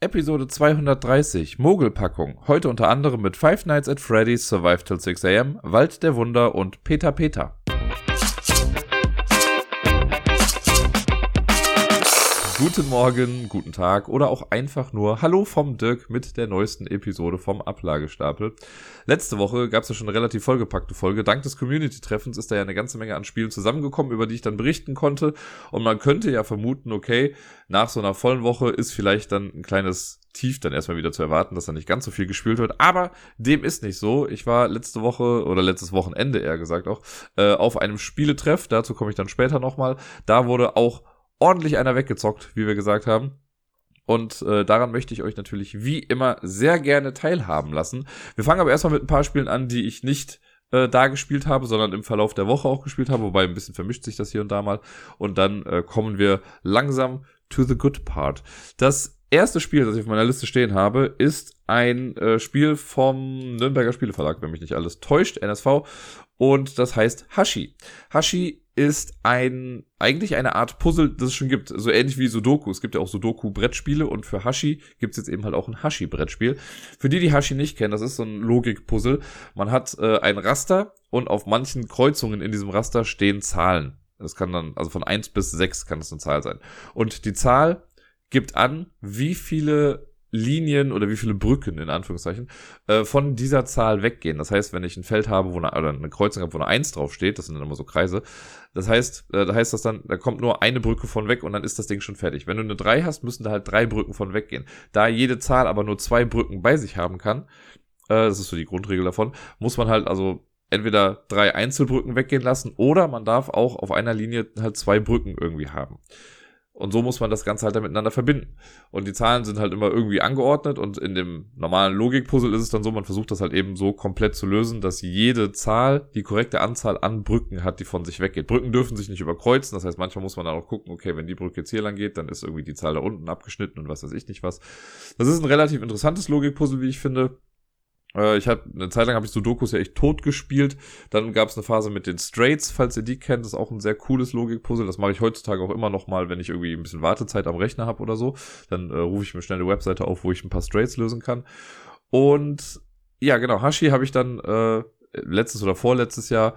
Episode 230, Mogelpackung. Heute unter anderem mit Five Nights at Freddy's Survive Till 6 am, Wald der Wunder und Peter Peter. Guten Morgen, guten Tag oder auch einfach nur Hallo vom Dirk mit der neuesten Episode vom Ablagestapel. Letzte Woche gab es ja schon eine relativ vollgepackte Folge. Dank des Community-Treffens ist da ja eine ganze Menge an Spielen zusammengekommen, über die ich dann berichten konnte. Und man könnte ja vermuten, okay, nach so einer vollen Woche ist vielleicht dann ein kleines Tief dann erstmal wieder zu erwarten, dass da nicht ganz so viel gespielt wird. Aber dem ist nicht so. Ich war letzte Woche oder letztes Wochenende eher gesagt auch äh, auf einem Spieletreff. Dazu komme ich dann später nochmal. Da wurde auch ordentlich einer weggezockt, wie wir gesagt haben. Und äh, daran möchte ich euch natürlich wie immer sehr gerne teilhaben lassen. Wir fangen aber erstmal mit ein paar Spielen an, die ich nicht äh, da gespielt habe, sondern im Verlauf der Woche auch gespielt habe, wobei ein bisschen vermischt sich das hier und da mal. Und dann äh, kommen wir langsam to the good part. Das erste Spiel, das ich auf meiner Liste stehen habe, ist ein äh, Spiel vom Nürnberger Spieleverlag, wenn mich nicht alles täuscht, NSV. Und das heißt Hashi. Hashi ist ein, eigentlich eine Art Puzzle, das es schon gibt. So ähnlich wie Sudoku. Es gibt ja auch Sudoku-Brettspiele und für Hashi gibt es jetzt eben halt auch ein Hashi-Brettspiel. Für die, die Hashi nicht kennen, das ist so ein Logik-Puzzle. Man hat äh, ein Raster und auf manchen Kreuzungen in diesem Raster stehen Zahlen. Das kann dann, also von eins bis sechs kann das eine Zahl sein. Und die Zahl gibt an, wie viele Linien oder wie viele Brücken in Anführungszeichen äh, von dieser Zahl weggehen. Das heißt, wenn ich ein Feld habe, wo eine, oder eine Kreuzung habe, wo eine 1 draufsteht, das sind dann immer so Kreise, das heißt, äh, da heißt das dann, da kommt nur eine Brücke von weg und dann ist das Ding schon fertig. Wenn du eine 3 hast, müssen da halt drei Brücken von weggehen. Da jede Zahl aber nur zwei Brücken bei sich haben kann, äh, das ist so die Grundregel davon, muss man halt also entweder drei Einzelbrücken weggehen lassen oder man darf auch auf einer Linie halt zwei Brücken irgendwie haben. Und so muss man das Ganze halt dann miteinander verbinden. Und die Zahlen sind halt immer irgendwie angeordnet und in dem normalen Logikpuzzle ist es dann so, man versucht das halt eben so komplett zu lösen, dass jede Zahl die korrekte Anzahl an Brücken hat, die von sich weggeht. Brücken dürfen sich nicht überkreuzen, das heißt, manchmal muss man dann auch gucken, okay, wenn die Brücke jetzt hier lang geht, dann ist irgendwie die Zahl da unten abgeschnitten und was weiß ich nicht was. Das ist ein relativ interessantes Logikpuzzle, wie ich finde. Äh, ich habe eine Zeit lang habe ich Sudokus ja echt tot gespielt. Dann gab es eine Phase mit den Straits, falls ihr die kennt, das ist auch ein sehr cooles Logikpuzzle. Das mache ich heutzutage auch immer noch mal, wenn ich irgendwie ein bisschen Wartezeit am Rechner habe oder so. Dann äh, rufe ich mir schnell eine Webseite auf, wo ich ein paar Straits lösen kann. Und ja, genau, Hashi habe ich dann äh, letztes oder vorletztes Jahr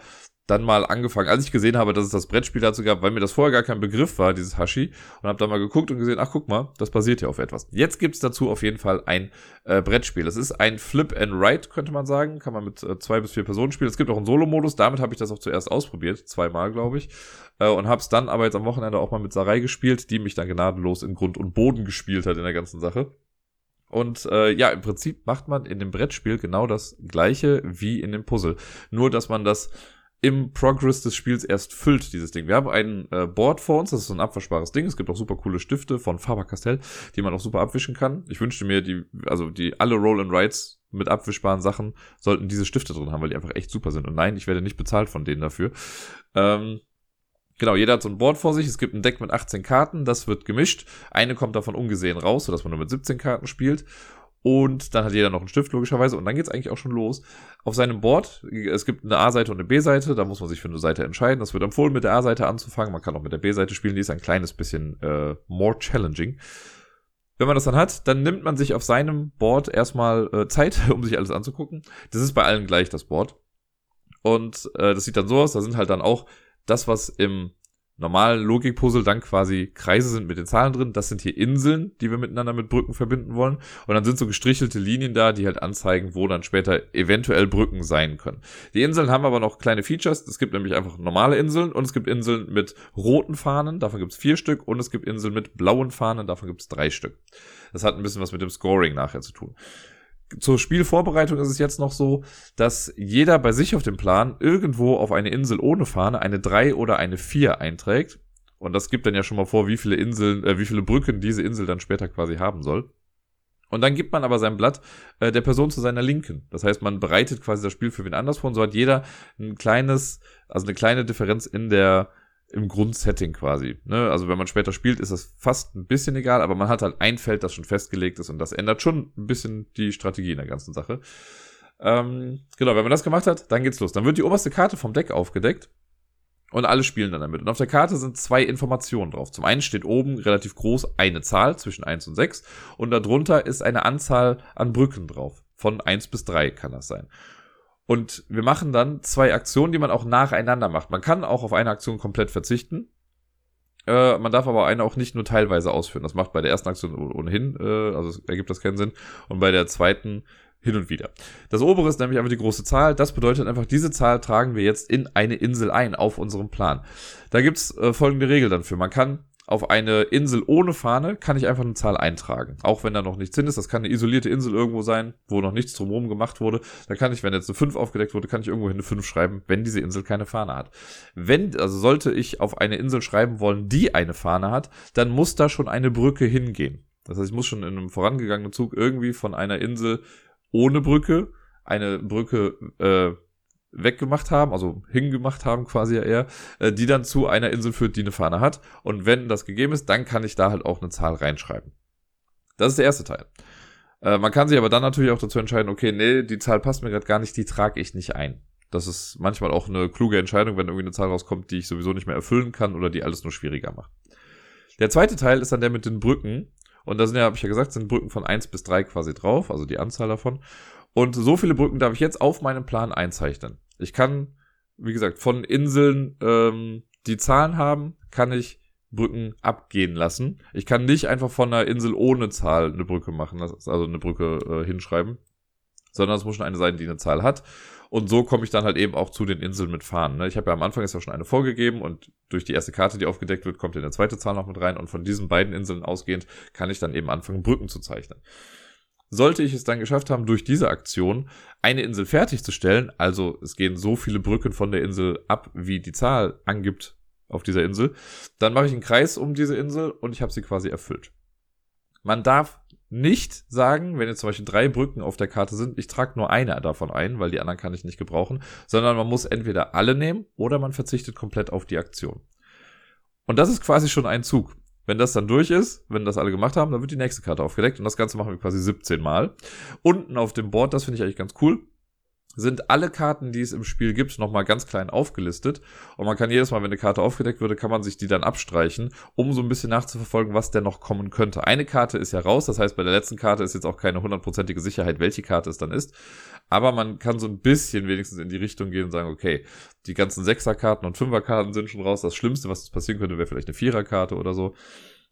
dann mal angefangen, als ich gesehen habe, dass es das Brettspiel dazu gab, weil mir das vorher gar kein Begriff war, dieses Hashi, und habe dann mal geguckt und gesehen, ach guck mal, das basiert ja auf etwas. Jetzt gibt's dazu auf jeden Fall ein äh, Brettspiel. Es ist ein Flip and Write, könnte man sagen, kann man mit äh, zwei bis vier Personen spielen. Es gibt auch einen Solo-Modus, damit habe ich das auch zuerst ausprobiert, zweimal glaube ich, äh, und habe es dann aber jetzt am Wochenende auch mal mit Sarai gespielt, die mich dann gnadenlos in Grund und Boden gespielt hat in der ganzen Sache. Und äh, ja, im Prinzip macht man in dem Brettspiel genau das gleiche wie in dem Puzzle. Nur, dass man das im Progress des Spiels erst füllt, dieses Ding. Wir haben ein äh, Board vor uns, das ist so ein abwaschbares Ding. Es gibt auch super coole Stifte von Faber-Castell, die man auch super abwischen kann. Ich wünschte mir, die, also die alle Roll and Rides mit abwischbaren Sachen sollten diese Stifte drin haben, weil die einfach echt super sind. Und nein, ich werde nicht bezahlt von denen dafür. Ähm, Genau, jeder hat so ein Board vor sich. Es gibt ein Deck mit 18 Karten, das wird gemischt. Eine kommt davon ungesehen raus, sodass man nur mit 17 Karten spielt. Und dann hat jeder noch einen Stift, logischerweise. Und dann geht's eigentlich auch schon los. Auf seinem Board, es gibt eine A-Seite und eine B-Seite. Da muss man sich für eine Seite entscheiden. Das wird empfohlen, mit der A-Seite anzufangen. Man kann auch mit der B-Seite spielen. Die ist ein kleines bisschen äh, more challenging. Wenn man das dann hat, dann nimmt man sich auf seinem Board erstmal äh, Zeit, um sich alles anzugucken. Das ist bei allen gleich, das Board. Und äh, das sieht dann so aus. Da sind halt dann auch das, was im normalen Logikpuzzle dann quasi Kreise sind mit den Zahlen drin. Das sind hier Inseln, die wir miteinander mit Brücken verbinden wollen. Und dann sind so gestrichelte Linien da, die halt anzeigen, wo dann später eventuell Brücken sein können. Die Inseln haben aber noch kleine Features. Es gibt nämlich einfach normale Inseln und es gibt Inseln mit roten Fahnen, davon gibt es vier Stück. Und es gibt Inseln mit blauen Fahnen, davon gibt es drei Stück. Das hat ein bisschen was mit dem Scoring nachher zu tun zur Spielvorbereitung ist es jetzt noch so, dass jeder bei sich auf dem Plan irgendwo auf eine Insel ohne Fahne eine 3 oder eine 4 einträgt. Und das gibt dann ja schon mal vor, wie viele Inseln, äh, wie viele Brücken diese Insel dann später quasi haben soll. Und dann gibt man aber sein Blatt äh, der Person zu seiner Linken. Das heißt, man bereitet quasi das Spiel für wen anders vor und so hat jeder ein kleines, also eine kleine Differenz in der im Grundsetting quasi. Ne? Also wenn man später spielt, ist das fast ein bisschen egal, aber man hat halt ein Feld, das schon festgelegt ist und das ändert schon ein bisschen die Strategie in der ganzen Sache. Ähm, genau, wenn man das gemacht hat, dann geht's los. Dann wird die oberste Karte vom Deck aufgedeckt Und alle spielen dann damit. Und auf der Karte sind zwei Informationen drauf. Zum einen steht oben relativ groß eine Zahl zwischen 1 und 6 und darunter ist eine Anzahl an Brücken drauf. Von 1 bis 3 kann das sein. Und wir machen dann zwei Aktionen, die man auch nacheinander macht. Man kann auch auf eine Aktion komplett verzichten. Äh, man darf aber eine auch nicht nur teilweise ausführen. Das macht bei der ersten Aktion ohnehin, äh, also ergibt das keinen Sinn. Und bei der zweiten hin und wieder. Das obere ist nämlich einfach die große Zahl. Das bedeutet einfach, diese Zahl tragen wir jetzt in eine Insel ein auf unserem Plan. Da gibt's äh, folgende Regel dann für. Man kann auf eine Insel ohne Fahne kann ich einfach eine Zahl eintragen. Auch wenn da noch nichts hin ist. Das kann eine isolierte Insel irgendwo sein, wo noch nichts drumherum gemacht wurde. Da kann ich, wenn jetzt eine 5 aufgedeckt wurde, kann ich irgendwo eine 5 schreiben, wenn diese Insel keine Fahne hat. Wenn, also sollte ich auf eine Insel schreiben wollen, die eine Fahne hat, dann muss da schon eine Brücke hingehen. Das heißt, ich muss schon in einem vorangegangenen Zug irgendwie von einer Insel ohne Brücke eine Brücke äh, weggemacht haben, also hingemacht haben quasi ja eher, äh, die dann zu einer Insel führt, die eine Fahne hat. Und wenn das gegeben ist, dann kann ich da halt auch eine Zahl reinschreiben. Das ist der erste Teil. Äh, man kann sich aber dann natürlich auch dazu entscheiden, okay, nee, die Zahl passt mir gerade gar nicht, die trage ich nicht ein. Das ist manchmal auch eine kluge Entscheidung, wenn irgendwie eine Zahl rauskommt, die ich sowieso nicht mehr erfüllen kann oder die alles nur schwieriger macht. Der zweite Teil ist dann der mit den Brücken. Und da sind ja, habe ich ja gesagt, sind Brücken von eins bis drei quasi drauf, also die Anzahl davon. Und so viele Brücken darf ich jetzt auf meinem Plan einzeichnen. Ich kann, wie gesagt, von Inseln, ähm, die Zahlen haben, kann ich Brücken abgehen lassen. Ich kann nicht einfach von einer Insel ohne Zahl eine Brücke machen, also eine Brücke äh, hinschreiben, sondern es muss schon eine sein, die eine Zahl hat. Und so komme ich dann halt eben auch zu den Inseln mit Fahnen. Ne? Ich habe ja am Anfang jetzt auch schon eine vorgegeben und durch die erste Karte, die aufgedeckt wird, kommt eine zweite Zahl noch mit rein und von diesen beiden Inseln ausgehend kann ich dann eben anfangen, Brücken zu zeichnen. Sollte ich es dann geschafft haben, durch diese Aktion eine Insel fertigzustellen, also es gehen so viele Brücken von der Insel ab, wie die Zahl angibt auf dieser Insel, dann mache ich einen Kreis um diese Insel und ich habe sie quasi erfüllt. Man darf nicht sagen, wenn jetzt zum Beispiel drei Brücken auf der Karte sind, ich trage nur eine davon ein, weil die anderen kann ich nicht gebrauchen, sondern man muss entweder alle nehmen oder man verzichtet komplett auf die Aktion. Und das ist quasi schon ein Zug. Wenn das dann durch ist, wenn das alle gemacht haben, dann wird die nächste Karte aufgedeckt und das Ganze machen wir quasi 17 Mal. Unten auf dem Board, das finde ich eigentlich ganz cool, sind alle Karten, die es im Spiel gibt, nochmal ganz klein aufgelistet. Und man kann jedes Mal, wenn eine Karte aufgedeckt würde, kann man sich die dann abstreichen, um so ein bisschen nachzuverfolgen, was denn noch kommen könnte. Eine Karte ist ja raus, das heißt, bei der letzten Karte ist jetzt auch keine hundertprozentige Sicherheit, welche Karte es dann ist. Aber man kann so ein bisschen wenigstens in die Richtung gehen und sagen, okay, die ganzen Sechserkarten und Fünferkarten sind schon raus. Das Schlimmste, was passieren könnte, wäre vielleicht eine Viererkarte oder so.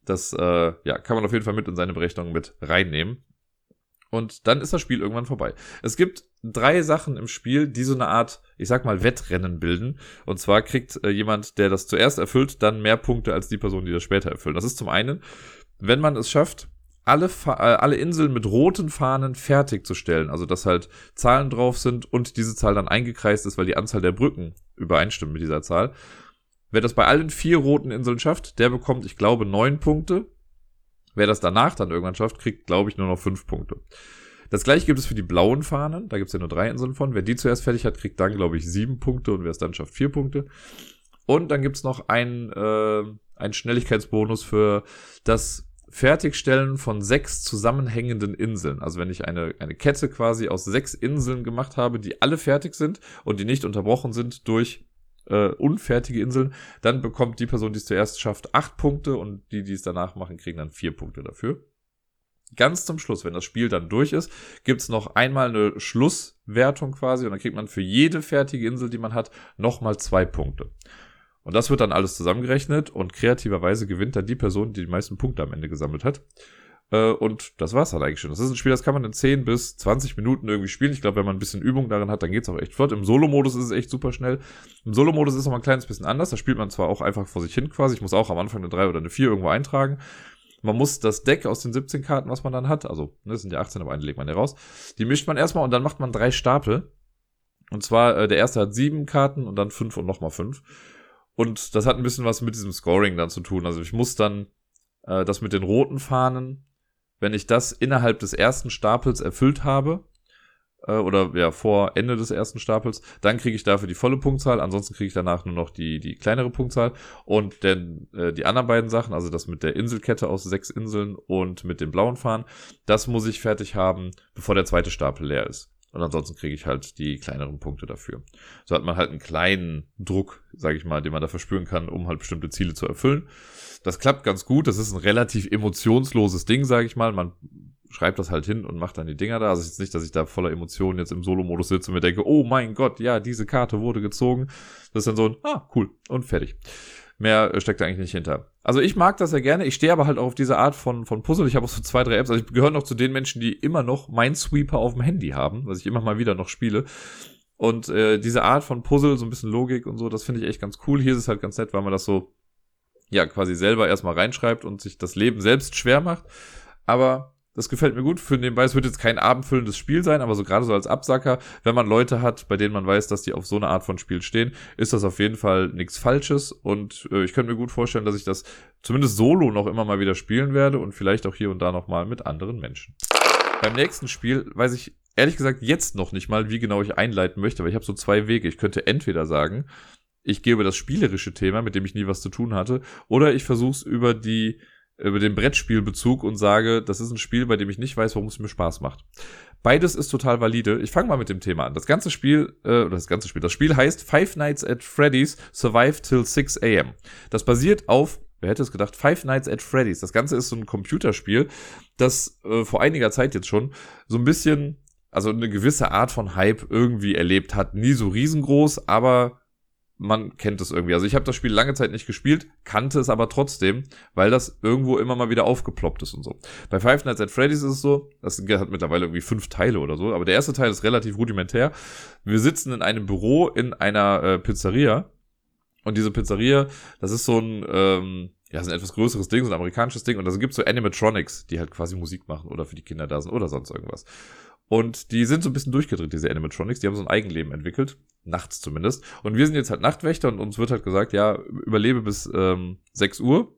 Das äh, ja, kann man auf jeden Fall mit in seine Berechnung mit reinnehmen. Und dann ist das Spiel irgendwann vorbei. Es gibt drei Sachen im Spiel, die so eine Art, ich sag mal, Wettrennen bilden. Und zwar kriegt äh, jemand, der das zuerst erfüllt, dann mehr Punkte als die Person, die das später erfüllt. Das ist zum einen, wenn man es schafft, alle, äh, alle Inseln mit roten Fahnen fertigzustellen. Also, dass halt Zahlen drauf sind und diese Zahl dann eingekreist ist, weil die Anzahl der Brücken übereinstimmt mit dieser Zahl. Wer das bei allen vier roten Inseln schafft, der bekommt, ich glaube, neun Punkte. Wer das danach dann irgendwann schafft, kriegt, glaube ich, nur noch fünf Punkte. Das gleiche gibt es für die blauen Fahnen. Da gibt es ja nur drei Inseln von. Wer die zuerst fertig hat, kriegt dann, glaube ich, sieben Punkte und wer es dann schafft, vier Punkte. Und dann gibt es noch einen, äh, einen Schnelligkeitsbonus für das Fertigstellen von sechs zusammenhängenden Inseln. Also wenn ich eine, eine Kette quasi aus sechs Inseln gemacht habe, die alle fertig sind und die nicht unterbrochen sind durch äh, unfertige Inseln, dann bekommt die Person, die es zuerst schafft, acht Punkte und die, die es danach machen, kriegen dann vier Punkte dafür. Ganz zum Schluss, wenn das Spiel dann durch ist, gibt's noch einmal eine Schlusswertung quasi und dann kriegt man für jede fertige Insel, die man hat, nochmal zwei Punkte. Und das wird dann alles zusammengerechnet und kreativerweise gewinnt dann die Person, die die meisten Punkte am Ende gesammelt hat. Äh, und das war's dann eigentlich schon. Das ist ein Spiel, das kann man in 10 bis 20 Minuten irgendwie spielen. Ich glaube, wenn man ein bisschen Übung darin hat, dann geht's auch echt flott. Im Solo-Modus ist es echt super schnell. Im Solo-Modus ist es noch mal ein kleines bisschen anders. Da spielt man zwar auch einfach vor sich hin quasi. Ich muss auch am Anfang eine 3 oder eine 4 irgendwo eintragen. Man muss das Deck aus den 17 Karten, was man dann hat, also ne, das sind ja 18, aber eine legt man ja raus, die mischt man erstmal und dann macht man drei Stapel. Und zwar, äh, der erste hat sieben Karten und dann fünf und nochmal fünf. Und das hat ein bisschen was mit diesem Scoring dann zu tun. Also ich muss dann äh, das mit den roten Fahnen wenn ich das innerhalb des ersten Stapels erfüllt habe, äh, oder ja, vor Ende des ersten Stapels, dann kriege ich dafür die volle Punktzahl, ansonsten kriege ich danach nur noch die, die kleinere Punktzahl. Und denn äh, die anderen beiden Sachen, also das mit der Inselkette aus sechs Inseln und mit dem blauen Fahren, das muss ich fertig haben, bevor der zweite Stapel leer ist. Und ansonsten kriege ich halt die kleineren Punkte dafür. So hat man halt einen kleinen Druck, sage ich mal, den man da verspüren kann, um halt bestimmte Ziele zu erfüllen. Das klappt ganz gut. Das ist ein relativ emotionsloses Ding, sage ich mal. Man schreibt das halt hin und macht dann die Dinger da. Also jetzt nicht, dass ich da voller Emotionen jetzt im Solo-Modus sitze und mir denke, oh mein Gott, ja, diese Karte wurde gezogen. Das ist dann so ein, ah, cool und fertig. Mehr steckt da eigentlich nicht hinter. Also ich mag das ja gerne. Ich stehe aber halt auch auf diese Art von, von Puzzle. Ich habe auch so zwei, drei Apps. Also ich gehöre noch zu den Menschen, die immer noch Minesweeper auf dem Handy haben, was ich immer mal wieder noch spiele. Und äh, diese Art von Puzzle, so ein bisschen Logik und so, das finde ich echt ganz cool. Hier ist es halt ganz nett, weil man das so, ja, quasi selber erstmal reinschreibt und sich das Leben selbst schwer macht. Aber das gefällt mir gut. Für nebenbei, es wird jetzt kein abendfüllendes Spiel sein, aber so gerade so als Absacker, wenn man Leute hat, bei denen man weiß, dass die auf so eine Art von Spiel stehen, ist das auf jeden Fall nichts Falsches. Und äh, ich könnte mir gut vorstellen, dass ich das zumindest solo noch immer mal wieder spielen werde und vielleicht auch hier und da nochmal mit anderen Menschen. Beim nächsten Spiel weiß ich ehrlich gesagt jetzt noch nicht mal, wie genau ich einleiten möchte, aber ich habe so zwei Wege. Ich könnte entweder sagen, ich gehe über das spielerische Thema, mit dem ich nie was zu tun hatte, oder ich versuche es über die über den Brettspielbezug und sage, das ist ein Spiel, bei dem ich nicht weiß, warum es mir Spaß macht. Beides ist total valide. Ich fange mal mit dem Thema an. Das ganze Spiel, äh, oder das ganze Spiel, das Spiel heißt Five Nights at Freddy's Survive Till 6 AM. Das basiert auf, wer hätte es gedacht, Five Nights at Freddy's. Das Ganze ist so ein Computerspiel, das äh, vor einiger Zeit jetzt schon so ein bisschen, also eine gewisse Art von Hype irgendwie erlebt hat. Nie so riesengroß, aber man kennt es irgendwie. Also ich habe das Spiel lange Zeit nicht gespielt, kannte es aber trotzdem, weil das irgendwo immer mal wieder aufgeploppt ist und so. Bei Five Nights at Freddy's ist es so, das hat mittlerweile irgendwie fünf Teile oder so, aber der erste Teil ist relativ rudimentär. Wir sitzen in einem Büro in einer äh, Pizzeria und diese Pizzeria, das ist so ein, ähm, ja, ist ein etwas größeres Ding, so ein amerikanisches Ding und da gibt so Animatronics, die halt quasi Musik machen oder für die Kinder da sind oder sonst irgendwas. Und die sind so ein bisschen durchgedreht, diese Animatronics. Die haben so ein Eigenleben entwickelt. Nachts zumindest. Und wir sind jetzt halt Nachtwächter und uns wird halt gesagt, ja, überlebe bis ähm, 6 Uhr.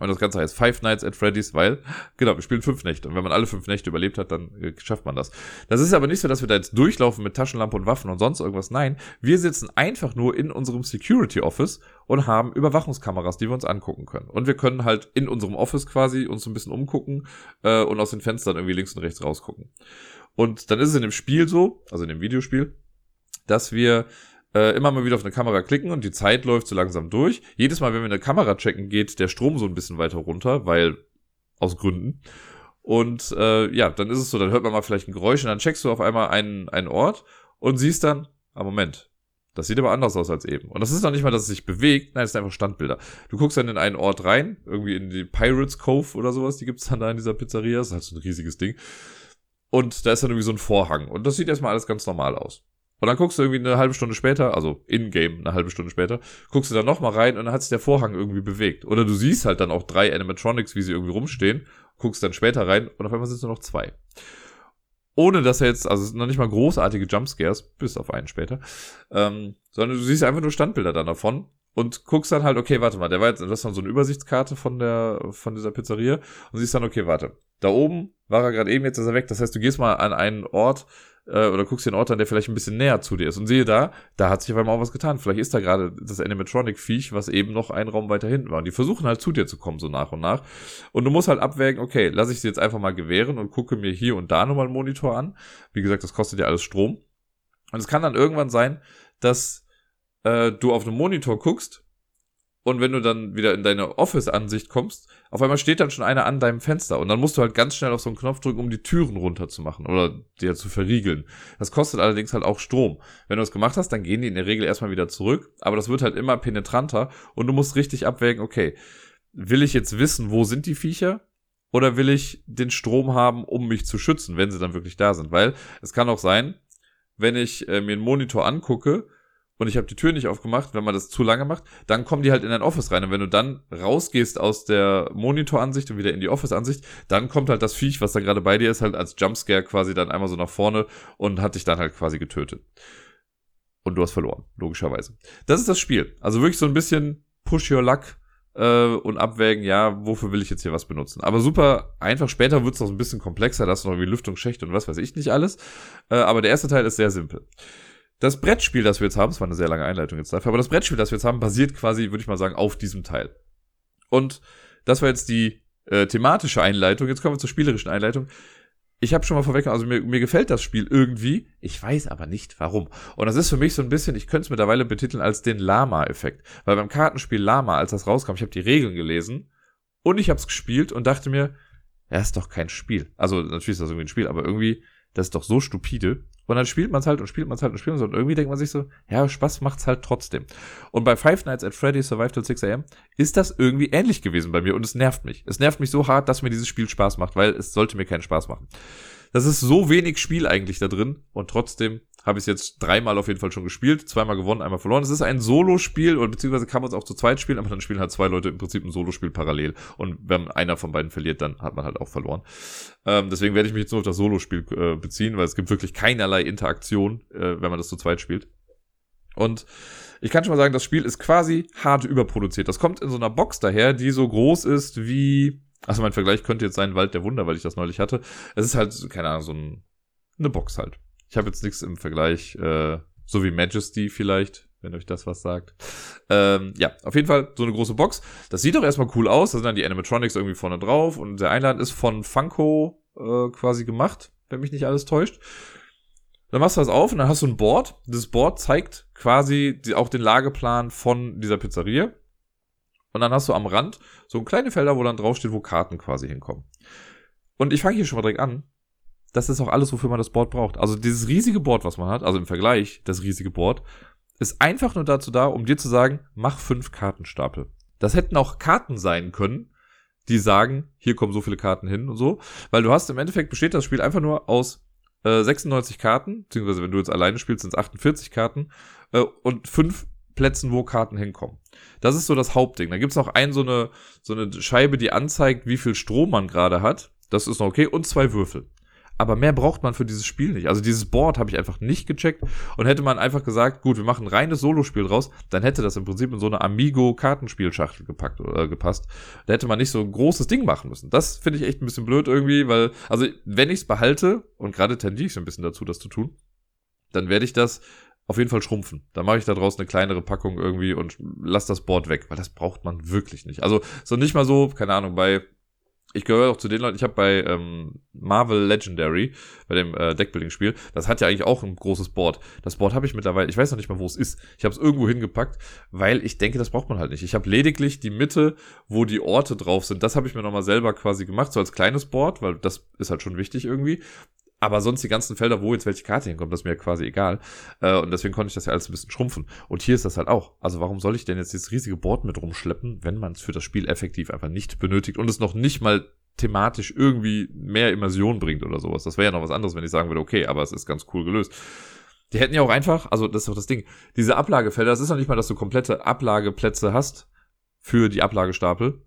Und das Ganze heißt Five Nights at Freddy's, weil, genau, wir spielen fünf Nächte. Und wenn man alle fünf Nächte überlebt hat, dann äh, schafft man das. Das ist aber nicht so, dass wir da jetzt durchlaufen mit Taschenlampe und Waffen und sonst irgendwas. Nein, wir sitzen einfach nur in unserem Security Office und haben Überwachungskameras, die wir uns angucken können. Und wir können halt in unserem Office quasi uns ein bisschen umgucken äh, und aus den Fenstern irgendwie links und rechts rausgucken. Und dann ist es in dem Spiel so, also in dem Videospiel, dass wir äh, immer mal wieder auf eine Kamera klicken und die Zeit läuft so langsam durch. Jedes Mal, wenn wir eine Kamera checken, geht der Strom so ein bisschen weiter runter, weil aus Gründen. Und äh, ja, dann ist es so, dann hört man mal vielleicht ein Geräusch und dann checkst du auf einmal einen, einen Ort und siehst dann, ah Moment, das sieht aber anders aus als eben. Und das ist noch nicht mal, dass es sich bewegt, nein, es sind einfach Standbilder. Du guckst dann in einen Ort rein, irgendwie in die Pirates Cove oder sowas, die gibt's dann da in dieser Pizzeria, das ist halt so ein riesiges Ding. Und da ist dann irgendwie so ein Vorhang. Und das sieht erstmal alles ganz normal aus. Und dann guckst du irgendwie eine halbe Stunde später, also in-game eine halbe Stunde später, guckst du da nochmal rein und dann hat sich der Vorhang irgendwie bewegt. Oder du siehst halt dann auch drei Animatronics, wie sie irgendwie rumstehen, guckst dann später rein und auf einmal sind es nur noch zwei. Ohne dass er jetzt, also noch nicht mal großartige Jumpscares, bis auf einen später, ähm, sondern du siehst einfach nur Standbilder dann davon und guckst dann halt, okay, warte mal, der war jetzt, das ist dann so eine Übersichtskarte von der, von dieser Pizzeria und siehst dann, okay, warte, da oben war er gerade eben, jetzt ist er weg. Das heißt, du gehst mal an einen Ort äh, oder guckst einen Ort an, der vielleicht ein bisschen näher zu dir ist und sehe da, da hat sich auf einmal auch was getan. Vielleicht ist da gerade das Animatronic-Viech, was eben noch einen Raum weiter hinten war. Und die versuchen halt zu dir zu kommen, so nach und nach. Und du musst halt abwägen, okay, lasse ich sie jetzt einfach mal gewähren und gucke mir hier und da nochmal einen Monitor an. Wie gesagt, das kostet ja alles Strom. Und es kann dann irgendwann sein, dass äh, du auf einem Monitor guckst und wenn du dann wieder in deine Office-Ansicht kommst, auf einmal steht dann schon einer an deinem Fenster. Und dann musst du halt ganz schnell auf so einen Knopf drücken, um die Türen runterzumachen oder dir zu verriegeln. Das kostet allerdings halt auch Strom. Wenn du das gemacht hast, dann gehen die in der Regel erstmal wieder zurück. Aber das wird halt immer penetranter und du musst richtig abwägen, okay, will ich jetzt wissen, wo sind die Viecher? Oder will ich den Strom haben, um mich zu schützen, wenn sie dann wirklich da sind? Weil es kann auch sein, wenn ich äh, mir einen Monitor angucke, und ich habe die Tür nicht aufgemacht, wenn man das zu lange macht, dann kommen die halt in dein Office rein. Und wenn du dann rausgehst aus der Monitoransicht und wieder in die Office-Ansicht, dann kommt halt das Viech, was da gerade bei dir ist, halt als Jumpscare quasi dann einmal so nach vorne und hat dich dann halt quasi getötet. Und du hast verloren, logischerweise. Das ist das Spiel. Also wirklich so ein bisschen Push Your Luck äh, und abwägen, ja, wofür will ich jetzt hier was benutzen. Aber super einfach. Später wird es noch ein bisschen komplexer, da hast du noch wie Lüftungsschächte und was weiß ich nicht alles. Äh, aber der erste Teil ist sehr simpel. Das Brettspiel, das wir jetzt haben, das war eine sehr lange Einleitung jetzt dafür, aber das Brettspiel, das wir jetzt haben, basiert quasi, würde ich mal sagen, auf diesem Teil. Und das war jetzt die äh, thematische Einleitung. Jetzt kommen wir zur spielerischen Einleitung. ich habe schon mal vorweg, also mir, mir gefällt das Spiel irgendwie, ich weiß aber nicht warum. Und das ist für mich so ein bisschen, ich könnte es mittlerweile betiteln als den Lama-Effekt. Weil beim Kartenspiel Lama, als das rauskam, ich habe die Regeln gelesen und ich habe es gespielt und dachte mir, ja, ist doch kein Spiel. Also natürlich ist das irgendwie ein Spiel, aber irgendwie, das ist doch so stupide. Und dann spielt man es halt und spielt man es halt und spielt man es und irgendwie denkt man sich so, ja, Spaß macht's halt trotzdem. Und bei Five Nights at Freddy's Survive Till 6 AM ist das irgendwie ähnlich gewesen bei mir und es nervt mich. Es nervt mich so hart, dass mir dieses Spiel Spaß macht, weil es sollte mir keinen Spaß machen. Das ist so wenig Spiel eigentlich da drin und trotzdem habe ich jetzt dreimal auf jeden Fall schon gespielt, zweimal gewonnen, einmal verloren. Es ist ein Solo-Spiel und beziehungsweise kann man es auch zu zweit spielen, aber dann spielen halt zwei Leute im Prinzip ein Solo-Spiel parallel. Und wenn einer von beiden verliert, dann hat man halt auch verloren. Ähm, deswegen werde ich mich jetzt nur auf das Solo-Spiel äh, beziehen, weil es gibt wirklich keinerlei Interaktion, äh, wenn man das zu zweit spielt. Und ich kann schon mal sagen, das Spiel ist quasi hart überproduziert. Das kommt in so einer Box daher, die so groß ist wie also mein Vergleich könnte jetzt sein Wald der Wunder, weil ich das neulich hatte. Es ist halt, keine Ahnung, so ein, eine Box halt. Ich habe jetzt nichts im Vergleich, äh, so wie Majesty vielleicht, wenn euch das was sagt. Ähm, ja, auf jeden Fall so eine große Box. Das sieht doch erstmal cool aus. Da sind dann die Animatronics irgendwie vorne drauf und der Einladen ist von Funko äh, quasi gemacht, wenn mich nicht alles täuscht. Dann machst du das auf und dann hast du ein Board. Dieses Board zeigt quasi die, auch den Lageplan von dieser Pizzeria. Und dann hast du am Rand so kleine Felder, wo dann draufsteht, wo Karten quasi hinkommen. Und ich fange hier schon mal direkt an. Das ist auch alles, wofür man das Board braucht. Also dieses riesige Board, was man hat, also im Vergleich das riesige Board, ist einfach nur dazu da, um dir zu sagen, mach fünf Kartenstapel. Das hätten auch Karten sein können, die sagen, hier kommen so viele Karten hin und so. Weil du hast im Endeffekt besteht das Spiel einfach nur aus äh, 96 Karten, beziehungsweise wenn du jetzt alleine spielst, sind es 48 Karten äh, und fünf Plätzen, wo Karten hinkommen. Das ist so das Hauptding. Da gibt's noch ein, so eine, so eine Scheibe, die anzeigt, wie viel Strom man gerade hat. Das ist noch okay. Und zwei Würfel. Aber mehr braucht man für dieses Spiel nicht. Also dieses Board habe ich einfach nicht gecheckt. Und hätte man einfach gesagt, gut, wir machen ein reines Solospiel draus, dann hätte das im Prinzip in so eine Amigo-Kartenspielschachtel gepackt oder äh, gepasst. Da hätte man nicht so ein großes Ding machen müssen. Das finde ich echt ein bisschen blöd irgendwie, weil, also wenn ich es behalte, und gerade tendiere ich so ein bisschen dazu, das zu tun, dann werde ich das auf jeden Fall schrumpfen. Da mache ich da draußen eine kleinere Packung irgendwie und lass das Board weg, weil das braucht man wirklich nicht. Also so nicht mal so, keine Ahnung, bei ich gehöre auch zu den Leuten, ich habe bei ähm, Marvel Legendary, bei dem äh, Deckbuilding-Spiel, das hat ja eigentlich auch ein großes Board. Das Board habe ich mittlerweile, ich weiß noch nicht mal, wo es ist. Ich habe es irgendwo hingepackt, weil ich denke, das braucht man halt nicht. Ich habe lediglich die Mitte, wo die Orte drauf sind. Das habe ich mir nochmal selber quasi gemacht, so als kleines Board, weil das ist halt schon wichtig irgendwie. Aber sonst die ganzen Felder, wo jetzt welche Karte hinkommt, das ist mir quasi egal. Äh, und deswegen konnte ich das ja alles ein bisschen schrumpfen. Und hier ist das halt auch. Also warum soll ich denn jetzt dieses riesige Board mit rumschleppen, wenn man es für das Spiel effektiv einfach nicht benötigt und es noch nicht mal thematisch irgendwie mehr Immersion bringt oder sowas. Das wäre ja noch was anderes, wenn ich sagen würde, okay, aber es ist ganz cool gelöst. Die hätten ja auch einfach, also das ist doch das Ding, diese Ablagefelder, das ist noch nicht mal, dass du komplette Ablageplätze hast für die Ablagestapel,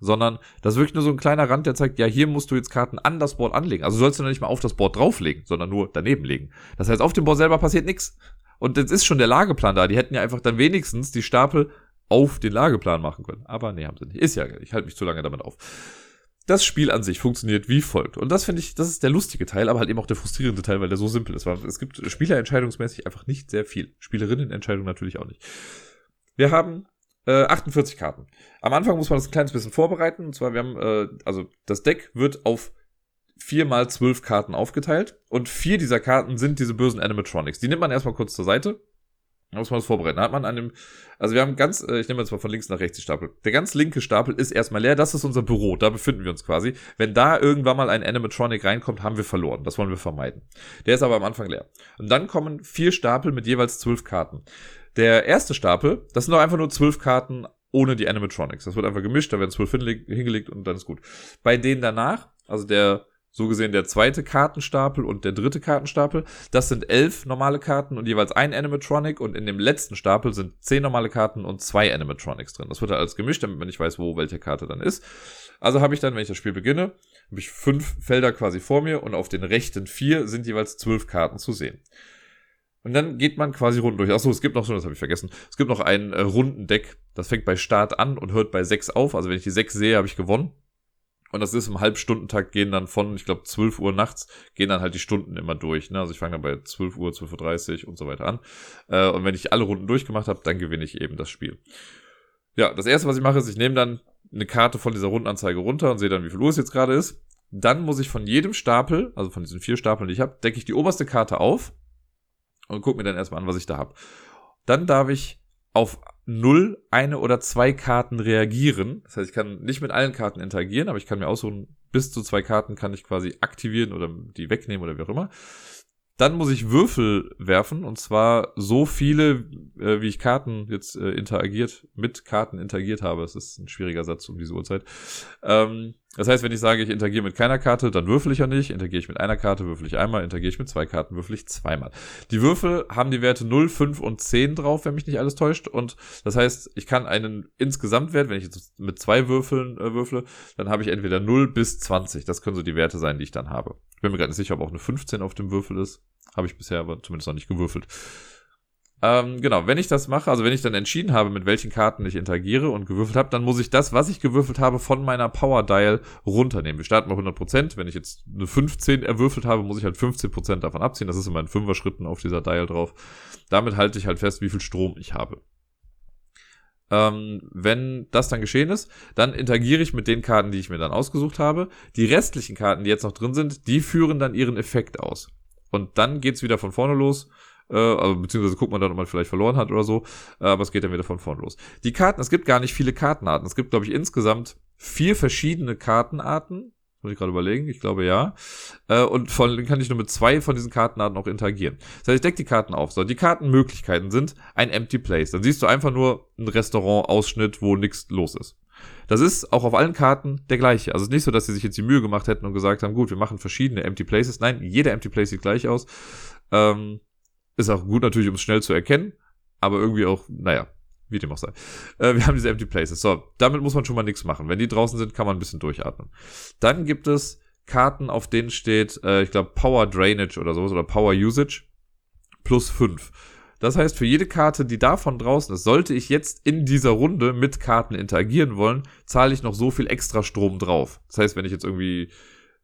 sondern das ist wirklich nur so ein kleiner Rand, der zeigt, ja, hier musst du jetzt Karten an das Board anlegen. Also sollst du noch nicht mal auf das Board drauflegen, sondern nur daneben legen. Das heißt, auf dem Board selber passiert nichts. Und jetzt ist schon der Lageplan da. Die hätten ja einfach dann wenigstens die Stapel auf den Lageplan machen können. Aber nee, haben sie nicht. Ist ja, ich halte mich zu lange damit auf. Das Spiel an sich funktioniert wie folgt. Und das finde ich, das ist der lustige Teil, aber halt eben auch der frustrierende Teil, weil der so simpel ist. Es gibt spielerentscheidungsmäßig einfach nicht sehr viel. Spielerinnenentscheidung natürlich auch nicht. Wir haben äh, 48 Karten. Am Anfang muss man das ein kleines bisschen vorbereiten. Und zwar, wir haben, äh, also das Deck wird auf vier mal zwölf Karten aufgeteilt. Und vier dieser Karten sind diese bösen Animatronics. Die nimmt man erstmal kurz zur Seite. Da muss man das vorbereiten. Da hat man an dem, also wir haben ganz, äh, ich nehme jetzt mal von links nach rechts die Stapel. Der ganz linke Stapel ist erstmal leer. Das ist unser Büro. Da befinden wir uns quasi. Wenn da irgendwann mal ein Animatronic reinkommt, haben wir verloren. Das wollen wir vermeiden. Der ist aber am Anfang leer. Und dann kommen vier Stapel mit jeweils zwölf Karten. Der erste Stapel, das sind doch einfach nur zwölf Karten ohne die Animatronics. Das wird einfach gemischt, da werden zwölf hingelegt und dann ist gut. Bei denen danach, also der so gesehen der zweite Kartenstapel und der dritte Kartenstapel. Das sind elf normale Karten und jeweils ein Animatronic und in dem letzten Stapel sind zehn normale Karten und zwei Animatronics drin. Das wird halt alles gemischt, damit man nicht weiß, wo welche Karte dann ist. Also habe ich dann, wenn ich das Spiel beginne, habe ich fünf Felder quasi vor mir und auf den rechten vier sind jeweils zwölf Karten zu sehen. Und dann geht man quasi runden durch. Achso, es gibt noch so, das habe ich vergessen. Es gibt noch ein äh, Rundendeck. Das fängt bei Start an und hört bei 6 auf. Also wenn ich die 6 sehe, habe ich gewonnen. Und das ist im Halbstundentakt gehen dann von, ich glaube, 12 Uhr nachts, gehen dann halt die Stunden immer durch. Ne? Also ich fange dann bei 12 Uhr, 12.30 Uhr und so weiter an. Äh, und wenn ich alle Runden durchgemacht habe, dann gewinne ich eben das Spiel. Ja, das erste, was ich mache, ist, ich nehme dann eine Karte von dieser Rundenanzeige runter und sehe dann, wie viel Uhr es jetzt gerade ist. Dann muss ich von jedem Stapel, also von diesen vier Stapeln, die ich habe, decke ich die oberste Karte auf und gucke mir dann erstmal an, was ich da habe. Dann darf ich auf null, eine oder zwei Karten reagieren. Das heißt, ich kann nicht mit allen Karten interagieren, aber ich kann mir aussuchen, bis zu zwei Karten kann ich quasi aktivieren oder die wegnehmen oder wie auch immer. Dann muss ich Würfel werfen und zwar so viele, äh, wie ich Karten jetzt äh, interagiert, mit Karten interagiert habe. Es ist ein schwieriger Satz um diese Uhrzeit. Ähm, das heißt, wenn ich sage, ich interagiere mit keiner Karte, dann würfel ich ja nicht. Interagiere ich mit einer Karte, würfel ich einmal. Interagiere ich mit zwei Karten, würfel ich zweimal. Die Würfel haben die Werte 0, 5 und 10 drauf, wenn mich nicht alles täuscht. Und das heißt, ich kann einen Insgesamtwert, wenn ich jetzt mit zwei Würfeln äh, würfle, dann habe ich entweder 0 bis 20. Das können so die Werte sein, die ich dann habe. Ich bin mir gerade nicht sicher, ob auch eine 15 auf dem Würfel ist. Habe ich bisher aber zumindest noch nicht gewürfelt. Ähm, genau, wenn ich das mache, also wenn ich dann entschieden habe, mit welchen Karten ich interagiere und gewürfelt habe, dann muss ich das, was ich gewürfelt habe, von meiner Power Dial runternehmen. Wir starten bei 100%. Wenn ich jetzt eine 15 erwürfelt habe, muss ich halt 15% davon abziehen. Das ist in 5er Schritten auf dieser Dial drauf. Damit halte ich halt fest, wie viel Strom ich habe. Ähm, wenn das dann geschehen ist, dann interagiere ich mit den Karten, die ich mir dann ausgesucht habe. Die restlichen Karten, die jetzt noch drin sind, die führen dann ihren Effekt aus. Und dann geht's wieder von vorne los. Äh, also, beziehungsweise guckt man dann, ob man vielleicht verloren hat oder so. Äh, aber es geht dann wieder von vorne los. Die Karten, es gibt gar nicht viele Kartenarten. Es gibt, glaube ich, insgesamt vier verschiedene Kartenarten. Muss ich gerade überlegen, ich glaube ja. Äh, und von denen kann ich nur mit zwei von diesen Kartenarten auch interagieren. Das heißt, ich decke die Karten auf. So, die Kartenmöglichkeiten sind ein Empty Place. Dann siehst du einfach nur einen Restaurant-Ausschnitt, wo nichts los ist. Das ist auch auf allen Karten der gleiche. Also es ist nicht so, dass sie sich jetzt die Mühe gemacht hätten und gesagt haben, gut, wir machen verschiedene Empty Places. Nein, jeder Empty Place sieht gleich aus. Ähm, ist auch gut natürlich, um es schnell zu erkennen, aber irgendwie auch, naja, wie dem auch sei. Äh, wir haben diese Empty Places. So, damit muss man schon mal nichts machen. Wenn die draußen sind, kann man ein bisschen durchatmen. Dann gibt es Karten, auf denen steht, äh, ich glaube, Power Drainage oder sowas oder Power Usage plus 5. Das heißt, für jede Karte, die davon draußen ist, sollte ich jetzt in dieser Runde mit Karten interagieren wollen, zahle ich noch so viel extra Strom drauf. Das heißt, wenn ich jetzt irgendwie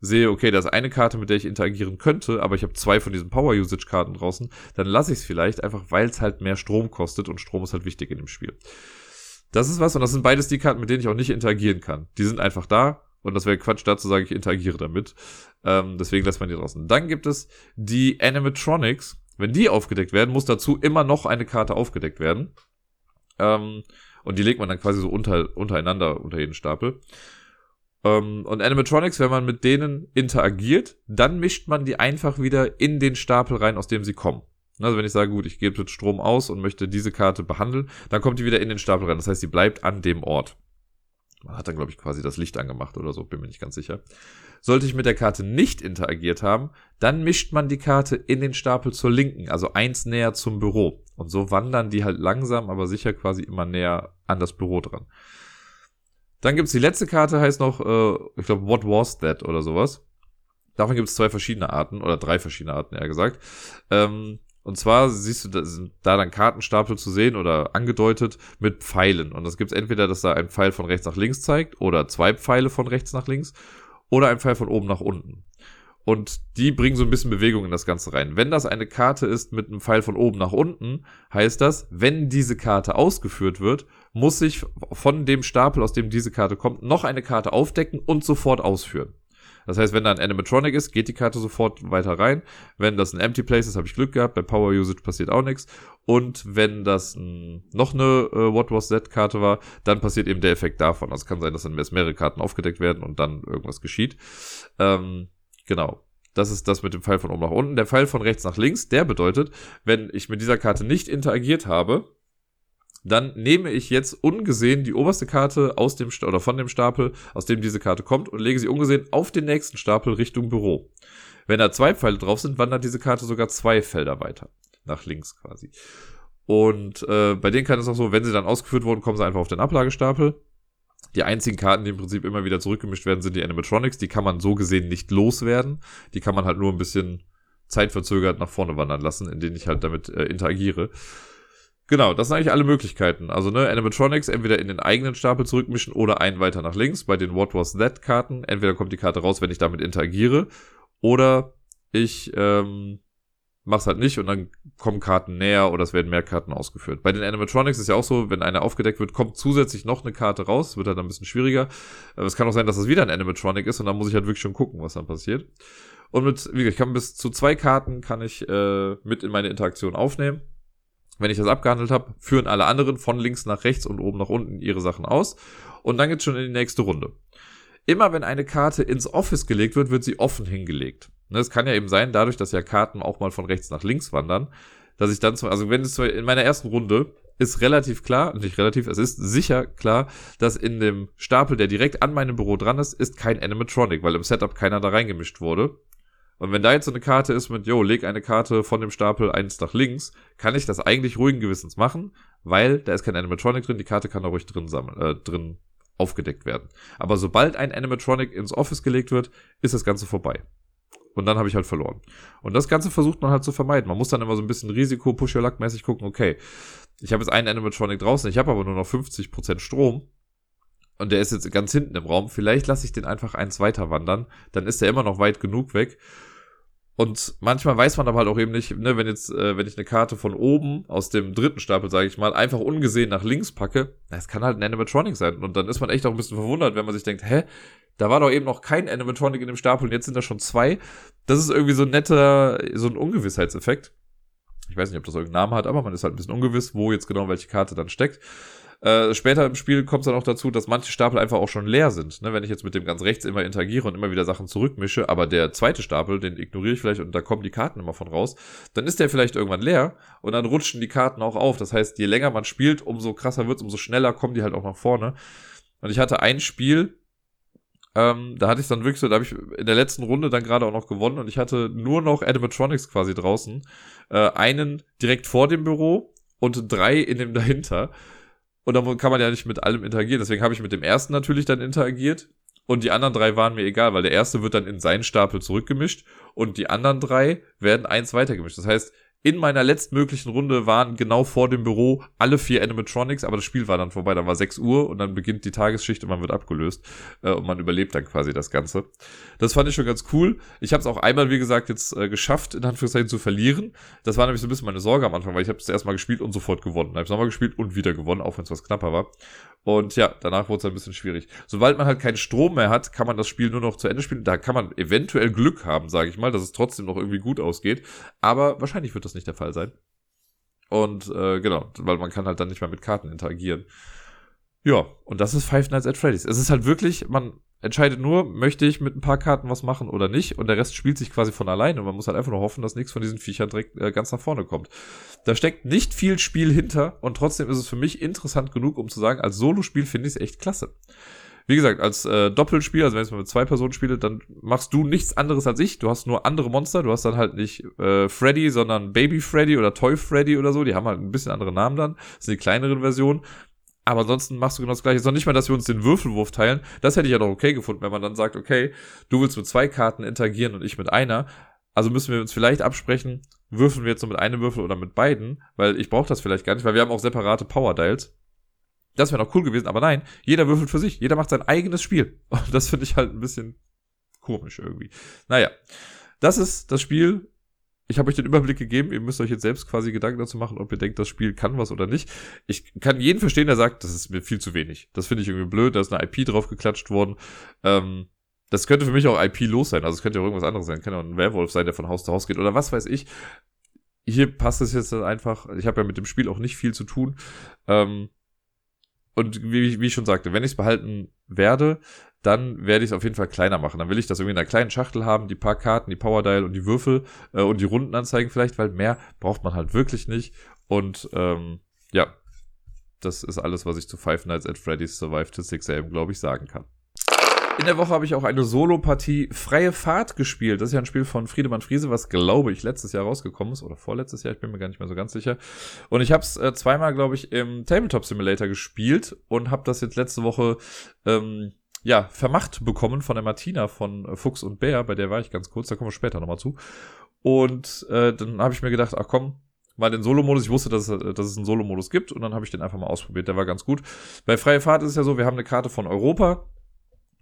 sehe, okay, da ist eine Karte, mit der ich interagieren könnte, aber ich habe zwei von diesen Power-Usage-Karten draußen, dann lasse ich es vielleicht einfach, weil es halt mehr Strom kostet und Strom ist halt wichtig in dem Spiel. Das ist was und das sind beides die Karten, mit denen ich auch nicht interagieren kann. Die sind einfach da und das wäre Quatsch, dazu sage ich interagiere damit. Ähm, deswegen lässt man die draußen. Dann gibt es die Animatronics. Wenn die aufgedeckt werden, muss dazu immer noch eine Karte aufgedeckt werden. Ähm, und die legt man dann quasi so unter, untereinander unter jeden Stapel. Ähm, und Animatronics, wenn man mit denen interagiert, dann mischt man die einfach wieder in den Stapel rein, aus dem sie kommen. Also wenn ich sage, gut, ich gebe jetzt Strom aus und möchte diese Karte behandeln, dann kommt die wieder in den Stapel rein. Das heißt, sie bleibt an dem Ort. Man hat dann, glaube ich, quasi das Licht angemacht oder so, bin mir nicht ganz sicher. Sollte ich mit der Karte nicht interagiert haben, dann mischt man die Karte in den Stapel zur linken, also eins näher zum Büro. Und so wandern die halt langsam, aber sicher quasi immer näher an das Büro dran. Dann gibt's die letzte Karte, heißt noch, äh, ich glaube, What Was That oder sowas. Davon gibt's zwei verschiedene Arten, oder drei verschiedene Arten, eher gesagt. Ähm, und zwar siehst du da, sind da dann Kartenstapel zu sehen oder angedeutet mit Pfeilen. Und das gibt's entweder, dass da ein Pfeil von rechts nach links zeigt oder zwei Pfeile von rechts nach links oder ein Pfeil von oben nach unten. Und die bringen so ein bisschen Bewegung in das Ganze rein. Wenn das eine Karte ist mit einem Pfeil von oben nach unten, heißt das, wenn diese Karte ausgeführt wird, muss ich von dem Stapel, aus dem diese Karte kommt, noch eine Karte aufdecken und sofort ausführen. Das heißt, wenn da ein Animatronic ist, geht die Karte sofort weiter rein. Wenn das ein Empty Place ist, habe ich Glück gehabt. Bei Power Usage passiert auch nichts. Und wenn das ein, noch eine äh, What Was That Karte war, dann passiert eben der Effekt davon. Also kann sein, dass dann mehrere Karten aufgedeckt werden und dann irgendwas geschieht. Ähm, genau. Das ist das mit dem Pfeil von oben nach unten. Der Pfeil von rechts nach links, der bedeutet, wenn ich mit dieser Karte nicht interagiert habe, dann nehme ich jetzt ungesehen die oberste Karte aus dem oder von dem Stapel, aus dem diese Karte kommt, und lege sie ungesehen auf den nächsten Stapel Richtung Büro. Wenn da zwei Pfeile drauf sind, wandert diese Karte sogar zwei Felder weiter. Nach links quasi. Und äh, bei denen kann es auch so, wenn sie dann ausgeführt wurden, kommen sie einfach auf den Ablagestapel. Die einzigen Karten, die im Prinzip immer wieder zurückgemischt werden, sind die Animatronics. Die kann man so gesehen nicht loswerden. Die kann man halt nur ein bisschen zeitverzögert nach vorne wandern lassen, in denen ich halt damit äh, interagiere. Genau, das sind eigentlich alle Möglichkeiten. Also, ne, Animatronics entweder in den eigenen Stapel zurückmischen oder einen weiter nach links. Bei den What Was That Karten, entweder kommt die Karte raus, wenn ich damit interagiere, oder ich, ähm, mach's halt nicht und dann kommen Karten näher oder es werden mehr Karten ausgeführt. Bei den Animatronics ist ja auch so, wenn eine aufgedeckt wird, kommt zusätzlich noch eine Karte raus, wird halt dann ein bisschen schwieriger. Es kann auch sein, dass das wieder ein Animatronic ist und dann muss ich halt wirklich schon gucken, was dann passiert. Und mit, wie gesagt, ich kann bis zu zwei Karten kann ich äh, mit in meine Interaktion aufnehmen. Wenn ich das abgehandelt habe, führen alle anderen von links nach rechts und oben nach unten ihre Sachen aus. Und dann geht's schon in die nächste Runde. Immer wenn eine Karte ins Office gelegt wird, wird sie offen hingelegt. Ne, es kann ja eben sein, dadurch, dass ja Karten auch mal von rechts nach links wandern, dass ich dann, also wenn es in meiner ersten Runde ist relativ klar, nicht relativ, es ist sicher klar, dass in dem Stapel, der direkt an meinem Büro dran ist, ist kein Animatronic, weil im Setup keiner da reingemischt wurde. Und wenn da jetzt so eine Karte ist mit, yo, leg eine Karte von dem Stapel eins nach links, kann ich das eigentlich ruhigen Gewissens machen, weil da ist kein Animatronic drin, die Karte kann da ruhig drin sammeln, äh, drin aufgedeckt werden. Aber sobald ein Animatronic ins Office gelegt wird, ist das Ganze vorbei. Und dann habe ich halt verloren. Und das Ganze versucht man halt zu vermeiden. Man muss dann immer so ein bisschen Risiko, push your luck mäßig gucken, okay, ich habe jetzt einen Animatronic draußen, ich habe aber nur noch 50% Strom. Und der ist jetzt ganz hinten im Raum. Vielleicht lasse ich den einfach eins weiter wandern. Dann ist der immer noch weit genug weg. Und manchmal weiß man aber halt auch eben nicht, ne, wenn jetzt, äh, wenn ich eine Karte von oben aus dem dritten Stapel, sage ich mal, einfach ungesehen nach links packe, das kann halt ein Animatronic sein. Und dann ist man echt auch ein bisschen verwundert, wenn man sich denkt, hä, da war doch eben noch kein Animatronic in dem Stapel und jetzt sind da schon zwei. Das ist irgendwie so ein netter, so ein Ungewissheitseffekt. Ich weiß nicht, ob das irgendeinen Namen hat, aber man ist halt ein bisschen ungewiss, wo jetzt genau welche Karte dann steckt. Äh, später im Spiel kommt es dann auch dazu, dass manche Stapel einfach auch schon leer sind. Ne? Wenn ich jetzt mit dem ganz rechts immer interagiere und immer wieder Sachen zurückmische, aber der zweite Stapel, den ignoriere ich vielleicht und da kommen die Karten immer von raus, dann ist der vielleicht irgendwann leer und dann rutschen die Karten auch auf. Das heißt, je länger man spielt, umso krasser wird's, umso schneller kommen die halt auch nach vorne. Und ich hatte ein Spiel, ähm, da hatte ich dann wirklich so, da habe ich in der letzten Runde dann gerade auch noch gewonnen und ich hatte nur noch Animatronics quasi draußen. Äh, einen direkt vor dem Büro und drei in dem dahinter. Und dann kann man ja nicht mit allem interagieren. Deswegen habe ich mit dem ersten natürlich dann interagiert. Und die anderen drei waren mir egal, weil der erste wird dann in seinen Stapel zurückgemischt und die anderen drei werden eins weitergemischt. Das heißt, in meiner letztmöglichen Runde waren genau vor dem Büro alle vier Animatronics, aber das Spiel war dann vorbei. Dann war 6 Uhr und dann beginnt die Tagesschicht und man wird abgelöst. Äh, und man überlebt dann quasi das Ganze. Das fand ich schon ganz cool. Ich habe es auch einmal, wie gesagt, jetzt äh, geschafft, in Anführungszeichen zu verlieren. Das war nämlich so ein bisschen meine Sorge am Anfang, weil ich habe es erstmal gespielt und sofort gewonnen. Dann habe ich nochmal gespielt und wieder gewonnen, auch wenn es was knapper war. Und ja, danach wurde es ein bisschen schwierig. Sobald man halt keinen Strom mehr hat, kann man das Spiel nur noch zu Ende spielen. Da kann man eventuell Glück haben, sage ich mal, dass es trotzdem noch irgendwie gut ausgeht. Aber wahrscheinlich wird das nicht der Fall sein. Und äh, genau, weil man kann halt dann nicht mehr mit Karten interagieren. Ja, und das ist Five Nights at Freddy's. Es ist halt wirklich, man entscheidet nur, möchte ich mit ein paar Karten was machen oder nicht. Und der Rest spielt sich quasi von alleine. Und man muss halt einfach nur hoffen, dass nichts von diesen Viechern direkt äh, ganz nach vorne kommt. Da steckt nicht viel Spiel hinter. Und trotzdem ist es für mich interessant genug, um zu sagen, als Solospiel finde ich es echt klasse. Wie gesagt, als äh, Doppelspiel, also wenn ich es mit zwei Personen spiele, dann machst du nichts anderes als ich. Du hast nur andere Monster. Du hast dann halt nicht äh, Freddy, sondern Baby Freddy oder Toy Freddy oder so. Die haben halt ein bisschen andere Namen dann. Das sind die kleineren Versionen. Aber ansonsten machst du genau das gleiche. Ist noch nicht mal, dass wir uns den Würfelwurf teilen. Das hätte ich ja noch okay gefunden, wenn man dann sagt, okay, du willst mit zwei Karten interagieren und ich mit einer. Also müssen wir uns vielleicht absprechen, würfeln wir jetzt nur mit einem Würfel oder mit beiden, weil ich brauche das vielleicht gar nicht, weil wir haben auch separate Power Dials. Das wäre noch cool gewesen, aber nein, jeder würfelt für sich. Jeder macht sein eigenes Spiel. Und das finde ich halt ein bisschen komisch irgendwie. Naja, das ist das Spiel ich habe euch den Überblick gegeben, ihr müsst euch jetzt selbst quasi Gedanken dazu machen, ob ihr denkt, das Spiel kann was oder nicht. Ich kann jeden verstehen, der sagt, das ist mir viel zu wenig. Das finde ich irgendwie blöd, da ist eine IP drauf geklatscht worden. Ähm, das könnte für mich auch IP-los sein, also es könnte ja irgendwas anderes sein, kann ja ein Werwolf sein, der von Haus zu Haus geht oder was weiß ich. Hier passt es jetzt einfach, ich habe ja mit dem Spiel auch nicht viel zu tun. Ähm, und wie, wie ich schon sagte, wenn ich es behalten werde, dann werde ich es auf jeden Fall kleiner machen. Dann will ich das irgendwie in einer kleinen Schachtel haben, die paar Karten, die Power Dial und die Würfel äh, und die Runden anzeigen vielleicht, weil mehr braucht man halt wirklich nicht. Und ähm, ja, das ist alles, was ich zu Five Nights at Freddy's Survive to 6 AM, glaube ich, sagen kann. In der Woche habe ich auch eine Solo-Partie Freie Fahrt gespielt. Das ist ja ein Spiel von Friedemann Friese, was glaube ich letztes Jahr rausgekommen ist oder vorletztes Jahr, ich bin mir gar nicht mehr so ganz sicher. Und ich habe es äh, zweimal, glaube ich, im Tabletop Simulator gespielt und habe das jetzt letzte Woche ähm, ja, vermacht bekommen von der Martina von äh, Fuchs und Bär, bei der war ich ganz kurz, da kommen wir später nochmal zu. Und äh, dann habe ich mir gedacht, ach komm, mal den Solo-Modus. Ich wusste, dass es, dass es einen Solo-Modus gibt und dann habe ich den einfach mal ausprobiert. Der war ganz gut. Bei Freie Fahrt ist es ja so, wir haben eine Karte von Europa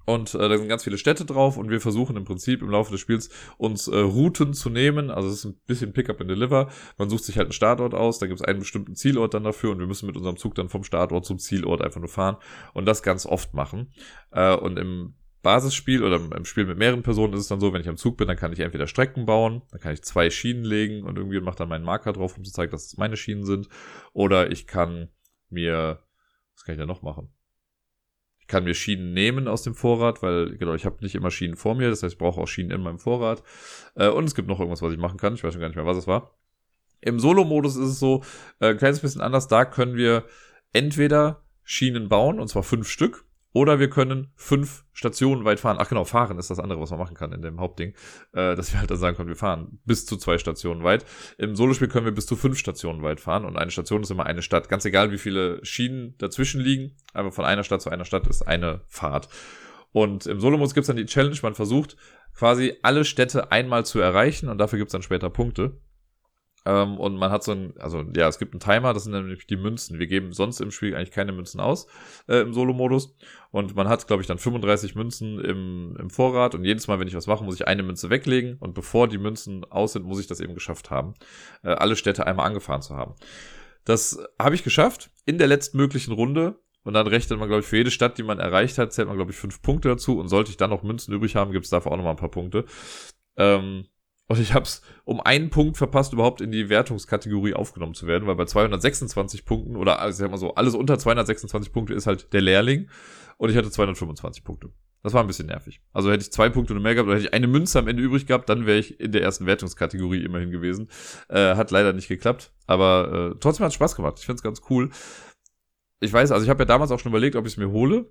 Und äh, da sind ganz viele Städte drauf und wir versuchen im Prinzip im Laufe des Spiels uns äh, Routen zu nehmen. Also es ist ein bisschen Pick-up and Deliver. Man sucht sich halt einen Startort aus, da gibt es einen bestimmten Zielort dann dafür und wir müssen mit unserem Zug dann vom Startort zum Zielort einfach nur fahren und das ganz oft machen. Äh, und im Basisspiel oder im Spiel mit mehreren Personen ist es dann so, wenn ich am Zug bin, dann kann ich entweder Strecken bauen, dann kann ich zwei Schienen legen und irgendwie mache dann meinen Marker drauf, um zu zeigen, dass es meine Schienen sind. Oder ich kann mir, was kann ich da noch machen? Kann mir Schienen nehmen aus dem Vorrat, weil genau, ich habe nicht immer Schienen vor mir, das heißt, ich brauche auch Schienen in meinem Vorrat. Äh, und es gibt noch irgendwas, was ich machen kann. Ich weiß schon gar nicht mehr, was es war. Im Solo-Modus ist es so, äh, ein kleines bisschen anders. Da können wir entweder Schienen bauen, und zwar fünf Stück, oder wir können fünf Stationen weit fahren. Ach genau, fahren ist das andere, was man machen kann in dem Hauptding. Äh, dass wir halt dann sagen können, wir fahren bis zu zwei Stationen weit. Im Solospiel können wir bis zu fünf Stationen weit fahren. Und eine Station ist immer eine Stadt. Ganz egal, wie viele Schienen dazwischen liegen. Aber von einer Stadt zu einer Stadt ist eine Fahrt. Und im Solomos gibt es dann die Challenge, man versucht quasi alle Städte einmal zu erreichen und dafür gibt es dann später Punkte. Ähm, und man hat so ein, also ja, es gibt einen Timer, das sind nämlich die Münzen. Wir geben sonst im Spiel eigentlich keine Münzen aus äh, im Solo-Modus. Und man hat, glaube ich, dann 35 Münzen im, im Vorrat. Und jedes Mal, wenn ich was mache, muss ich eine Münze weglegen. Und bevor die Münzen aus sind, muss ich das eben geschafft haben, äh, alle Städte einmal angefahren zu haben. Das habe ich geschafft in der letzten möglichen Runde. Und dann rechnet man, glaube ich, für jede Stadt, die man erreicht hat, zählt man, glaube ich, fünf Punkte dazu. Und sollte ich dann noch Münzen übrig haben, gibt es dafür auch noch mal ein paar Punkte. Ähm, und ich habe es um einen Punkt verpasst, überhaupt in die Wertungskategorie aufgenommen zu werden, weil bei 226 Punkten oder also ich sag mal so, alles unter 226 Punkte ist halt der Lehrling und ich hatte 225 Punkte. Das war ein bisschen nervig. Also hätte ich zwei Punkte nur mehr gehabt oder hätte ich eine Münze am Ende übrig gehabt, dann wäre ich in der ersten Wertungskategorie immerhin gewesen. Äh, hat leider nicht geklappt, aber äh, trotzdem hat es Spaß gemacht. Ich finde es ganz cool. Ich weiß, also ich habe ja damals auch schon überlegt, ob ich es mir hole,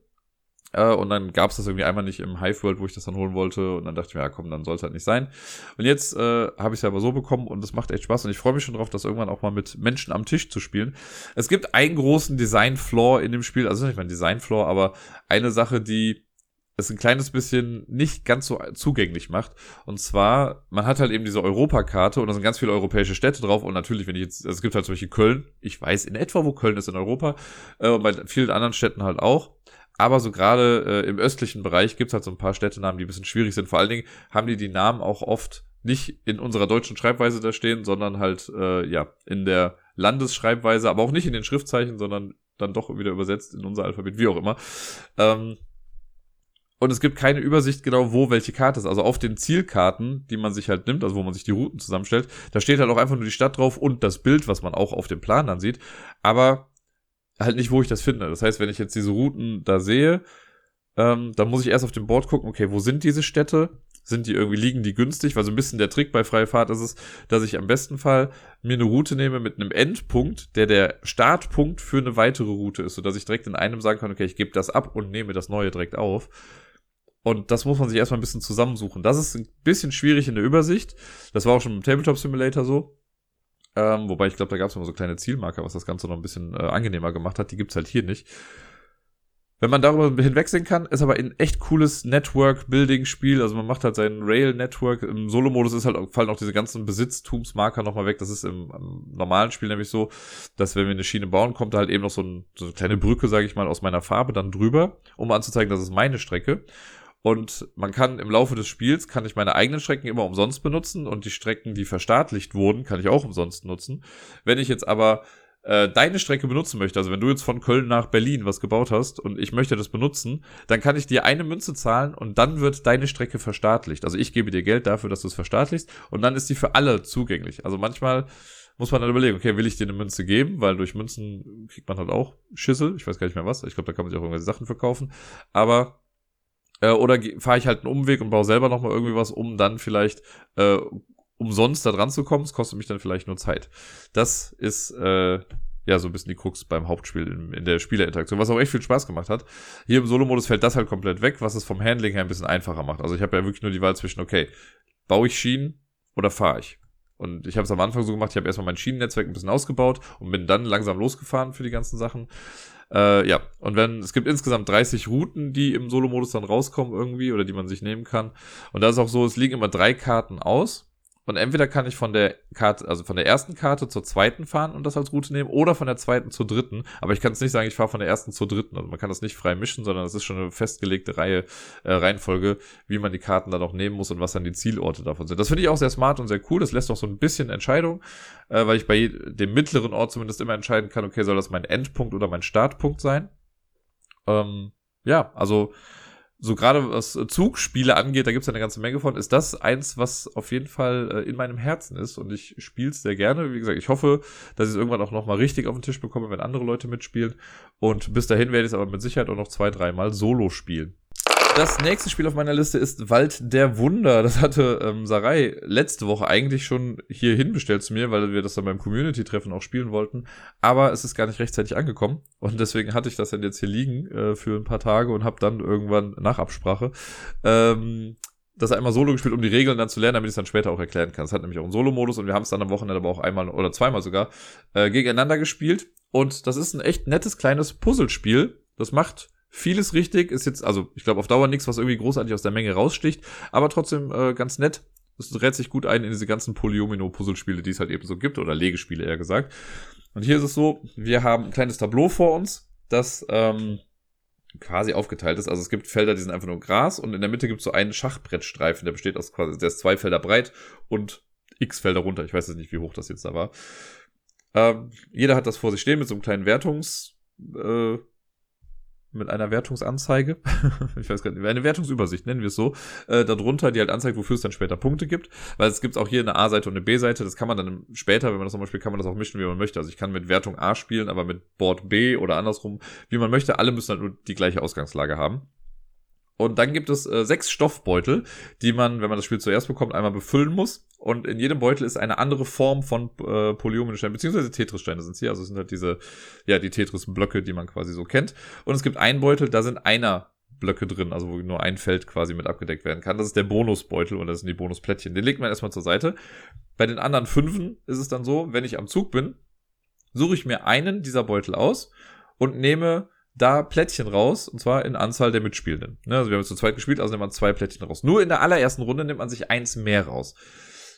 äh, und dann gab es das irgendwie einmal nicht im Hive World, wo ich das dann holen wollte. Und dann dachte ich mir, ja komm, dann soll es halt nicht sein. Und jetzt äh, habe ich es aber so bekommen und es macht echt Spaß. Und ich freue mich schon drauf, das irgendwann auch mal mit Menschen am Tisch zu spielen. Es gibt einen großen Design-Flaw in dem Spiel. Also nicht mein Design-Flaw, aber eine Sache, die es ein kleines bisschen nicht ganz so zugänglich macht. Und zwar, man hat halt eben diese Europakarte und da sind ganz viele europäische Städte drauf. Und natürlich, wenn ich jetzt, also es gibt halt Beispiel Köln. Ich weiß in etwa, wo Köln ist in Europa. Äh, und bei vielen anderen Städten halt auch. Aber so gerade äh, im östlichen Bereich gibt's halt so ein paar Städtenamen, die ein bisschen schwierig sind. Vor allen Dingen haben die die Namen auch oft nicht in unserer deutschen Schreibweise da stehen, sondern halt äh, ja in der Landesschreibweise, aber auch nicht in den Schriftzeichen, sondern dann doch wieder übersetzt in unser Alphabet, wie auch immer. Ähm, und es gibt keine Übersicht genau, wo welche Karte ist. Also auf den Zielkarten, die man sich halt nimmt, also wo man sich die Routen zusammenstellt, da steht halt auch einfach nur die Stadt drauf und das Bild, was man auch auf dem Plan dann sieht. Aber halt nicht, wo ich das finde. Das heißt, wenn ich jetzt diese Routen da sehe, ähm, dann muss ich erst auf dem Board gucken, okay, wo sind diese Städte? Sind die irgendwie, liegen die günstig? Weil so ein bisschen der Trick bei Freie Fahrt ist es, dass ich am besten Fall mir eine Route nehme mit einem Endpunkt, der der Startpunkt für eine weitere Route ist, sodass ich direkt in einem sagen kann, okay, ich gebe das ab und nehme das neue direkt auf. Und das muss man sich erstmal ein bisschen zusammensuchen. Das ist ein bisschen schwierig in der Übersicht. Das war auch schon im Tabletop Simulator so. Ähm, wobei ich glaube, da gab es immer so kleine Zielmarker, was das Ganze noch ein bisschen äh, angenehmer gemacht hat. Die gibt's halt hier nicht. Wenn man darüber hinwegsehen kann, ist aber ein echt cooles Network-Building-Spiel. Also man macht halt sein Rail-Network. Im Solo-Modus ist halt, fallen auch diese ganzen Besitztumsmarker nochmal weg. Das ist im, im, normalen Spiel nämlich so, dass wenn wir eine Schiene bauen, kommt da halt eben noch so, ein, so eine kleine Brücke, sage ich mal, aus meiner Farbe dann drüber, um anzuzeigen, das ist meine Strecke. Und man kann im Laufe des Spiels, kann ich meine eigenen Strecken immer umsonst benutzen und die Strecken, die verstaatlicht wurden, kann ich auch umsonst nutzen. Wenn ich jetzt aber äh, deine Strecke benutzen möchte, also wenn du jetzt von Köln nach Berlin was gebaut hast und ich möchte das benutzen, dann kann ich dir eine Münze zahlen und dann wird deine Strecke verstaatlicht. Also ich gebe dir Geld dafür, dass du es verstaatlichst und dann ist die für alle zugänglich. Also manchmal muss man dann überlegen, okay, will ich dir eine Münze geben, weil durch Münzen kriegt man halt auch Schüssel, ich weiß gar nicht mehr was, ich glaube, da kann man sich auch irgendwelche Sachen verkaufen, aber äh, oder fahre ich halt einen Umweg und baue selber nochmal irgendwie was, um dann vielleicht äh, umsonst da dran zu kommen. Es kostet mich dann vielleicht nur Zeit. Das ist äh, ja so ein bisschen die Krux beim Hauptspiel in, in der Spielerinteraktion, was auch echt viel Spaß gemacht hat. Hier im Solo-Modus fällt das halt komplett weg, was es vom Handling her ein bisschen einfacher macht. Also ich habe ja wirklich nur die Wahl zwischen, okay, baue ich Schienen oder fahre ich? Und ich habe es am Anfang so gemacht, ich habe erstmal mein Schienennetzwerk ein bisschen ausgebaut und bin dann langsam losgefahren für die ganzen Sachen. Äh, ja, und wenn, es gibt insgesamt 30 Routen, die im Solo-Modus dann rauskommen irgendwie oder die man sich nehmen kann. Und da ist auch so, es liegen immer drei Karten aus. Und entweder kann ich von der Karte, also von der ersten Karte zur zweiten fahren und das als Route nehmen, oder von der zweiten zur dritten. Aber ich kann es nicht sagen, ich fahre von der ersten zur dritten. Also man kann das nicht frei mischen, sondern das ist schon eine festgelegte Reihe, äh, Reihenfolge, wie man die Karten dann auch nehmen muss und was dann die Zielorte davon sind. Das finde ich auch sehr smart und sehr cool. Das lässt auch so ein bisschen Entscheidung, äh, weil ich bei dem mittleren Ort zumindest immer entscheiden kann, okay, soll das mein Endpunkt oder mein Startpunkt sein? Ähm, ja, also so gerade was Zugspiele angeht, da gibt es eine ganze Menge von, ist das eins, was auf jeden Fall äh, in meinem Herzen ist und ich spiele es sehr gerne. Wie gesagt, ich hoffe, dass ich es irgendwann auch nochmal richtig auf den Tisch bekomme, wenn andere Leute mitspielen. Und bis dahin werde ich es aber mit Sicherheit auch noch zwei, dreimal solo spielen. Das nächste Spiel auf meiner Liste ist Wald der Wunder. Das hatte ähm, Sarai letzte Woche eigentlich schon hier hinbestellt zu mir, weil wir das dann beim Community-Treffen auch spielen wollten. Aber es ist gar nicht rechtzeitig angekommen. Und deswegen hatte ich das dann jetzt hier liegen äh, für ein paar Tage und habe dann irgendwann nach Absprache ähm, das einmal solo gespielt, um die Regeln dann zu lernen, damit ich es dann später auch erklären kann. Es hat nämlich auch einen Solo-Modus und wir haben es dann am Wochenende aber auch einmal oder zweimal sogar äh, gegeneinander gespielt. Und das ist ein echt nettes kleines Puzzlespiel. Das macht Vieles richtig, ist jetzt, also ich glaube auf Dauer nichts, was irgendwie großartig aus der Menge raussticht, aber trotzdem äh, ganz nett. Es dreht sich gut ein in diese ganzen Polyomino-Puzzlespiele, die es halt eben so gibt, oder Legespiele eher gesagt. Und hier ist es so, wir haben ein kleines Tableau vor uns, das ähm, quasi aufgeteilt ist. Also es gibt Felder, die sind einfach nur Gras und in der Mitte gibt es so einen Schachbrettstreifen, der besteht aus quasi, der ist zwei Felder breit und x Felder runter. Ich weiß jetzt nicht, wie hoch das jetzt da war. Ähm, jeder hat das vor sich stehen mit so einem kleinen Wertungs, äh, mit einer Wertungsanzeige, ich weiß gar nicht, eine Wertungsübersicht, nennen wir es so, äh, darunter, die halt anzeigt, wofür es dann später Punkte gibt, weil es gibt auch hier eine A-Seite und eine B-Seite, das kann man dann später, wenn man das nochmal spielt, kann man das auch mischen, wie man möchte. Also ich kann mit Wertung A spielen, aber mit Board B oder andersrum, wie man möchte, alle müssen halt nur die gleiche Ausgangslage haben. Und dann gibt es äh, sechs Stoffbeutel, die man, wenn man das Spiel zuerst bekommt, einmal befüllen muss. Und in jedem Beutel ist eine andere Form von äh, Polyomino-Steinen, beziehungsweise Tetris-Steine sind hier. Also sind halt diese, ja, die Tetris-Blöcke, die man quasi so kennt. Und es gibt einen Beutel, da sind einer Blöcke drin, also wo nur ein Feld quasi mit abgedeckt werden kann. Das ist der Bonusbeutel und das sind die Bonusplättchen. Den legt man erstmal zur Seite. Bei den anderen fünfen ist es dann so, wenn ich am Zug bin, suche ich mir einen dieser Beutel aus und nehme da Plättchen raus, und zwar in Anzahl der Mitspielenden. Ne, also wir haben zu zweit gespielt, also nimmt man zwei Plättchen raus. Nur in der allerersten Runde nimmt man sich eins mehr raus.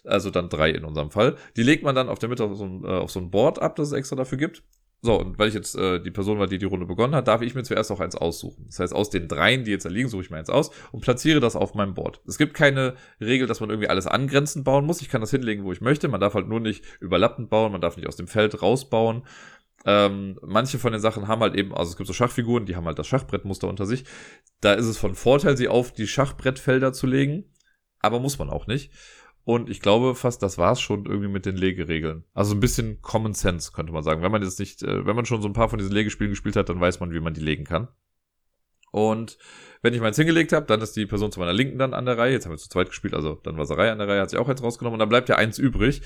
Also dann drei in unserem Fall. Die legt man dann auf der Mitte auf so ein, äh, auf so ein Board ab, das es extra dafür gibt. So, und weil ich jetzt äh, die Person war, die die Runde begonnen hat, darf ich mir zuerst auch eins aussuchen. Das heißt, aus den dreien, die jetzt da liegen, suche ich mir eins aus und platziere das auf meinem Board. Es gibt keine Regel, dass man irgendwie alles angrenzend bauen muss. Ich kann das hinlegen, wo ich möchte. Man darf halt nur nicht überlappend bauen, man darf nicht aus dem Feld rausbauen. Ähm, manche von den Sachen haben halt eben, also es gibt so Schachfiguren, die haben halt das Schachbrettmuster unter sich. Da ist es von Vorteil, sie auf die Schachbrettfelder zu legen, aber muss man auch nicht. Und ich glaube fast, das war's schon irgendwie mit den Legeregeln. Also ein bisschen Common Sense, könnte man sagen. Wenn man jetzt nicht, äh, wenn man schon so ein paar von diesen Legespielen gespielt hat, dann weiß man, wie man die legen kann. Und wenn ich meins hingelegt habe, dann ist die Person zu meiner Linken dann an der Reihe. Jetzt haben wir zu zweit gespielt, also dann war Sarai an der Reihe, hat sich auch jetzt rausgenommen und dann bleibt ja eins übrig.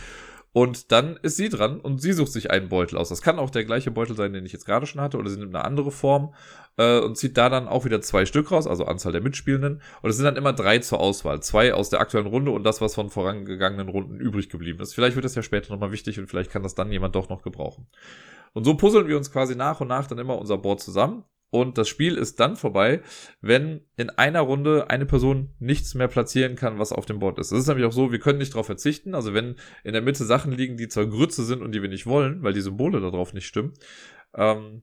Und dann ist sie dran und sie sucht sich einen Beutel aus. Das kann auch der gleiche Beutel sein, den ich jetzt gerade schon hatte, oder sie nimmt eine andere Form äh, und zieht da dann auch wieder zwei Stück raus, also Anzahl der Mitspielenden. Und es sind dann immer drei zur Auswahl. Zwei aus der aktuellen Runde und das, was von vorangegangenen Runden übrig geblieben ist. Vielleicht wird das ja später nochmal wichtig und vielleicht kann das dann jemand doch noch gebrauchen. Und so puzzeln wir uns quasi nach und nach dann immer unser Board zusammen. Und das Spiel ist dann vorbei, wenn in einer Runde eine Person nichts mehr platzieren kann, was auf dem Board ist. Das ist nämlich auch so, wir können nicht darauf verzichten. Also wenn in der Mitte Sachen liegen, die zwar Grütze sind und die wir nicht wollen, weil die Symbole darauf nicht stimmen, ähm,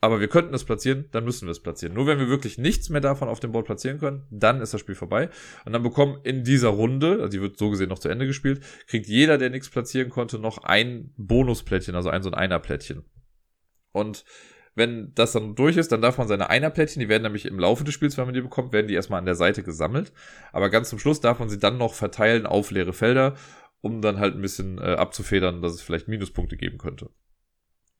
aber wir könnten es platzieren, dann müssen wir es platzieren. Nur wenn wir wirklich nichts mehr davon auf dem Board platzieren können, dann ist das Spiel vorbei. Und dann bekommen in dieser Runde, also die wird so gesehen noch zu Ende gespielt, kriegt jeder, der nichts platzieren konnte, noch ein Bonusplättchen, also ein so ein Einerplättchen. Und wenn das dann durch ist, dann darf man seine Einerplättchen, die werden nämlich im Laufe des Spiels, wenn man die bekommt, werden die erstmal an der Seite gesammelt. Aber ganz zum Schluss darf man sie dann noch verteilen auf leere Felder, um dann halt ein bisschen äh, abzufedern, dass es vielleicht Minuspunkte geben könnte.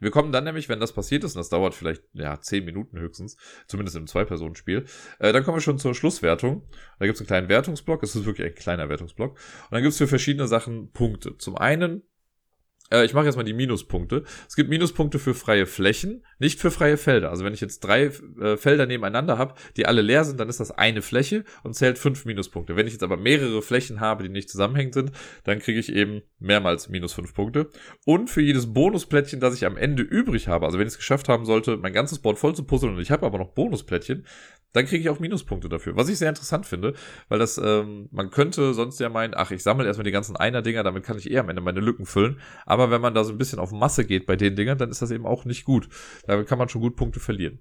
Wir kommen dann nämlich, wenn das passiert ist, und das dauert vielleicht ja zehn Minuten höchstens, zumindest im Zwei-Personen-Spiel, äh, dann kommen wir schon zur Schlusswertung. Da gibt es einen kleinen Wertungsblock, es ist wirklich ein kleiner Wertungsblock. Und dann gibt es für verschiedene Sachen Punkte. Zum einen äh, ich mache jetzt mal die Minuspunkte. Es gibt Minuspunkte für freie Flächen, nicht für freie Felder. Also wenn ich jetzt drei äh, Felder nebeneinander habe, die alle leer sind, dann ist das eine Fläche und zählt fünf Minuspunkte. Wenn ich jetzt aber mehrere Flächen habe, die nicht zusammenhängend sind, dann kriege ich eben mehrmals minus fünf Punkte. Und für jedes Bonusplättchen, das ich am Ende übrig habe, also wenn ich es geschafft haben sollte, mein ganzes Board voll zu puzzeln und ich habe aber noch Bonusplättchen, dann kriege ich auch Minuspunkte dafür. Was ich sehr interessant finde, weil das, ähm, man könnte sonst ja meinen, ach, ich sammle erstmal die ganzen Einer-Dinger, damit kann ich eher am Ende meine Lücken füllen. Aber wenn man da so ein bisschen auf Masse geht bei den Dingern, dann ist das eben auch nicht gut. Damit kann man schon gut Punkte verlieren.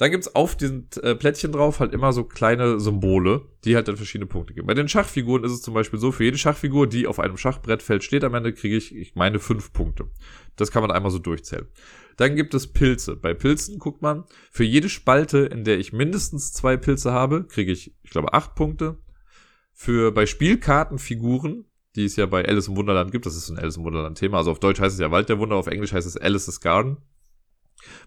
Dann gibt's auf diesen äh, Plättchen drauf halt immer so kleine Symbole, die halt dann verschiedene Punkte geben. Bei den Schachfiguren ist es zum Beispiel so, für jede Schachfigur, die auf einem Schachbrettfeld steht, am Ende kriege ich, ich meine, fünf Punkte. Das kann man einmal so durchzählen. Dann gibt es Pilze. Bei Pilzen guckt man, für jede Spalte, in der ich mindestens zwei Pilze habe, kriege ich, ich glaube, acht Punkte. Für bei Spielkartenfiguren, die es ja bei Alice im Wunderland gibt, das ist ein Alice im Wunderland Thema, also auf Deutsch heißt es ja Wald der Wunder, auf Englisch heißt es Alice's Garden.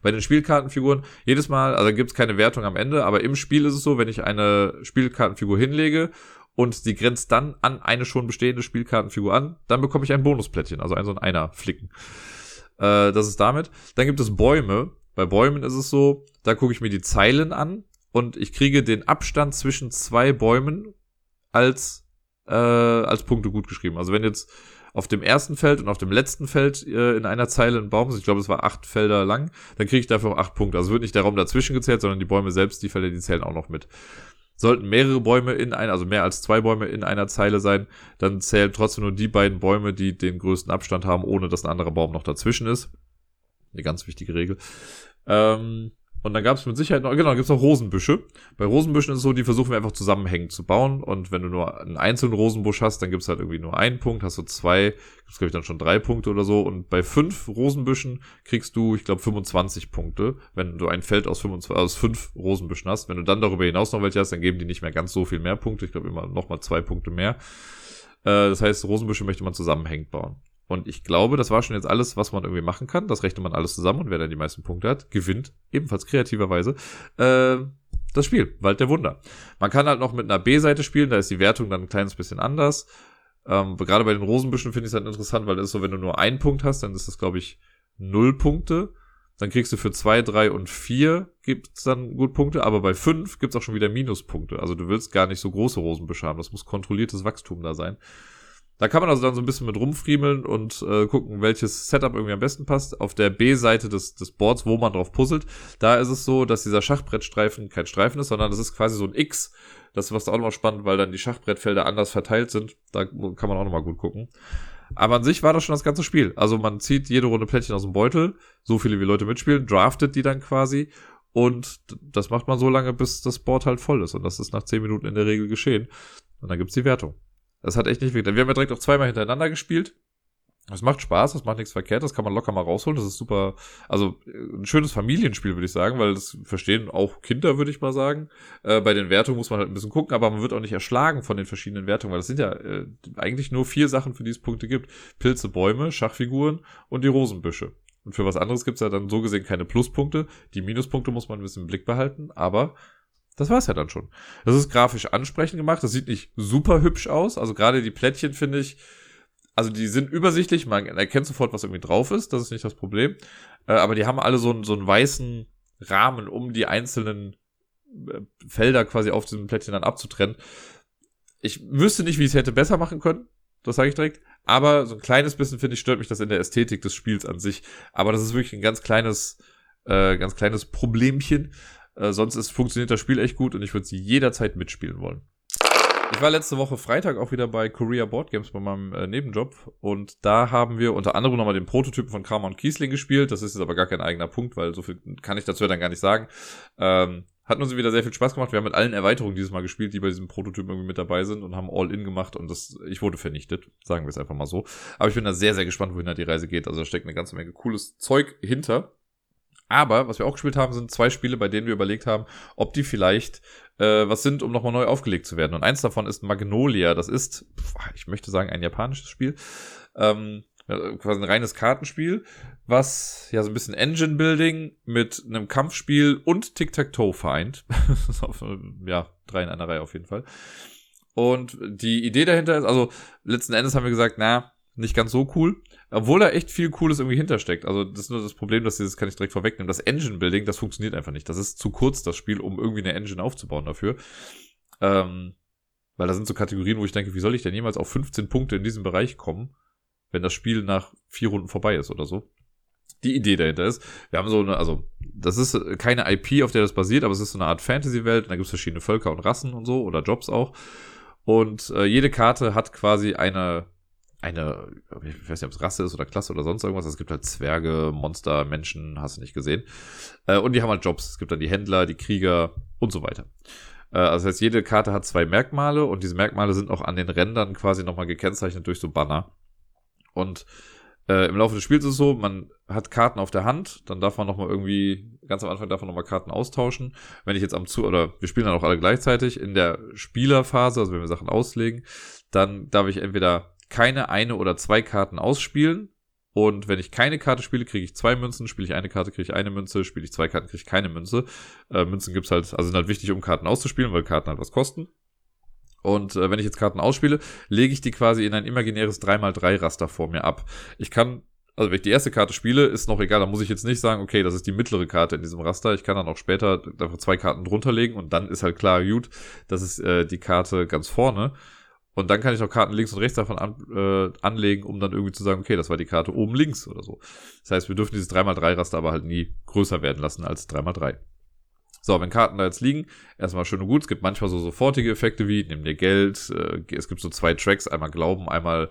Bei den Spielkartenfiguren, jedes Mal, also gibt es keine Wertung am Ende, aber im Spiel ist es so, wenn ich eine Spielkartenfigur hinlege und sie grenzt dann an eine schon bestehende Spielkartenfigur an, dann bekomme ich ein Bonusplättchen, also ein so ein Einer-Flicken. Äh, das ist damit. Dann gibt es Bäume. Bei Bäumen ist es so, da gucke ich mir die Zeilen an und ich kriege den Abstand zwischen zwei Bäumen als, äh, als Punkte gut geschrieben. Also wenn jetzt auf dem ersten Feld und auf dem letzten Feld äh, in einer Zeile ein Baum ist, ich glaube, es war acht Felder lang, dann kriege ich dafür auch acht Punkte. Also wird nicht der Raum dazwischen gezählt, sondern die Bäume selbst, die Felder, die zählen auch noch mit. Sollten mehrere Bäume in einer, also mehr als zwei Bäume in einer Zeile sein, dann zählen trotzdem nur die beiden Bäume, die den größten Abstand haben, ohne dass ein anderer Baum noch dazwischen ist. Eine ganz wichtige Regel. Ähm, und dann gab es mit Sicherheit noch, genau, gibt es noch Rosenbüsche. Bei Rosenbüschen ist es so, die versuchen wir einfach zusammenhängend zu bauen. Und wenn du nur einen einzelnen Rosenbusch hast, dann gibt es halt irgendwie nur einen Punkt. Hast du zwei, gibt es glaube ich dann schon drei Punkte oder so. Und bei fünf Rosenbüschen kriegst du, ich glaube, 25 Punkte, wenn du ein Feld aus, 25, aus fünf Rosenbüschen hast. Wenn du dann darüber hinaus noch welche hast, dann geben die nicht mehr ganz so viel mehr Punkte. Ich glaube immer noch mal zwei Punkte mehr. Äh, das heißt, Rosenbüsche möchte man zusammenhängend bauen. Und ich glaube, das war schon jetzt alles, was man irgendwie machen kann. Das rechnet man alles zusammen und wer dann die meisten Punkte hat, gewinnt ebenfalls kreativerweise äh, das Spiel. Wald der Wunder. Man kann halt noch mit einer B-Seite spielen, da ist die Wertung dann ein kleines bisschen anders. Ähm, gerade bei den Rosenbüschen finde ich es halt interessant, weil es ist so, wenn du nur einen Punkt hast, dann ist das, glaube ich, null Punkte. Dann kriegst du für zwei, drei und vier gibt's dann gut Punkte, aber bei fünf gibt's auch schon wieder Minuspunkte. Also du willst gar nicht so große Rosenbüsche haben. Das muss kontrolliertes Wachstum da sein. Da kann man also dann so ein bisschen mit rumfriemeln und äh, gucken, welches Setup irgendwie am besten passt. Auf der B-Seite des, des Boards, wo man drauf puzzelt, da ist es so, dass dieser Schachbrettstreifen kein Streifen ist, sondern das ist quasi so ein X. Das ist auch nochmal spannend, weil dann die Schachbrettfelder anders verteilt sind. Da kann man auch nochmal gut gucken. Aber an sich war das schon das ganze Spiel. Also man zieht jede Runde Plättchen aus dem Beutel, so viele wie Leute mitspielen, draftet die dann quasi und das macht man so lange, bis das Board halt voll ist. Und das ist nach 10 Minuten in der Regel geschehen. Und dann gibt's die Wertung. Das hat echt nicht weh. Wir haben ja direkt auch zweimal hintereinander gespielt. Das macht Spaß, das macht nichts verkehrt, das kann man locker mal rausholen. Das ist super, also ein schönes Familienspiel, würde ich sagen, weil das verstehen auch Kinder, würde ich mal sagen. Äh, bei den Wertungen muss man halt ein bisschen gucken, aber man wird auch nicht erschlagen von den verschiedenen Wertungen, weil das sind ja äh, eigentlich nur vier Sachen, für die es Punkte gibt. Pilze, Bäume, Schachfiguren und die Rosenbüsche. Und für was anderes gibt's ja dann so gesehen keine Pluspunkte. Die Minuspunkte muss man ein bisschen im Blick behalten, aber das war's ja dann schon. Das ist grafisch ansprechend gemacht. Das sieht nicht super hübsch aus. Also gerade die Plättchen finde ich, also die sind übersichtlich. Man erkennt sofort, was irgendwie drauf ist. Das ist nicht das Problem. Äh, aber die haben alle so, einen so einen weißen Rahmen, um die einzelnen äh, Felder quasi auf diesem Plättchen dann abzutrennen. Ich wüsste nicht, wie ich es hätte besser machen können. Das sage ich direkt. Aber so ein kleines bisschen, finde ich, stört mich das in der Ästhetik des Spiels an sich. Aber das ist wirklich ein ganz kleines, äh, ganz kleines Problemchen. Äh, sonst ist, funktioniert das Spiel echt gut und ich würde sie jederzeit mitspielen wollen. Ich war letzte Woche Freitag auch wieder bei Korea Board Games bei meinem äh, Nebenjob und da haben wir unter anderem nochmal den Prototypen von Kramer und Kiesling gespielt. Das ist jetzt aber gar kein eigener Punkt, weil so viel kann ich dazu dann gar nicht sagen. Ähm, hat uns wieder sehr viel Spaß gemacht. Wir haben mit allen Erweiterungen dieses Mal gespielt, die bei diesem Prototypen irgendwie mit dabei sind und haben All-In gemacht und das, ich wurde vernichtet, sagen wir es einfach mal so. Aber ich bin da sehr, sehr gespannt, wohin da die Reise geht. Also da steckt eine ganze Menge cooles Zeug hinter. Aber was wir auch gespielt haben, sind zwei Spiele, bei denen wir überlegt haben, ob die vielleicht äh, was sind, um nochmal neu aufgelegt zu werden. Und eins davon ist Magnolia. Das ist, ich möchte sagen, ein japanisches Spiel. Ähm, quasi ein reines Kartenspiel, was ja so ein bisschen Engine-Building mit einem Kampfspiel und Tic-Tac-Toe vereint. ja, drei in einer Reihe auf jeden Fall. Und die Idee dahinter ist, also letzten Endes haben wir gesagt, na, nicht ganz so cool. Obwohl da echt viel Cooles irgendwie hintersteckt. Also das ist nur das Problem, dass dieses kann ich direkt vorwegnehmen. Das Engine Building, das funktioniert einfach nicht. Das ist zu kurz, das Spiel, um irgendwie eine Engine aufzubauen dafür. Ähm, weil da sind so Kategorien, wo ich denke, wie soll ich denn jemals auf 15 Punkte in diesem Bereich kommen, wenn das Spiel nach vier Runden vorbei ist oder so. die Idee dahinter ist, wir haben so eine, also das ist keine IP, auf der das basiert, aber es ist so eine Art Fantasy-Welt. Da gibt es verschiedene Völker und Rassen und so oder Jobs auch. Und äh, jede Karte hat quasi eine, eine, ich weiß nicht, ob es Rasse ist oder Klasse oder sonst irgendwas. Es gibt halt Zwerge, Monster, Menschen, hast du nicht gesehen. Äh, und die haben halt Jobs. Es gibt dann die Händler, die Krieger und so weiter. Äh, also das heißt, jede Karte hat zwei Merkmale und diese Merkmale sind auch an den Rändern quasi nochmal gekennzeichnet durch so Banner. Und äh, Im Laufe des Spiels ist es so, man hat Karten auf der Hand, dann darf man nochmal irgendwie, ganz am Anfang darf man nochmal Karten austauschen. Wenn ich jetzt am Zu, oder wir spielen dann auch alle gleichzeitig, in der Spielerphase, also wenn wir Sachen auslegen, dann darf ich entweder keine eine oder zwei Karten ausspielen. Und wenn ich keine Karte spiele, kriege ich zwei Münzen, spiele ich eine Karte, kriege ich eine Münze, spiele ich zwei Karten, kriege ich keine Münze. Äh, Münzen gibt's halt, also sind halt wichtig, um Karten auszuspielen, weil Karten halt was kosten. Und äh, wenn ich jetzt Karten ausspiele, lege ich die quasi in ein imaginäres 3x3-Raster vor mir ab. Ich kann, also wenn ich die erste Karte spiele, ist noch egal, da muss ich jetzt nicht sagen, okay, das ist die mittlere Karte in diesem Raster. Ich kann dann auch später einfach zwei Karten drunter legen und dann ist halt klar, gut, das ist äh, die Karte ganz vorne. Und dann kann ich noch Karten links und rechts davon an, äh, anlegen, um dann irgendwie zu sagen, okay, das war die Karte oben links oder so. Das heißt, wir dürfen dieses 3x3-Raster aber halt nie größer werden lassen als 3x3. So, wenn Karten da jetzt liegen, erstmal schön und gut. Es gibt manchmal so sofortige Effekte wie, nimm dir Geld. Äh, es gibt so zwei Tracks, einmal Glauben, einmal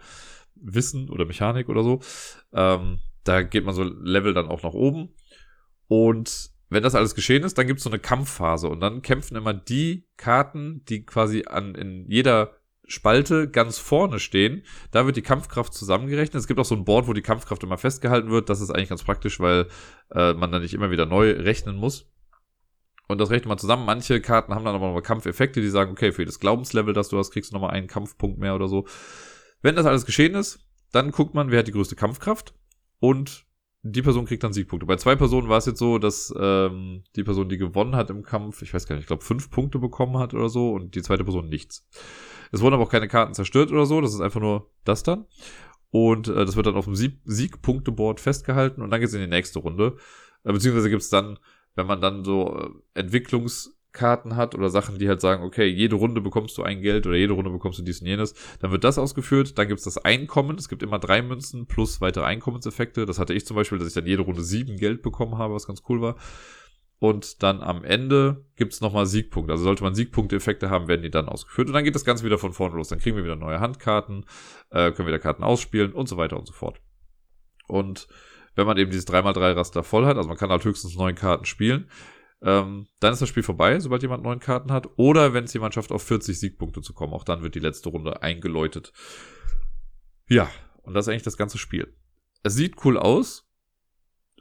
Wissen oder Mechanik oder so. Ähm, da geht man so Level dann auch nach oben. Und wenn das alles geschehen ist, dann gibt es so eine Kampfphase. Und dann kämpfen immer die Karten, die quasi an, in jeder Spalte ganz vorne stehen. Da wird die Kampfkraft zusammengerechnet. Es gibt auch so ein Board, wo die Kampfkraft immer festgehalten wird. Das ist eigentlich ganz praktisch, weil äh, man dann nicht immer wieder neu rechnen muss. Und das rechnet man zusammen. Manche Karten haben dann aber noch Kampfeffekte, die sagen, okay, für das Glaubenslevel, das du hast, kriegst du nochmal einen Kampfpunkt mehr oder so. Wenn das alles geschehen ist, dann guckt man, wer hat die größte Kampfkraft und die Person kriegt dann Siegpunkte. Bei zwei Personen war es jetzt so, dass ähm, die Person, die gewonnen hat im Kampf, ich weiß gar nicht, ich glaube fünf Punkte bekommen hat oder so und die zweite Person nichts. Es wurden aber auch keine Karten zerstört oder so, das ist einfach nur das dann. Und äh, das wird dann auf dem Sieg Siegpunkteboard festgehalten und dann geht's in die nächste Runde. Äh, beziehungsweise gibt's dann wenn man dann so äh, Entwicklungskarten hat oder Sachen, die halt sagen, okay, jede Runde bekommst du ein Geld oder jede Runde bekommst du dies und jenes, dann wird das ausgeführt, dann gibt's das Einkommen, es gibt immer drei Münzen plus weitere Einkommenseffekte. Das hatte ich zum Beispiel, dass ich dann jede Runde sieben Geld bekommen habe, was ganz cool war. Und dann am Ende gibt's nochmal Siegpunkte. Also sollte man Siegpunkte-Effekte haben, werden die dann ausgeführt. Und dann geht das Ganze wieder von vorne los. Dann kriegen wir wieder neue Handkarten, äh, können wieder Karten ausspielen und so weiter und so fort. Und wenn man eben dieses 3x3-Raster voll hat, also man kann halt höchstens neun Karten spielen, ähm, dann ist das Spiel vorbei, sobald jemand neun Karten hat. Oder wenn es jemand schafft, auf 40 Siegpunkte zu kommen. Auch dann wird die letzte Runde eingeläutet. Ja, und das ist eigentlich das ganze Spiel. Es sieht cool aus.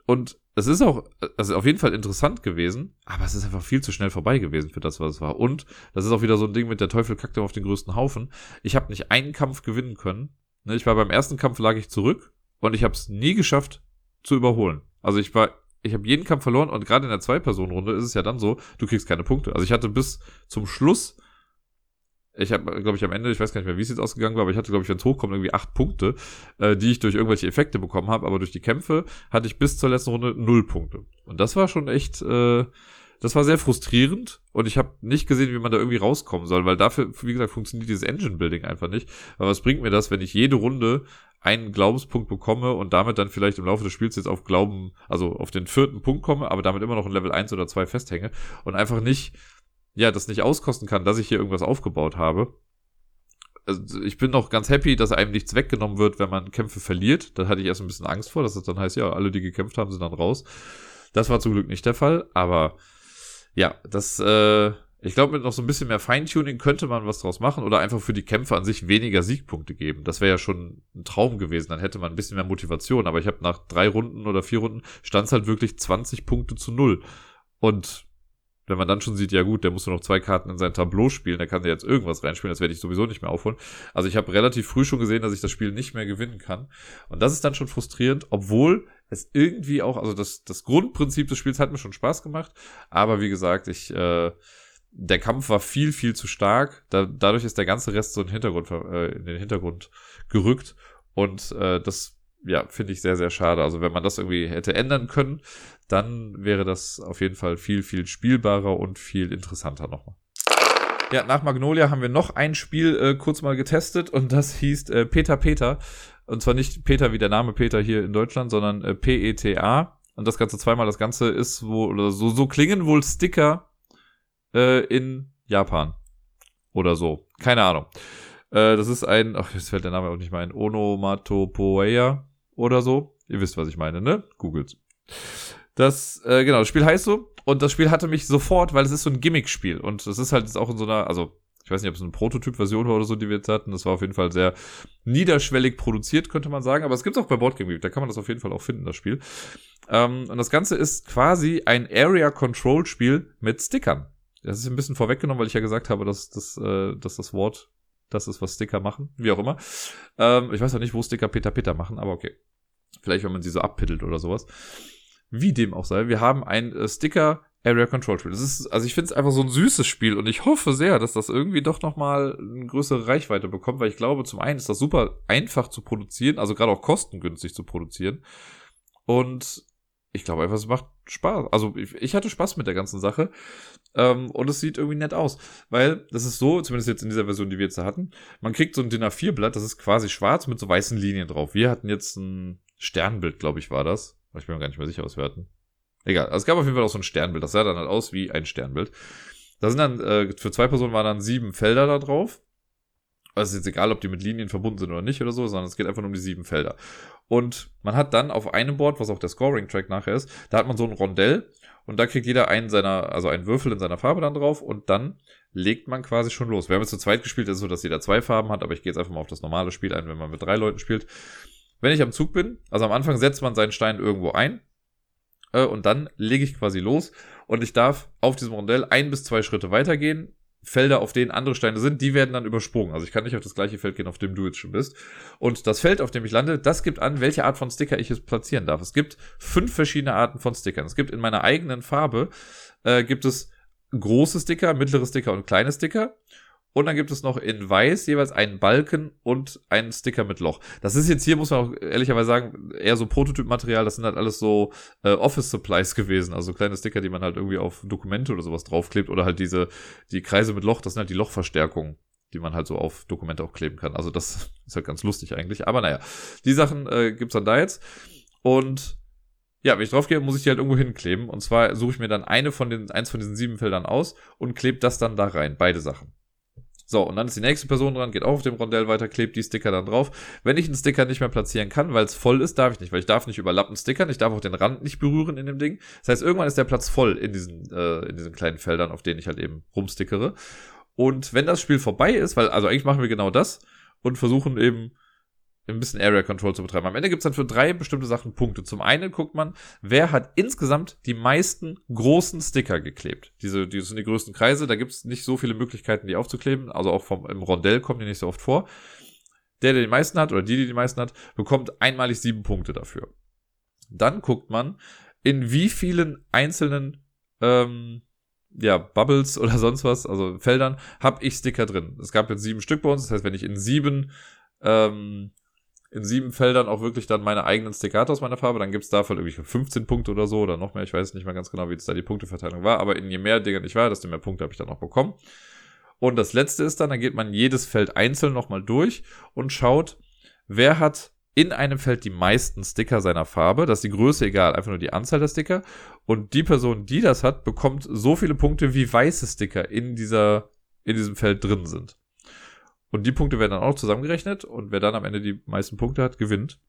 Und es ist auch, also auf jeden Fall interessant gewesen, aber es ist einfach viel zu schnell vorbei gewesen für das, was es war. Und das ist auch wieder so ein Ding mit der Teufel kackt auf den größten Haufen. Ich habe nicht einen Kampf gewinnen können. Ne, ich war beim ersten Kampf lag ich zurück und ich habe es nie geschafft, zu überholen. Also ich war, ich habe jeden Kampf verloren und gerade in der Zwei-Personen-Runde ist es ja dann so, du kriegst keine Punkte. Also ich hatte bis zum Schluss, ich habe, glaube ich, am Ende, ich weiß gar nicht mehr, wie es jetzt ausgegangen war, aber ich hatte, glaube ich, wenn es hochkommt, irgendwie acht Punkte, äh, die ich durch irgendwelche Effekte bekommen habe, aber durch die Kämpfe hatte ich bis zur letzten Runde null Punkte. Und das war schon echt, äh, das war sehr frustrierend und ich habe nicht gesehen, wie man da irgendwie rauskommen soll, weil dafür, wie gesagt, funktioniert dieses Engine-Building einfach nicht. Aber was bringt mir das, wenn ich jede Runde einen Glaubenspunkt bekomme und damit dann vielleicht im Laufe des Spiels jetzt auf Glauben, also auf den vierten Punkt komme, aber damit immer noch in Level 1 oder 2 festhänge und einfach nicht, ja, das nicht auskosten kann, dass ich hier irgendwas aufgebaut habe. Also ich bin noch ganz happy, dass einem nichts weggenommen wird, wenn man Kämpfe verliert. Da hatte ich erst ein bisschen Angst vor, dass es das dann heißt, ja, alle, die gekämpft haben, sind dann raus. Das war zum Glück nicht der Fall, aber ja, das, äh, ich glaube, mit noch so ein bisschen mehr Feintuning könnte man was draus machen oder einfach für die Kämpfe an sich weniger Siegpunkte geben. Das wäre ja schon ein Traum gewesen. Dann hätte man ein bisschen mehr Motivation. Aber ich habe nach drei Runden oder vier Runden stand es halt wirklich 20 Punkte zu null. Und wenn man dann schon sieht, ja gut, der muss nur noch zwei Karten in sein Tableau spielen, der kann ja jetzt irgendwas reinspielen, das werde ich sowieso nicht mehr aufholen. Also ich habe relativ früh schon gesehen, dass ich das Spiel nicht mehr gewinnen kann. Und das ist dann schon frustrierend, obwohl es irgendwie auch, also das, das Grundprinzip des Spiels hat mir schon Spaß gemacht, aber wie gesagt, ich äh, der Kampf war viel, viel zu stark. Da, dadurch ist der ganze Rest so in den Hintergrund, äh, in den Hintergrund gerückt. Und äh, das, ja, finde ich sehr, sehr schade. Also wenn man das irgendwie hätte ändern können, dann wäre das auf jeden Fall viel, viel spielbarer und viel interessanter nochmal. Ja, nach Magnolia haben wir noch ein Spiel äh, kurz mal getestet und das hieß äh, Peter Peter. Und zwar nicht Peter wie der Name Peter hier in Deutschland, sondern äh, P-E-T-A. Und das Ganze zweimal. Das Ganze ist wohl, oder so, so klingen wohl Sticker äh, in Japan. Oder so. Keine Ahnung. Äh, das ist ein, ach, jetzt fällt der Name auch nicht mehr ein, Onomatopoeia oder so. Ihr wisst, was ich meine, ne? Googelt. Das, äh, genau, das Spiel heißt so. Und das Spiel hatte mich sofort, weil es ist so ein Gimmick-Spiel. Und das ist halt jetzt auch in so einer, also ich weiß nicht, ob es eine Prototyp-Version war oder so, die wir jetzt hatten. Das war auf jeden Fall sehr niederschwellig produziert, könnte man sagen. Aber es gibt auch bei Boardgame Geek, da kann man das auf jeden Fall auch finden, das Spiel. Ähm, und das Ganze ist quasi ein Area-Control-Spiel mit Stickern. Das ist ein bisschen vorweggenommen, weil ich ja gesagt habe, dass, dass, äh, dass das Wort das ist, was Sticker machen. Wie auch immer. Ähm, ich weiß auch nicht, wo Sticker Peter Peter machen, aber okay. Vielleicht, wenn man sie so abpittelt oder sowas. Wie dem auch sei, wir haben ein äh, Sticker Area Control Spiel. Das ist, also ich finde es einfach so ein süßes Spiel und ich hoffe sehr, dass das irgendwie doch nochmal eine größere Reichweite bekommt, weil ich glaube, zum einen ist das super einfach zu produzieren, also gerade auch kostengünstig zu produzieren. Und ich glaube einfach, es macht Spaß. Also ich, ich hatte Spaß mit der ganzen Sache. Ähm, und es sieht irgendwie nett aus. Weil das ist so, zumindest jetzt in dieser Version, die wir jetzt hatten, man kriegt so ein DIN A4-Blatt, das ist quasi schwarz mit so weißen Linien drauf. Wir hatten jetzt ein Sternbild, glaube ich, war das. Ich bin mir gar nicht mehr sicher, was wir hatten. Egal. Also es gab auf jeden Fall auch so ein Sternbild. Das sah dann halt aus wie ein Sternbild. Da sind dann, äh, für zwei Personen waren dann sieben Felder da drauf. Also ist jetzt egal, ob die mit Linien verbunden sind oder nicht oder so, sondern es geht einfach nur um die sieben Felder. Und man hat dann auf einem Board, was auch der Scoring-Track nachher ist, da hat man so ein Rondell und da kriegt jeder einen seiner, also einen Würfel in seiner Farbe dann drauf und dann legt man quasi schon los. Wir haben jetzt zu zweit gespielt, ist es so, dass jeder zwei Farben hat, aber ich gehe jetzt einfach mal auf das normale Spiel ein, wenn man mit drei Leuten spielt. Wenn ich am Zug bin, also am Anfang setzt man seinen Stein irgendwo ein äh, und dann lege ich quasi los und ich darf auf diesem Rondell ein bis zwei Schritte weitergehen. Felder, auf denen andere Steine sind, die werden dann übersprungen. Also ich kann nicht auf das gleiche Feld gehen, auf dem du jetzt schon bist. Und das Feld, auf dem ich lande, das gibt an, welche Art von Sticker ich jetzt platzieren darf. Es gibt fünf verschiedene Arten von Stickern. Es gibt in meiner eigenen Farbe, äh, gibt es große Sticker, mittlere Sticker und kleine Sticker. Und dann gibt es noch in weiß jeweils einen Balken und einen Sticker mit Loch. Das ist jetzt hier, muss man auch ehrlicherweise sagen, eher so Prototypmaterial. Das sind halt alles so äh, Office Supplies gewesen. Also kleine Sticker, die man halt irgendwie auf Dokumente oder sowas draufklebt. Oder halt diese, die Kreise mit Loch, das sind halt die Lochverstärkungen, die man halt so auf Dokumente auch kleben kann. Also das ist halt ganz lustig eigentlich. Aber naja, die Sachen äh, gibt's dann da jetzt. Und ja, wenn ich draufgehe, muss ich die halt irgendwo hinkleben. Und zwar suche ich mir dann eine von den, eins von diesen sieben Feldern aus und klebe das dann da rein. Beide Sachen. So, und dann ist die nächste Person dran, geht auch auf dem Rondell weiter, klebt die Sticker dann drauf. Wenn ich einen Sticker nicht mehr platzieren kann, weil es voll ist, darf ich nicht, weil ich darf nicht überlappen stickern, ich darf auch den Rand nicht berühren in dem Ding. Das heißt, irgendwann ist der Platz voll in diesen, äh, in diesen kleinen Feldern, auf denen ich halt eben rumstickere. Und wenn das Spiel vorbei ist, weil, also eigentlich machen wir genau das und versuchen eben ein bisschen Area Control zu betreiben. Am Ende gibt's dann für drei bestimmte Sachen Punkte. Zum einen guckt man, wer hat insgesamt die meisten großen Sticker geklebt. Diese, die sind die größten Kreise, da gibt's nicht so viele Möglichkeiten, die aufzukleben. Also auch vom, im Rondell kommen die nicht so oft vor. Der, der die meisten hat, oder die, die die meisten hat, bekommt einmalig sieben Punkte dafür. Dann guckt man, in wie vielen einzelnen ähm, ja, Bubbles oder sonst was, also Feldern, habe ich Sticker drin. Es gab jetzt sieben Stück bei uns, das heißt, wenn ich in sieben ähm, in sieben Feldern auch wirklich dann meine eigenen Stickate aus meiner Farbe. Dann gibt's davon irgendwie 15 Punkte oder so oder noch mehr. Ich weiß nicht mehr ganz genau, wie das da die Punkteverteilung war. Aber in je mehr Dinge ich war, desto mehr Punkte habe ich dann auch bekommen. Und das letzte ist dann, dann geht man jedes Feld einzeln nochmal durch und schaut, wer hat in einem Feld die meisten Sticker seiner Farbe. Das ist die Größe egal, einfach nur die Anzahl der Sticker. Und die Person, die das hat, bekommt so viele Punkte, wie weiße Sticker in dieser, in diesem Feld drin sind. Und die Punkte werden dann auch zusammengerechnet und wer dann am Ende die meisten Punkte hat, gewinnt.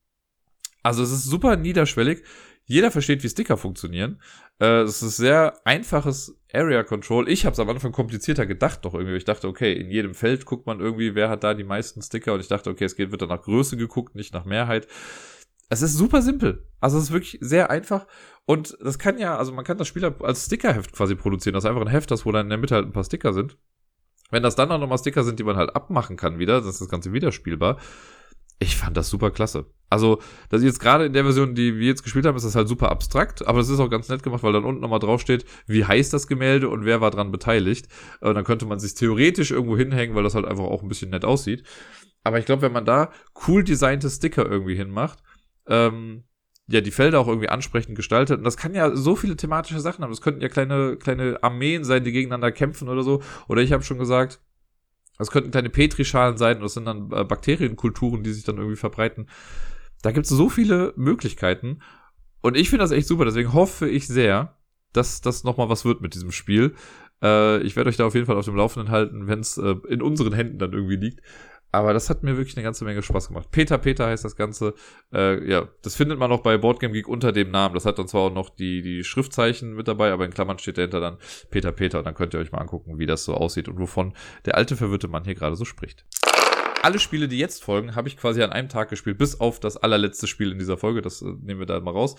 Also es ist super niederschwellig. Jeder versteht, wie Sticker funktionieren. Äh, es ist sehr einfaches Area Control. Ich habe es am Anfang komplizierter gedacht doch irgendwie. Ich dachte, okay, in jedem Feld guckt man irgendwie, wer hat da die meisten Sticker. Und ich dachte, okay, es geht, wird dann nach Größe geguckt, nicht nach Mehrheit. Es ist super simpel. Also es ist wirklich sehr einfach. Und das kann ja, also man kann das Spiel als Stickerheft quasi produzieren. Das ist einfach ein Heft, das wo dann in der Mitte halt ein paar Sticker sind. Wenn das dann auch nochmal Sticker sind, die man halt abmachen kann wieder, dann ist das Ganze wieder spielbar. Ich fand das super klasse. Also, das jetzt gerade in der Version, die wir jetzt gespielt haben, ist das halt super abstrakt, aber das ist auch ganz nett gemacht, weil dann unten nochmal draufsteht, wie heißt das Gemälde und wer war dran beteiligt. Und dann könnte man sich theoretisch irgendwo hinhängen, weil das halt einfach auch ein bisschen nett aussieht. Aber ich glaube, wenn man da cool designte Sticker irgendwie hinmacht, ähm, ja, die Felder auch irgendwie ansprechend gestaltet. Und das kann ja so viele thematische Sachen haben. Das könnten ja kleine, kleine Armeen sein, die gegeneinander kämpfen oder so. Oder ich habe schon gesagt, Das könnten kleine Petrischalen sein, das sind dann äh, Bakterienkulturen, die sich dann irgendwie verbreiten. Da gibt es so viele Möglichkeiten. Und ich finde das echt super, deswegen hoffe ich sehr, dass das nochmal was wird mit diesem Spiel. Äh, ich werde euch da auf jeden Fall auf dem Laufenden halten, wenn es äh, in unseren Händen dann irgendwie liegt. Aber das hat mir wirklich eine ganze Menge Spaß gemacht. Peter Peter heißt das Ganze. Äh, ja, das findet man auch bei Boardgame Geek unter dem Namen. Das hat dann zwar auch noch die, die Schriftzeichen mit dabei, aber in Klammern steht dahinter dann Peter Peter. Und dann könnt ihr euch mal angucken, wie das so aussieht und wovon der alte verwirrte Mann hier gerade so spricht. Alle Spiele, die jetzt folgen, habe ich quasi an einem Tag gespielt, bis auf das allerletzte Spiel in dieser Folge. Das äh, nehmen wir da mal raus.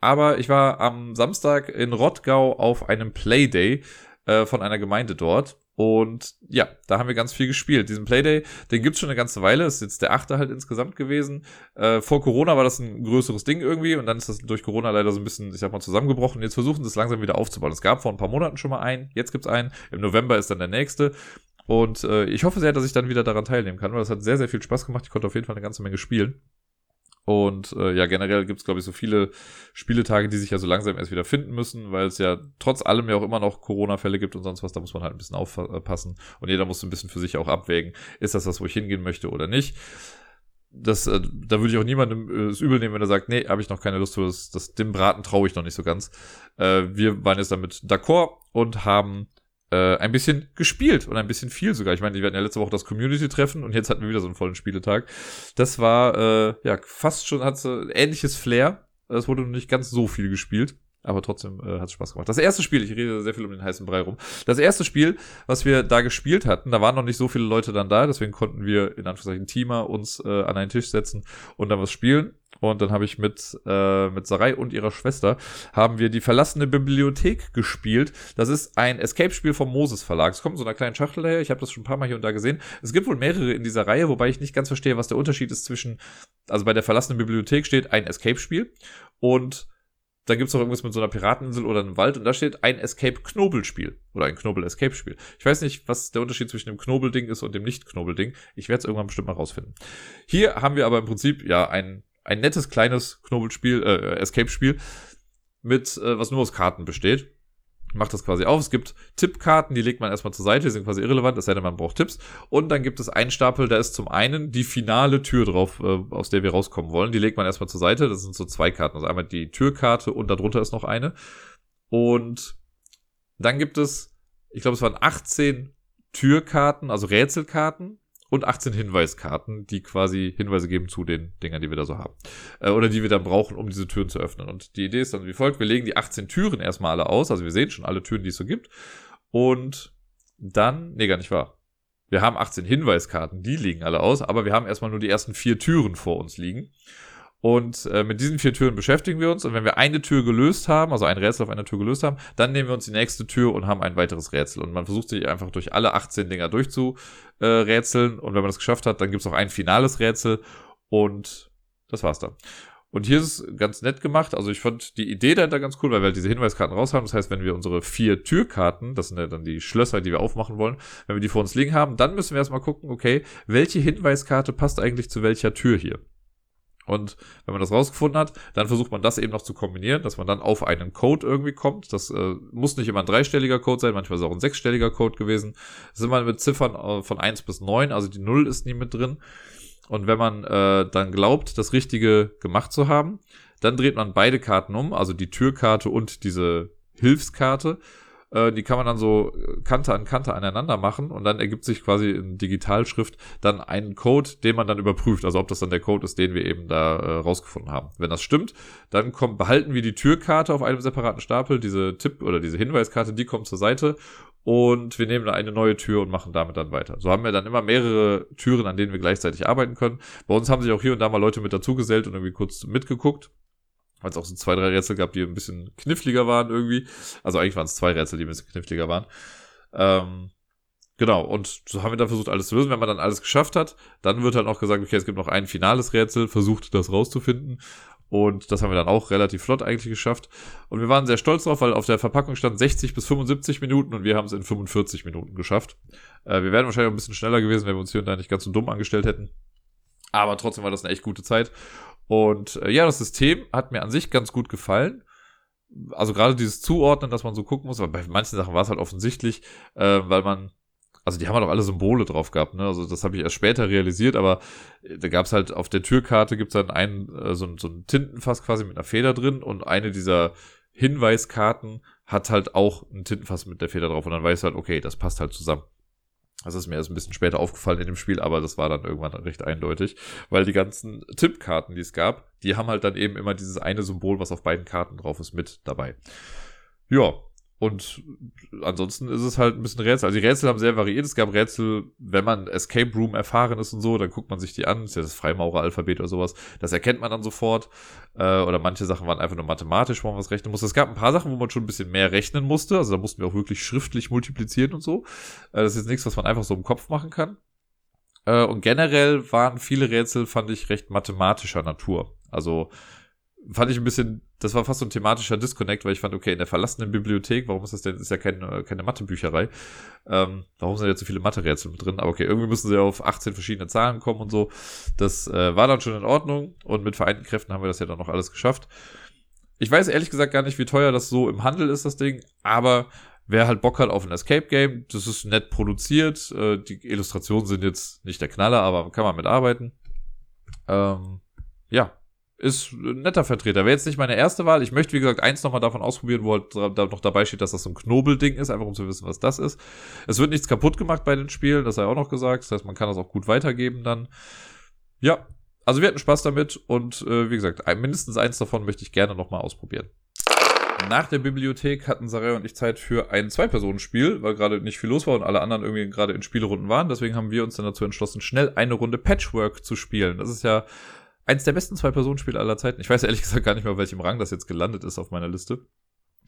Aber ich war am Samstag in Rottgau auf einem Playday äh, von einer Gemeinde dort. Und ja, da haben wir ganz viel gespielt. Diesen Playday, den gibt's schon eine ganze Weile. Ist jetzt der achte halt insgesamt gewesen. Äh, vor Corona war das ein größeres Ding irgendwie und dann ist das durch Corona leider so ein bisschen, ich sag mal, zusammengebrochen. Jetzt versuchen sie es langsam wieder aufzubauen. Es gab vor ein paar Monaten schon mal einen, jetzt gibt's einen. Im November ist dann der nächste. Und äh, ich hoffe sehr, dass ich dann wieder daran teilnehmen kann, weil das hat sehr, sehr viel Spaß gemacht. Ich konnte auf jeden Fall eine ganze Menge spielen. Und äh, ja, generell gibt es, glaube ich, so viele Spieletage, die sich ja so langsam erst wieder finden müssen, weil es ja trotz allem ja auch immer noch Corona-Fälle gibt und sonst was. Da muss man halt ein bisschen aufpassen. Und jeder muss so ein bisschen für sich auch abwägen, ist das das, wo ich hingehen möchte oder nicht. Das, äh, da würde ich auch niemandem äh, übel nehmen, wenn er sagt, nee, habe ich noch keine Lust für das, das dem Braten traue ich noch nicht so ganz. Äh, wir waren jetzt damit d'accord und haben äh, ein bisschen gespielt und ein bisschen viel sogar. Ich meine, die hatten ja letzte Woche das Community-Treffen und jetzt hatten wir wieder so einen vollen Spieletag. Das war äh, ja fast schon, hat ein ähnliches Flair. Es wurde noch nicht ganz so viel gespielt. Aber trotzdem äh, hat es Spaß gemacht. Das erste Spiel, ich rede sehr viel um den heißen Brei rum. Das erste Spiel, was wir da gespielt hatten, da waren noch nicht so viele Leute dann da, deswegen konnten wir in Anführungszeichen Teamer uns äh, an einen Tisch setzen und dann was spielen. Und dann habe ich mit, äh, mit Sarai und ihrer Schwester haben wir die verlassene Bibliothek gespielt. Das ist ein Escape-Spiel vom Moses Verlag. Es kommt in so einer kleinen Schachtel daher. Ich habe das schon ein paar Mal hier und da gesehen. Es gibt wohl mehrere in dieser Reihe, wobei ich nicht ganz verstehe, was der Unterschied ist zwischen, also bei der verlassenen Bibliothek steht ein Escape-Spiel und dann gibt's noch irgendwas mit so einer Pirateninsel oder einem Wald und da steht ein Escape-Knobelspiel oder ein Knobel-Escape-Spiel. Ich weiß nicht, was der Unterschied zwischen dem Knobelding ist und dem Nicht-Knobelding. Ich werde es irgendwann bestimmt mal rausfinden. Hier haben wir aber im Prinzip ja ein ein nettes kleines Knobelspiel, äh, Escape-Spiel, mit, äh, was nur aus Karten besteht. Macht das quasi auf. Es gibt Tippkarten, die legt man erstmal zur Seite, die sind quasi irrelevant, es sei denn, man braucht Tipps. Und dann gibt es einen Stapel, da ist zum einen die finale Tür drauf, äh, aus der wir rauskommen wollen. Die legt man erstmal zur Seite. Das sind so zwei Karten. Also einmal die Türkarte und darunter ist noch eine. Und dann gibt es, ich glaube, es waren 18 Türkarten, also Rätselkarten, und 18 Hinweiskarten, die quasi Hinweise geben zu den Dingern, die wir da so haben. Äh, oder die wir dann brauchen, um diese Türen zu öffnen. Und die Idee ist dann wie folgt. Wir legen die 18 Türen erstmal alle aus. Also wir sehen schon alle Türen, die es so gibt. Und dann, nee, gar nicht wahr. Wir haben 18 Hinweiskarten, die liegen alle aus, aber wir haben erstmal nur die ersten vier Türen vor uns liegen. Und äh, mit diesen vier Türen beschäftigen wir uns. Und wenn wir eine Tür gelöst haben, also ein Rätsel auf einer Tür gelöst haben, dann nehmen wir uns die nächste Tür und haben ein weiteres Rätsel. Und man versucht sich einfach durch alle 18 Dinger durchzurätseln. Äh, und wenn man das geschafft hat, dann gibt es auch ein finales Rätsel. Und das war's dann. Und hier ist es ganz nett gemacht. Also ich fand die Idee dahinter ganz cool, weil wir halt diese Hinweiskarten raus haben. Das heißt, wenn wir unsere vier Türkarten, das sind ja dann die Schlösser, die wir aufmachen wollen, wenn wir die vor uns liegen haben, dann müssen wir erstmal gucken, okay, welche Hinweiskarte passt eigentlich zu welcher Tür hier? Und wenn man das rausgefunden hat, dann versucht man das eben noch zu kombinieren, dass man dann auf einen Code irgendwie kommt. Das äh, muss nicht immer ein dreistelliger Code sein, manchmal ist es auch ein sechsstelliger Code gewesen. Das sind wir mit Ziffern äh, von eins bis neun, also die Null ist nie mit drin. Und wenn man äh, dann glaubt, das Richtige gemacht zu haben, dann dreht man beide Karten um, also die Türkarte und diese Hilfskarte äh, die kann man dann so Kante an Kante aneinander machen und dann ergibt sich quasi in Digitalschrift dann ein Code, den man dann überprüft. Also ob das dann der Code ist, den wir eben da äh, rausgefunden haben. Wenn das stimmt, dann kommt, behalten wir die Türkarte auf einem separaten Stapel, diese Tipp- oder diese Hinweiskarte, die kommt zur Seite und wir nehmen da eine neue Tür und machen damit dann weiter. So haben wir dann immer mehrere Türen, an denen wir gleichzeitig arbeiten können. Bei uns haben sich auch hier und da mal Leute mit dazugesellt und irgendwie kurz mitgeguckt weil es auch so zwei, drei Rätsel gab, die ein bisschen kniffliger waren irgendwie. Also eigentlich waren es zwei Rätsel, die ein bisschen kniffliger waren. Ähm, genau, und so haben wir dann versucht, alles zu lösen. Wenn man dann alles geschafft hat, dann wird halt auch gesagt, okay, es gibt noch ein finales Rätsel, versucht das rauszufinden. Und das haben wir dann auch relativ flott eigentlich geschafft. Und wir waren sehr stolz drauf, weil auf der Verpackung stand 60 bis 75 Minuten und wir haben es in 45 Minuten geschafft. Äh, wir wären wahrscheinlich auch ein bisschen schneller gewesen, wenn wir uns hier und da nicht ganz so dumm angestellt hätten. Aber trotzdem war das eine echt gute Zeit. Und äh, ja, das System hat mir an sich ganz gut gefallen. Also gerade dieses Zuordnen, dass man so gucken muss, aber bei manchen Sachen war es halt offensichtlich, äh, weil man also die haben halt auch alle Symbole drauf gehabt, ne? Also das habe ich erst später realisiert, aber äh, da gab's halt auf der Türkarte gibt's dann ein, äh, so, so ein Tintenfass quasi mit einer Feder drin und eine dieser Hinweiskarten hat halt auch ein Tintenfass mit der Feder drauf und dann weiß halt, okay, das passt halt zusammen. Das ist mir erst ein bisschen später aufgefallen in dem Spiel, aber das war dann irgendwann recht eindeutig, weil die ganzen Tippkarten, die es gab, die haben halt dann eben immer dieses eine Symbol, was auf beiden Karten drauf ist, mit dabei. Ja, und ansonsten ist es halt ein bisschen Rätsel. Also die Rätsel haben sehr variiert. Es gab Rätsel, wenn man Escape Room erfahren ist und so, dann guckt man sich die an. Das ist ja das Freimaurer-Alphabet oder sowas. Das erkennt man dann sofort. Äh, oder manche Sachen waren einfach nur mathematisch, wo man was rechnen musste. Es gab ein paar Sachen, wo man schon ein bisschen mehr rechnen musste. Also da mussten wir auch wirklich schriftlich multiplizieren und so. Äh, das ist jetzt nichts, was man einfach so im Kopf machen kann. Äh, und generell waren viele Rätsel, fand ich, recht mathematischer Natur. Also fand ich ein bisschen, das war fast so ein thematischer Disconnect, weil ich fand, okay, in der verlassenen Bibliothek, warum ist das denn, ist ja keine, keine Mathebücherei, ähm, warum sind jetzt so viele Mathe-Rätsel mit drin? Aber okay, irgendwie müssen sie auf 18 verschiedene Zahlen kommen und so. Das äh, war dann schon in Ordnung und mit vereinten Kräften haben wir das ja dann noch alles geschafft. Ich weiß ehrlich gesagt gar nicht, wie teuer das so im Handel ist, das Ding, aber wer halt Bock hat auf ein Escape Game, das ist nett produziert, äh, die Illustrationen sind jetzt nicht der Knaller, aber kann man mitarbeiten. Ähm, ja, ist ein netter Vertreter. Wäre jetzt nicht meine erste Wahl. Ich möchte, wie gesagt, eins nochmal davon ausprobieren, wo halt da noch dabei steht, dass das so ein Knobelding ist, einfach um zu wissen, was das ist. Es wird nichts kaputt gemacht bei den Spielen, das sei auch noch gesagt. Das heißt, man kann das auch gut weitergeben dann. Ja, also wir hatten Spaß damit und äh, wie gesagt, mindestens eins davon möchte ich gerne nochmal ausprobieren. Nach der Bibliothek hatten Sarai und ich Zeit für ein Zwei-Personen-Spiel, weil gerade nicht viel los war und alle anderen irgendwie gerade in Spielerunden waren. Deswegen haben wir uns dann dazu entschlossen, schnell eine Runde Patchwork zu spielen. Das ist ja eins der besten Zwei-Personen-Spiele aller Zeiten. Ich weiß ehrlich gesagt gar nicht mehr, welchem Rang das jetzt gelandet ist auf meiner Liste.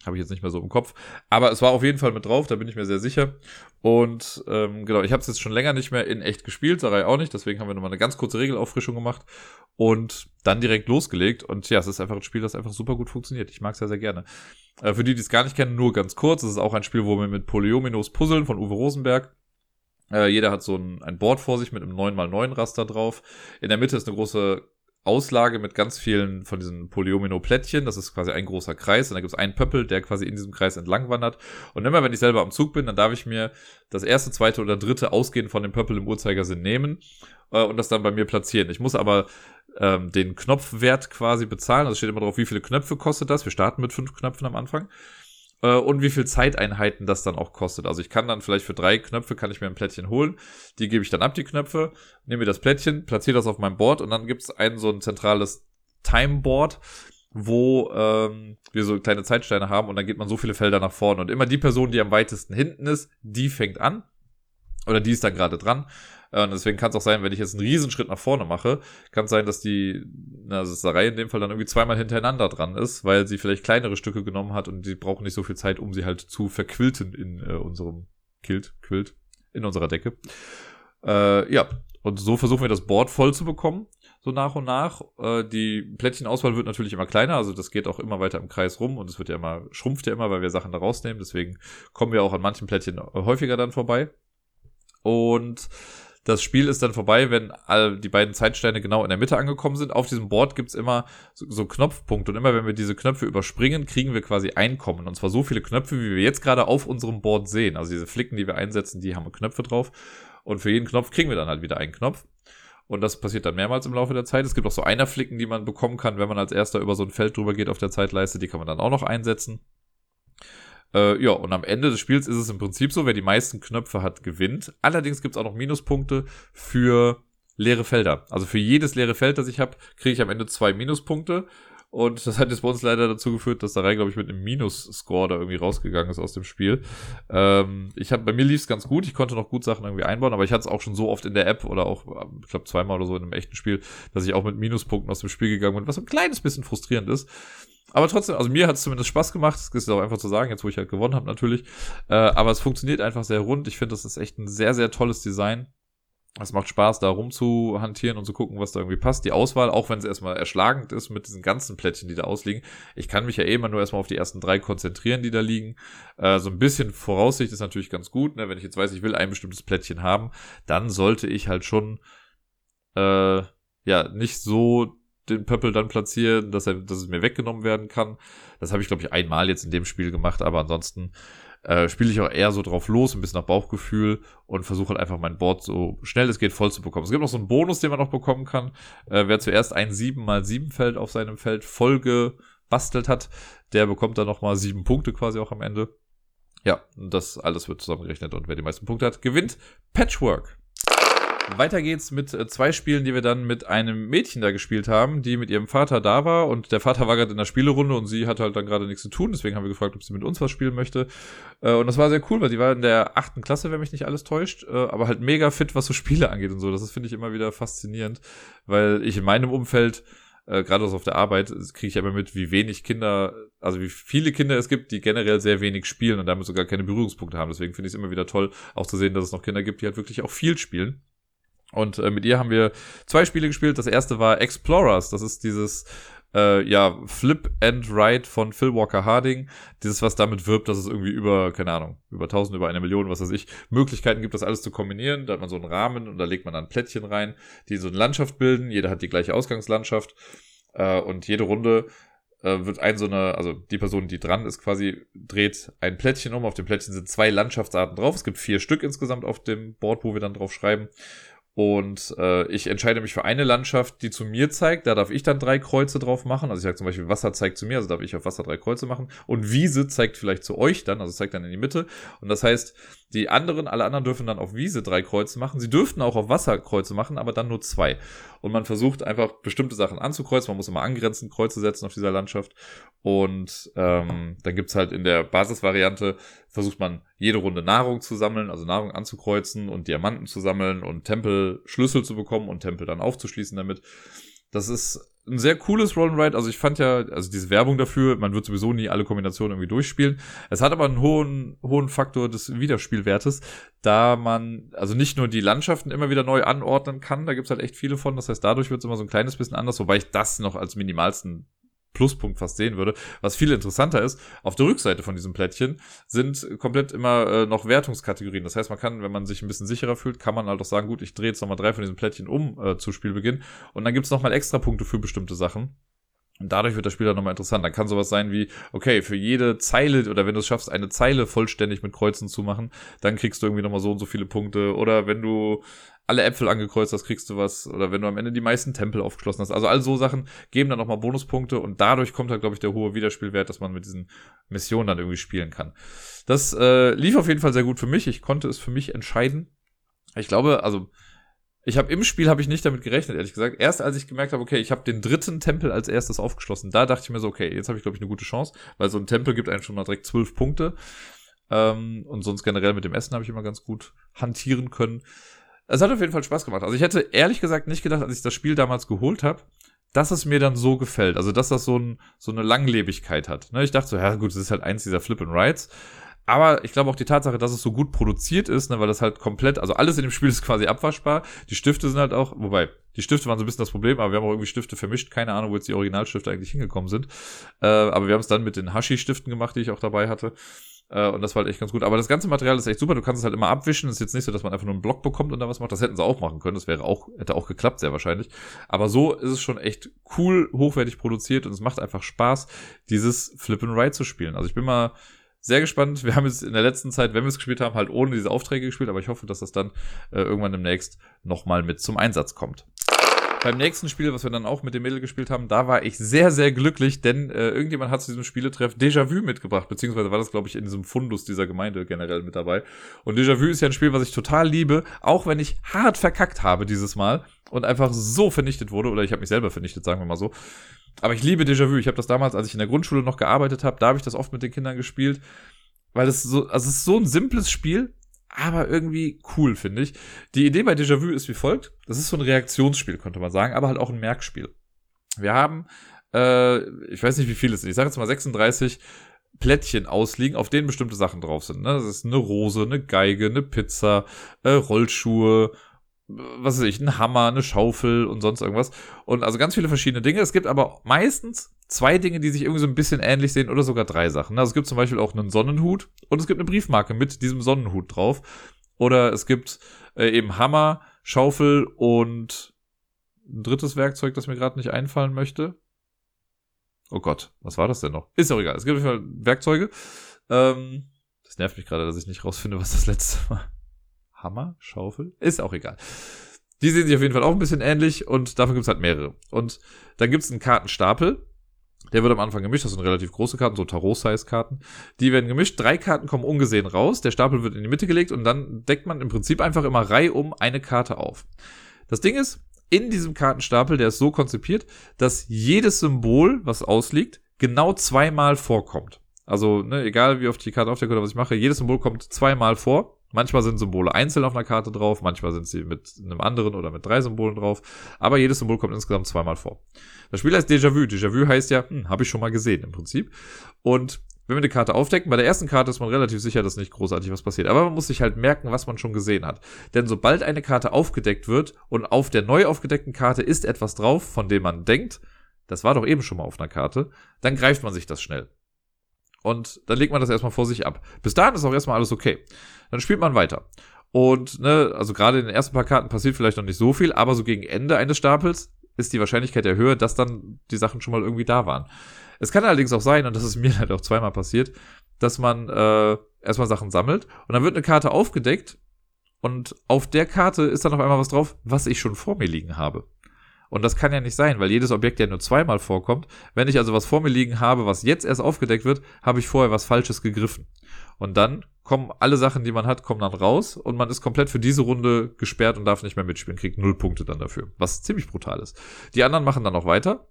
Habe ich jetzt nicht mehr so im Kopf. Aber es war auf jeden Fall mit drauf, da bin ich mir sehr sicher. Und ähm, genau, ich habe es jetzt schon länger nicht mehr in echt gespielt, Sarai auch nicht. Deswegen haben wir nochmal eine ganz kurze Regelauffrischung gemacht und dann direkt losgelegt. Und ja, es ist einfach ein Spiel, das einfach super gut funktioniert. Ich mag es ja sehr gerne. Äh, für die, die es gar nicht kennen, nur ganz kurz. Es ist auch ein Spiel, wo wir mit Polyominos puzzeln von Uwe Rosenberg. Äh, jeder hat so ein, ein Board vor sich mit einem 9x9 Raster drauf. In der Mitte ist eine große Auslage mit ganz vielen von diesen Polyomino-Plättchen. Das ist quasi ein großer Kreis und da gibt es einen Pöppel, der quasi in diesem Kreis entlang wandert. Und immer wenn ich selber am Zug bin, dann darf ich mir das erste, zweite oder dritte ausgehend von dem Pöppel im Uhrzeigersinn nehmen äh, und das dann bei mir platzieren. Ich muss aber ähm, den Knopfwert quasi bezahlen. Also steht immer drauf, wie viele Knöpfe kostet das. Wir starten mit fünf Knöpfen am Anfang äh, und wie viel Zeiteinheiten das dann auch kostet. Also ich kann dann vielleicht für drei Knöpfe kann ich mir ein Plättchen holen, die gebe ich dann ab, die Knöpfe, nehme mir das Plättchen, platziere das auf meinem Board und dann gibt es ein so ein zentrales Timeboard, wo ähm, wir so kleine Zeitsteine haben und dann geht man so viele Felder nach vorne. Und immer die Person, die am weitesten hinten ist, die fängt an oder die ist dann gerade dran und deswegen kann es auch sein, wenn ich jetzt einen Riesenschritt nach vorne mache, kann es sein, dass die, na, Sarai in dem Fall dann irgendwie zweimal hintereinander dran ist, weil sie vielleicht kleinere Stücke genommen hat und die brauchen nicht so viel Zeit, um sie halt zu verquilten in äh, unserem Kilt, Quilt, in unserer Decke. Äh, ja, und so versuchen wir das Board voll zu bekommen, so nach und nach. Äh, die Plättchenauswahl wird natürlich immer kleiner, also das geht auch immer weiter im Kreis rum und es wird ja immer, schrumpft ja immer, weil wir Sachen da rausnehmen. Deswegen kommen wir auch an manchen Plättchen häufiger dann vorbei. Und das Spiel ist dann vorbei, wenn all die beiden Zeitsteine genau in der Mitte angekommen sind. Auf diesem Board gibt's immer so, so Knopfpunkte und immer wenn wir diese Knöpfe überspringen, kriegen wir quasi Einkommen. Und zwar so viele Knöpfe, wie wir jetzt gerade auf unserem Board sehen. Also diese Flicken, die wir einsetzen, die haben Knöpfe drauf. Und für jeden Knopf kriegen wir dann halt wieder einen Knopf. Und das passiert dann mehrmals im Laufe der Zeit. Es gibt auch so Einerflicken, die man bekommen kann, wenn man als erster über so ein Feld drüber geht auf der Zeitleiste. Die kann man dann auch noch einsetzen. Äh, ja, und am Ende des Spiels ist es im Prinzip so, wer die meisten Knöpfe hat, gewinnt. Allerdings gibt's auch noch Minuspunkte für leere Felder. Also für jedes leere Feld, das ich habe, kriege ich am Ende zwei Minuspunkte. Und das hat jetzt bei uns leider dazu geführt, dass der Reihe, glaube ich, mit einem Minus-Score da irgendwie rausgegangen ist aus dem Spiel. Ähm, ich hab, bei mir lief's ganz gut, ich konnte noch gut Sachen irgendwie einbauen, aber ich hatte es auch schon so oft in der App oder auch, ich glaube, zweimal oder so in einem echten Spiel, dass ich auch mit Minuspunkten aus dem Spiel gegangen bin, was ein kleines bisschen frustrierend ist. Aber trotzdem, also mir hat es zumindest Spaß gemacht. Das ist auch einfach zu sagen, jetzt wo ich halt gewonnen habe natürlich. Äh, aber es funktioniert einfach sehr rund. Ich finde, das ist echt ein sehr, sehr tolles Design. Es macht Spaß, da rumzuhantieren und zu gucken, was da irgendwie passt. Die Auswahl, auch wenn es erstmal erschlagend ist mit diesen ganzen Plättchen, die da ausliegen. Ich kann mich ja eh immer nur erstmal auf die ersten drei konzentrieren, die da liegen. Äh, so ein bisschen Voraussicht ist natürlich ganz gut. Ne? Wenn ich jetzt weiß, ich will ein bestimmtes Plättchen haben, dann sollte ich halt schon äh, ja nicht so den Pöppel dann platzieren, dass, er, dass es mir weggenommen werden kann. Das habe ich, glaube ich, einmal jetzt in dem Spiel gemacht, aber ansonsten äh, spiele ich auch eher so drauf los, ein bisschen nach Bauchgefühl und versuche halt einfach mein Board so schnell es geht voll zu bekommen. Es gibt noch so einen Bonus, den man noch bekommen kann. Äh, wer zuerst ein 7x7 Feld auf seinem Feld voll gebastelt hat, der bekommt dann nochmal sieben Punkte quasi auch am Ende. Ja, das alles wird zusammengerechnet und wer die meisten Punkte hat, gewinnt Patchwork. Weiter geht's mit äh, zwei Spielen, die wir dann mit einem Mädchen da gespielt haben, die mit ihrem Vater da war und der Vater war gerade in der Spielerunde und sie hatte halt dann gerade nichts zu tun, deswegen haben wir gefragt, ob sie mit uns was spielen möchte. Äh, und das war sehr cool, weil die war in der achten Klasse, wenn mich nicht alles täuscht, äh, aber halt mega fit, was so Spiele angeht und so. Das finde ich immer wieder faszinierend, weil ich in meinem Umfeld gerade auf der Arbeit kriege ich immer mit, wie wenig Kinder, also wie viele Kinder es gibt, die generell sehr wenig spielen und damit sogar keine Berührungspunkte haben. Deswegen finde ich es immer wieder toll, auch zu sehen, dass es noch Kinder gibt, die halt wirklich auch viel spielen. Und äh, mit ihr haben wir zwei Spiele gespielt. Das erste war Explorers. Das ist dieses äh, ja, Flip and Ride von Phil Walker Harding. Dieses, was damit wirbt, dass es irgendwie über, keine Ahnung, über 1000, über eine Million, was weiß ich, Möglichkeiten gibt, das alles zu kombinieren. Da hat man so einen Rahmen und da legt man dann Plättchen rein, die so eine Landschaft bilden. Jeder hat die gleiche Ausgangslandschaft. Äh, und jede Runde äh, wird ein so eine, also die Person, die dran ist, quasi dreht ein Plättchen um. Auf dem Plättchen sind zwei Landschaftsarten drauf. Es gibt vier Stück insgesamt auf dem Board, wo wir dann drauf schreiben. Und äh, ich entscheide mich für eine Landschaft, die zu mir zeigt. Da darf ich dann drei Kreuze drauf machen. Also ich sage zum Beispiel, Wasser zeigt zu mir, also darf ich auf Wasser drei Kreuze machen. Und Wiese zeigt vielleicht zu euch dann, also zeigt dann in die Mitte. Und das heißt, die anderen, alle anderen dürfen dann auf Wiese drei Kreuze machen. Sie dürften auch auf Wasser Kreuze machen, aber dann nur zwei. Und man versucht einfach bestimmte Sachen anzukreuzen. Man muss immer angrenzend Kreuze setzen auf dieser Landschaft. Und ähm, dann gibt's halt in der Basisvariante, versucht man jede Runde Nahrung zu sammeln, also Nahrung anzukreuzen und Diamanten zu sammeln und Tempelschlüssel zu bekommen und Tempel dann aufzuschließen damit. Das ist ein sehr cooles Roll-and-Ride. Also ich fand ja, also diese Werbung dafür, man wird sowieso nie alle Kombinationen irgendwie durchspielen. Es hat aber einen hohen, hohen Faktor des Wiederspielwertes, da man also nicht nur die Landschaften immer wieder neu anordnen kann, da gibt's halt echt viele von. Das heißt, dadurch wird's immer so ein kleines bisschen anders, wobei ich das noch als minimalsten Pluspunkt fast sehen würde. Was viel interessanter ist, auf der Rückseite von diesem Plättchen sind komplett immer äh, noch Wertungskategorien. Das heißt, man kann, wenn man sich ein bisschen sicherer fühlt, kann man halt auch sagen, gut, ich drehe jetzt nochmal drei von diesen Plättchen um äh, zu Spielbeginn. Und dann gibt's nochmal extra Punkte für bestimmte Sachen. Und dadurch wird das Spiel dann nochmal interessant. Dann kann sowas sein wie, okay, für jede Zeile oder wenn du es schaffst, eine Zeile vollständig mit Kreuzen zu machen, dann kriegst du irgendwie nochmal so und so viele Punkte. Oder wenn du alle Äpfel angekreuzt hast, kriegst du was. Oder wenn du am Ende die meisten Tempel aufgeschlossen hast. Also all so Sachen geben dann nochmal Bonuspunkte und dadurch kommt halt, glaube ich, der hohe Wiederspielwert, dass man mit diesen Missionen dann irgendwie spielen kann. Das äh, lief auf jeden Fall sehr gut für mich. Ich konnte es für mich entscheiden. Ich glaube, also ich habe im Spiel habe ich nicht damit gerechnet, ehrlich gesagt. Erst als ich gemerkt habe, okay, ich habe den dritten Tempel als erstes aufgeschlossen, da dachte ich mir so, okay, jetzt habe ich glaube ich eine gute Chance, weil so ein Tempel gibt einem schon mal direkt zwölf Punkte. Ähm, und sonst generell mit dem Essen habe ich immer ganz gut hantieren können. Es hat auf jeden Fall Spaß gemacht. Also ich hätte ehrlich gesagt nicht gedacht, als ich das Spiel damals geholt habe, dass es mir dann so gefällt. Also dass das so, ein, so eine Langlebigkeit hat. Ne? Ich dachte so, ja gut, es ist halt eins dieser Flip and Rides. Aber ich glaube auch die Tatsache, dass es so gut produziert ist, ne, weil das halt komplett, also alles in dem Spiel ist quasi abwaschbar. Die Stifte sind halt auch, wobei, die Stifte waren so ein bisschen das Problem, aber wir haben auch irgendwie Stifte vermischt. Keine Ahnung, wo jetzt die Originalstifte eigentlich hingekommen sind. Äh, aber wir haben es dann mit den Hashi-Stiften gemacht, die ich auch dabei hatte. Äh, und das war halt echt ganz gut. Aber das ganze Material ist echt super. Du kannst es halt immer abwischen. Es ist jetzt nicht so, dass man einfach nur einen Block bekommt und da was macht. Das hätten sie auch machen können. Das wäre auch, hätte auch geklappt, sehr wahrscheinlich. Aber so ist es schon echt cool, hochwertig produziert und es macht einfach Spaß, dieses Flip and Ride zu spielen. Also ich bin mal sehr gespannt. Wir haben jetzt in der letzten Zeit, wenn wir es gespielt haben, halt ohne diese Aufträge gespielt, aber ich hoffe, dass das dann äh, irgendwann demnächst nochmal mit zum Einsatz kommt. Beim nächsten Spiel, was wir dann auch mit dem Mädel gespielt haben, da war ich sehr, sehr glücklich, denn äh, irgendjemand hat zu diesem Spieletreff Déjà-vu mitgebracht, beziehungsweise war das, glaube ich, in diesem Fundus dieser Gemeinde generell mit dabei. Und Déjà-vu ist ja ein Spiel, was ich total liebe, auch wenn ich hart verkackt habe dieses Mal und einfach so vernichtet wurde, oder ich habe mich selber vernichtet, sagen wir mal so. Aber ich liebe Déjà-vu. Ich habe das damals, als ich in der Grundschule noch gearbeitet habe, da habe ich das oft mit den Kindern gespielt, weil es so, also es ist so ein simples Spiel, aber irgendwie cool, finde ich. Die Idee bei Déjà-vu ist wie folgt. Das ist so ein Reaktionsspiel, könnte man sagen, aber halt auch ein Merkspiel. Wir haben, äh, ich weiß nicht, wie viele es sind. Ich sage jetzt mal 36 Plättchen ausliegen, auf denen bestimmte Sachen drauf sind. Ne? Das ist eine Rose, eine Geige, eine Pizza, äh, Rollschuhe, was weiß ich, ein Hammer, eine Schaufel und sonst irgendwas. Und also ganz viele verschiedene Dinge. Es gibt aber meistens zwei Dinge, die sich irgendwie so ein bisschen ähnlich sehen oder sogar drei Sachen. Also es gibt zum Beispiel auch einen Sonnenhut und es gibt eine Briefmarke mit diesem Sonnenhut drauf. Oder es gibt äh, eben Hammer, Schaufel und ein drittes Werkzeug, das mir gerade nicht einfallen möchte. Oh Gott, was war das denn noch? Ist auch egal. Es gibt auf jeden Fall Werkzeuge. Ähm, Es nervt mich gerade, dass ich nicht rausfinde, was das letzte war. Hammer? Schaufel? Ist auch egal. Die sehen sich auf jeden Fall auch ein bisschen ähnlich und davon gibt es halt mehrere. Und dann gibt es einen Kartenstapel. Der wird am Anfang gemischt. Das sind relativ große Karten, so Tarot-Size-Karten. Die werden gemischt. Drei Karten kommen ungesehen raus. Der Stapel wird in die Mitte gelegt und dann deckt man im Prinzip einfach immer Reihe um eine Karte auf. Das Ding ist, in diesem Kartenstapel, der ist so konzipiert, dass jedes Symbol, was ausliegt, genau zweimal vorkommt. Also, ne, egal wie oft die Karte aufdeckt oder was ich mache, jedes Symbol kommt zweimal vor. Manchmal sind Symbole einzeln auf einer Karte drauf, manchmal sind sie mit einem anderen oder mit drei Symbolen drauf, aber jedes Symbol kommt insgesamt zweimal vor. Das Spiel heißt Déjà-vu. Déjà-vu heißt ja, hm, habe ich schon mal gesehen im Prinzip. Und wenn wir eine Karte aufdecken, bei der ersten Karte ist man relativ sicher, dass nicht großartig was passiert. Aber man muss sich halt merken, was man schon gesehen hat. Denn sobald eine Karte aufgedeckt wird und auf der neu aufgedeckten Karte ist etwas drauf, von dem man denkt, das war doch eben schon mal auf einer Karte, dann greift man sich das schnell. Und dann legt man das erstmal vor sich ab. Bis dahin ist auch erstmal alles okay. Dann spielt man weiter. Und, ne, also gerade in den ersten paar Karten passiert vielleicht noch nicht so viel, aber so gegen Ende eines Stapels ist die Wahrscheinlichkeit der Höhe, dass dann die Sachen schon mal irgendwie da waren. Es kann allerdings auch sein, und das ist mir halt auch zweimal passiert, dass man äh, erstmal Sachen sammelt und dann wird eine Karte aufgedeckt und auf der Karte ist dann auf einmal was drauf, was ich schon vor mir liegen habe. Und das kann ja nicht sein, weil jedes Objekt ja nur zweimal vorkommt. Wenn ich also was vor mir liegen habe, was jetzt erst aufgedeckt wird, habe ich vorher was Falsches gegriffen. Und dann kommen alle Sachen, die man hat, kommen dann raus und man ist komplett für diese Runde gesperrt und darf nicht mehr mitspielen, kriegt null Punkte dann dafür, was ziemlich brutal ist. Die anderen machen dann noch weiter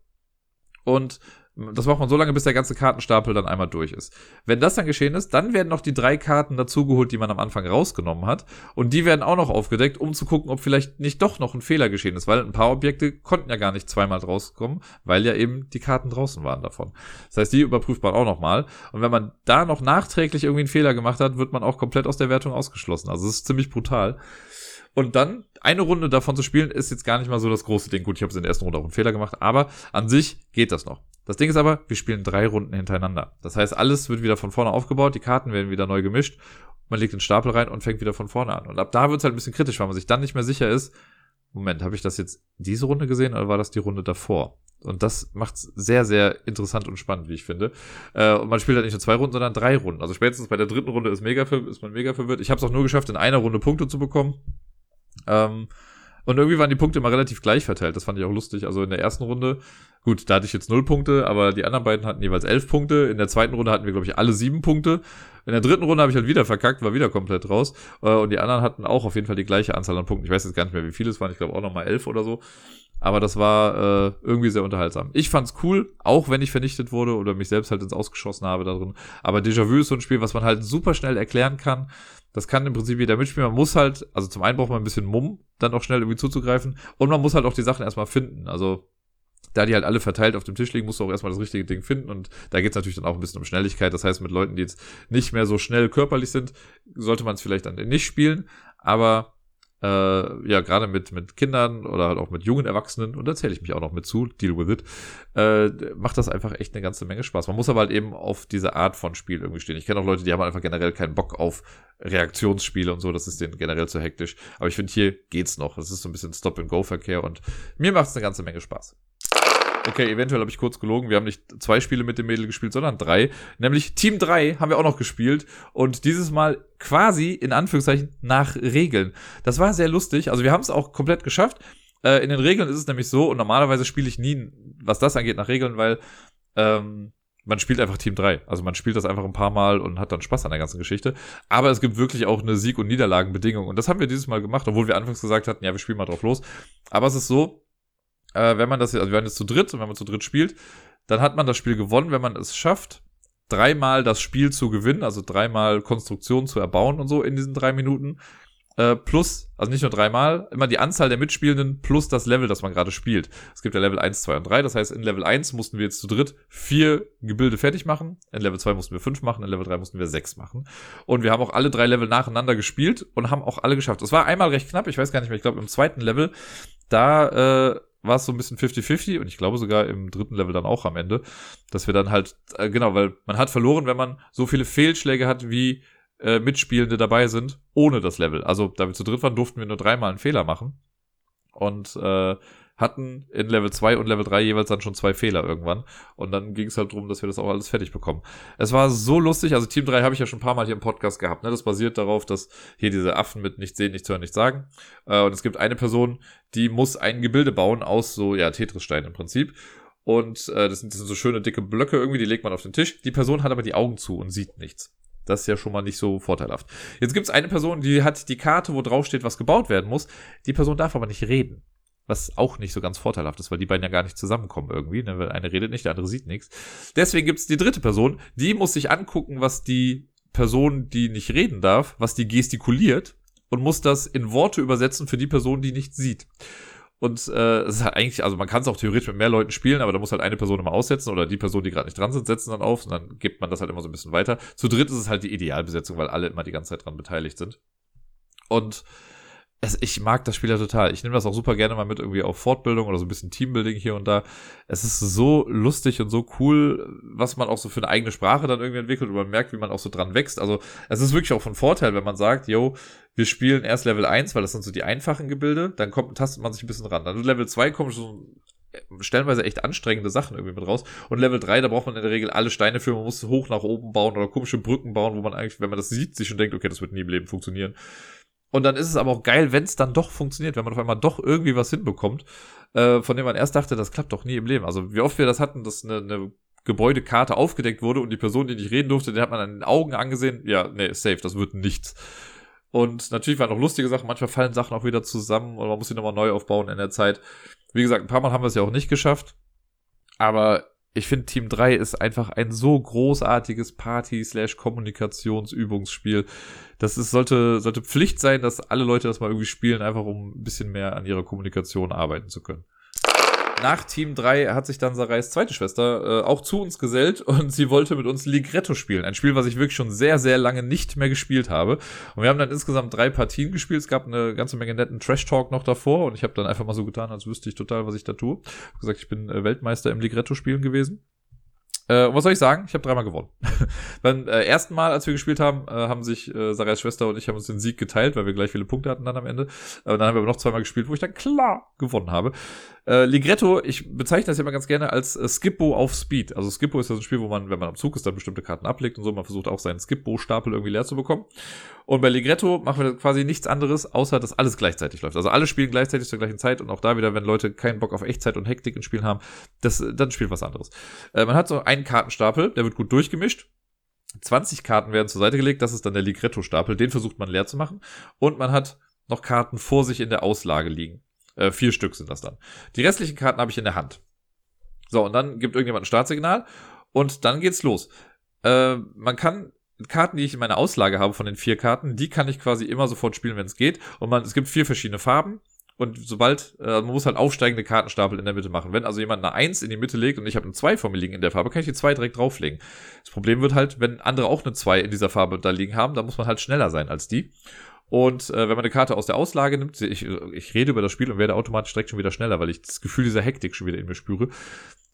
und das macht man so lange, bis der ganze Kartenstapel dann einmal durch ist. Wenn das dann geschehen ist, dann werden noch die drei Karten dazugeholt, die man am Anfang rausgenommen hat. Und die werden auch noch aufgedeckt, um zu gucken, ob vielleicht nicht doch noch ein Fehler geschehen ist. Weil ein paar Objekte konnten ja gar nicht zweimal rauskommen, weil ja eben die Karten draußen waren davon. Das heißt, die überprüft man auch nochmal. Und wenn man da noch nachträglich irgendwie einen Fehler gemacht hat, wird man auch komplett aus der Wertung ausgeschlossen. Also es ist ziemlich brutal. Und dann eine Runde davon zu spielen, ist jetzt gar nicht mal so das große Ding. Gut, ich habe in der ersten Runde auch einen Fehler gemacht, aber an sich geht das noch. Das Ding ist aber, wir spielen drei Runden hintereinander. Das heißt, alles wird wieder von vorne aufgebaut, die Karten werden wieder neu gemischt, man legt den Stapel rein und fängt wieder von vorne an. Und ab da wird es halt ein bisschen kritisch, weil man sich dann nicht mehr sicher ist, Moment, habe ich das jetzt diese Runde gesehen oder war das die Runde davor? Und das macht sehr, sehr interessant und spannend, wie ich finde. Äh, und man spielt halt nicht nur zwei Runden, sondern drei Runden. Also spätestens bei der dritten Runde ist, mega ist man mega verwirrt. Ich habe es auch nur geschafft, in einer Runde Punkte zu bekommen. Ähm, und irgendwie waren die Punkte immer relativ gleich verteilt. Das fand ich auch lustig. Also in der ersten Runde, gut, da hatte ich jetzt null Punkte, aber die anderen beiden hatten jeweils elf Punkte. In der zweiten Runde hatten wir, glaube ich, alle sieben Punkte. In der dritten Runde habe ich halt wieder verkackt, war wieder komplett raus. Äh, und die anderen hatten auch auf jeden Fall die gleiche Anzahl an Punkten. Ich weiß jetzt gar nicht mehr, wie viele es waren. Ich glaube auch nochmal elf oder so. Aber das war äh, irgendwie sehr unterhaltsam. Ich fand's cool, auch wenn ich vernichtet wurde oder mich selbst halt ins Ausgeschossen habe darin. Aber Déjà-vu ist so ein Spiel, was man halt super schnell erklären kann. Das kann im Prinzip jeder mitspielen. Man muss halt, also zum einen braucht man ein bisschen Mumm, dann auch schnell irgendwie zuzugreifen. Und man muss halt auch die Sachen erstmal finden. Also da die halt alle verteilt auf dem Tisch liegen, musst du auch erstmal das richtige Ding finden. Und da geht's natürlich dann auch ein bisschen um Schnelligkeit. Das heißt, mit Leuten, die jetzt nicht mehr so schnell körperlich sind, sollte man es vielleicht dann nicht spielen. Aber äh, ja, gerade mit, mit Kindern oder halt auch mit jungen Erwachsenen, und da zähle ich mich auch noch mit zu, deal with it, äh, macht das einfach echt eine ganze Menge Spaß. Man muss aber halt eben auf diese Art von Spiel irgendwie stehen. Ich kenne auch Leute, die haben einfach generell keinen Bock auf Reaktionsspiele und so, das ist denen generell zu hektisch. Aber ich finde, hier geht's noch. Es ist so ein bisschen Stop-and-Go-Verkehr und mir macht es eine ganze Menge Spaß. Okay, eventuell habe ich kurz gelogen. Wir haben nicht zwei Spiele mit dem Mädel gespielt, sondern drei. Nämlich Team 3 haben wir auch noch gespielt. Und dieses Mal quasi, in Anführungszeichen, nach Regeln. Das war sehr lustig. Also wir haben es auch komplett geschafft. Äh, in den Regeln ist es nämlich so, und normalerweise spiele ich nie, was das angeht, nach Regeln, weil ähm, man spielt einfach Team 3. Also man spielt das einfach ein paar Mal und hat dann Spaß an der ganzen Geschichte. Aber es gibt wirklich auch eine Sieg- und Niederlagenbedingung. Und das haben wir dieses Mal gemacht, obwohl wir anfangs gesagt hatten, ja, wir spielen mal drauf los. Aber es ist so, äh, wenn man das, also wir waren jetzt zu dritt und wenn man zu dritt spielt, dann hat man das Spiel gewonnen, wenn man es schafft, dreimal das Spiel zu gewinnen, also dreimal Konstruktion zu erbauen und so in diesen drei Minuten. Äh, plus, also nicht nur dreimal, immer die Anzahl der Mitspielenden plus das Level, das man gerade spielt. Es gibt ja Level 1, 2 und 3. Das heißt, in Level 1 mussten wir jetzt zu dritt vier Gebilde fertig machen. In Level 2 mussten wir fünf machen. In Level 3 mussten wir sechs machen. Und wir haben auch alle drei Level nacheinander gespielt und haben auch alle geschafft. Es war einmal recht knapp. Ich weiß gar nicht mehr. Ich glaube, im zweiten Level, da, äh, war es so ein bisschen 50-50 und ich glaube sogar im dritten Level dann auch am Ende, dass wir dann halt, äh, genau, weil man hat verloren, wenn man so viele Fehlschläge hat, wie äh, Mitspielende dabei sind, ohne das Level. Also, da wir zu dritt waren, durften wir nur dreimal einen Fehler machen. Und äh, hatten in Level 2 und Level 3 jeweils dann schon zwei Fehler irgendwann. Und dann ging es halt darum, dass wir das auch alles fertig bekommen. Es war so lustig, also Team 3 habe ich ja schon ein paar Mal hier im Podcast gehabt. Ne? Das basiert darauf, dass hier diese Affen mit nicht sehen, nichts hören, nichts sagen. Äh, und es gibt eine Person, die muss ein Gebilde bauen aus so, ja, Tetris-Steinen im Prinzip. Und äh, das, sind, das sind so schöne dicke Blöcke irgendwie, die legt man auf den Tisch. Die Person hat aber die Augen zu und sieht nichts. Das ist ja schon mal nicht so vorteilhaft. Jetzt gibt es eine Person, die hat die Karte, wo drauf steht, was gebaut werden muss. Die Person darf aber nicht reden. Was auch nicht so ganz vorteilhaft ist, weil die beiden ja gar nicht zusammenkommen irgendwie. Ne? Weil eine redet nicht, der andere sieht nichts. Deswegen gibt es die dritte Person, die muss sich angucken, was die Person, die nicht reden darf, was die gestikuliert und muss das in Worte übersetzen für die Person, die nicht sieht. Und äh, es ist halt eigentlich, also man kann es auch theoretisch mit mehr Leuten spielen, aber da muss halt eine Person immer aussetzen oder die Person, die gerade nicht dran sind, setzen dann auf und dann gibt man das halt immer so ein bisschen weiter. Zu dritt ist es halt die Idealbesetzung, weil alle immer die ganze Zeit dran beteiligt sind. Und es, ich mag das Spiel ja total. Ich nehme das auch super gerne mal mit irgendwie auf Fortbildung oder so ein bisschen Teambuilding hier und da. Es ist so lustig und so cool, was man auch so für eine eigene Sprache dann irgendwie entwickelt und man merkt, wie man auch so dran wächst. Also es ist wirklich auch von Vorteil, wenn man sagt, yo, wir spielen erst Level 1, weil das sind so die einfachen Gebilde, dann kommt, tastet man sich ein bisschen ran. Dann Level 2 kommt so stellenweise echt anstrengende Sachen irgendwie mit raus. Und Level 3, da braucht man in der Regel alle Steine für, man muss hoch nach oben bauen oder komische Brücken bauen, wo man eigentlich, wenn man das sieht, sich schon denkt, okay, das wird nie im Leben funktionieren. Und dann ist es aber auch geil, wenn es dann doch funktioniert, wenn man auf einmal doch irgendwie was hinbekommt, äh, von dem man erst dachte, das klappt doch nie im Leben. Also wie oft wir das hatten, dass eine, eine Gebäudekarte aufgedeckt wurde und die Person, die nicht reden durfte, den hat man an den Augen angesehen, ja, nee, safe, das wird nichts. Und natürlich waren auch lustige Sachen, manchmal fallen Sachen auch wieder zusammen und man muss sie nochmal neu aufbauen in der Zeit. Wie gesagt, ein paar Mal haben wir es ja auch nicht geschafft. Aber ich finde, Team 3 ist einfach ein so großartiges Party-Kommunikationsübungsspiel. Das ist, sollte, sollte Pflicht sein, dass alle Leute das mal irgendwie spielen, einfach um ein bisschen mehr an ihrer Kommunikation arbeiten zu können nach Team 3 hat sich dann Sarais zweite Schwester äh, auch zu uns gesellt und sie wollte mit uns Ligretto spielen. Ein Spiel, was ich wirklich schon sehr, sehr lange nicht mehr gespielt habe. Und wir haben dann insgesamt drei Partien gespielt. Es gab eine ganze Menge netten Trash-Talk noch davor und ich habe dann einfach mal so getan, als wüsste ich total, was ich da tue. Ich gesagt, ich bin äh, Weltmeister im Ligretto-Spielen gewesen. Äh, was soll ich sagen? Ich habe dreimal gewonnen. Beim äh, ersten Mal, als wir gespielt haben, äh, haben sich äh, Sarahs Schwester und ich haben uns den Sieg geteilt, weil wir gleich viele Punkte hatten dann am Ende. Aber dann haben wir aber noch zweimal gespielt, wo ich dann klar gewonnen habe. Äh, Ligretto, ich bezeichne das ja immer ganz gerne als äh, Skippo auf Speed. Also Skippo ist ja so ein Spiel, wo man, wenn man am Zug ist, dann bestimmte Karten ablegt und so. Man versucht auch seinen Skippo-Stapel irgendwie leer zu bekommen. Und bei Ligretto machen wir quasi nichts anderes, außer dass alles gleichzeitig läuft. Also alle spielen gleichzeitig zur gleichen Zeit und auch da wieder, wenn Leute keinen Bock auf Echtzeit und Hektik in Spielen haben, das, dann spielt was anderes. Äh, man hat so einen Kartenstapel, der wird gut durchgemischt. 20 Karten werden zur Seite gelegt, das ist dann der Ligretto-Stapel, den versucht man leer zu machen. Und man hat noch Karten vor sich in der Auslage liegen. Äh, vier Stück sind das dann. Die restlichen Karten habe ich in der Hand. So, und dann gibt irgendjemand ein Startsignal und dann geht's los. Äh, man kann Karten, die ich in meiner Auslage habe von den vier Karten, die kann ich quasi immer sofort spielen, wenn es geht. Und man, es gibt vier verschiedene Farben. Und sobald, äh, man muss halt aufsteigende Kartenstapel in der Mitte machen. Wenn also jemand eine 1 in die Mitte legt und ich habe eine 2 vor mir liegen in der Farbe, kann ich die 2 direkt drauflegen. Das Problem wird halt, wenn andere auch eine 2 in dieser Farbe da liegen haben, dann muss man halt schneller sein als die. Und äh, wenn man eine Karte aus der Auslage nimmt, ich, ich rede über das Spiel und werde automatisch direkt schon wieder schneller, weil ich das Gefühl dieser Hektik schon wieder in mir spüre.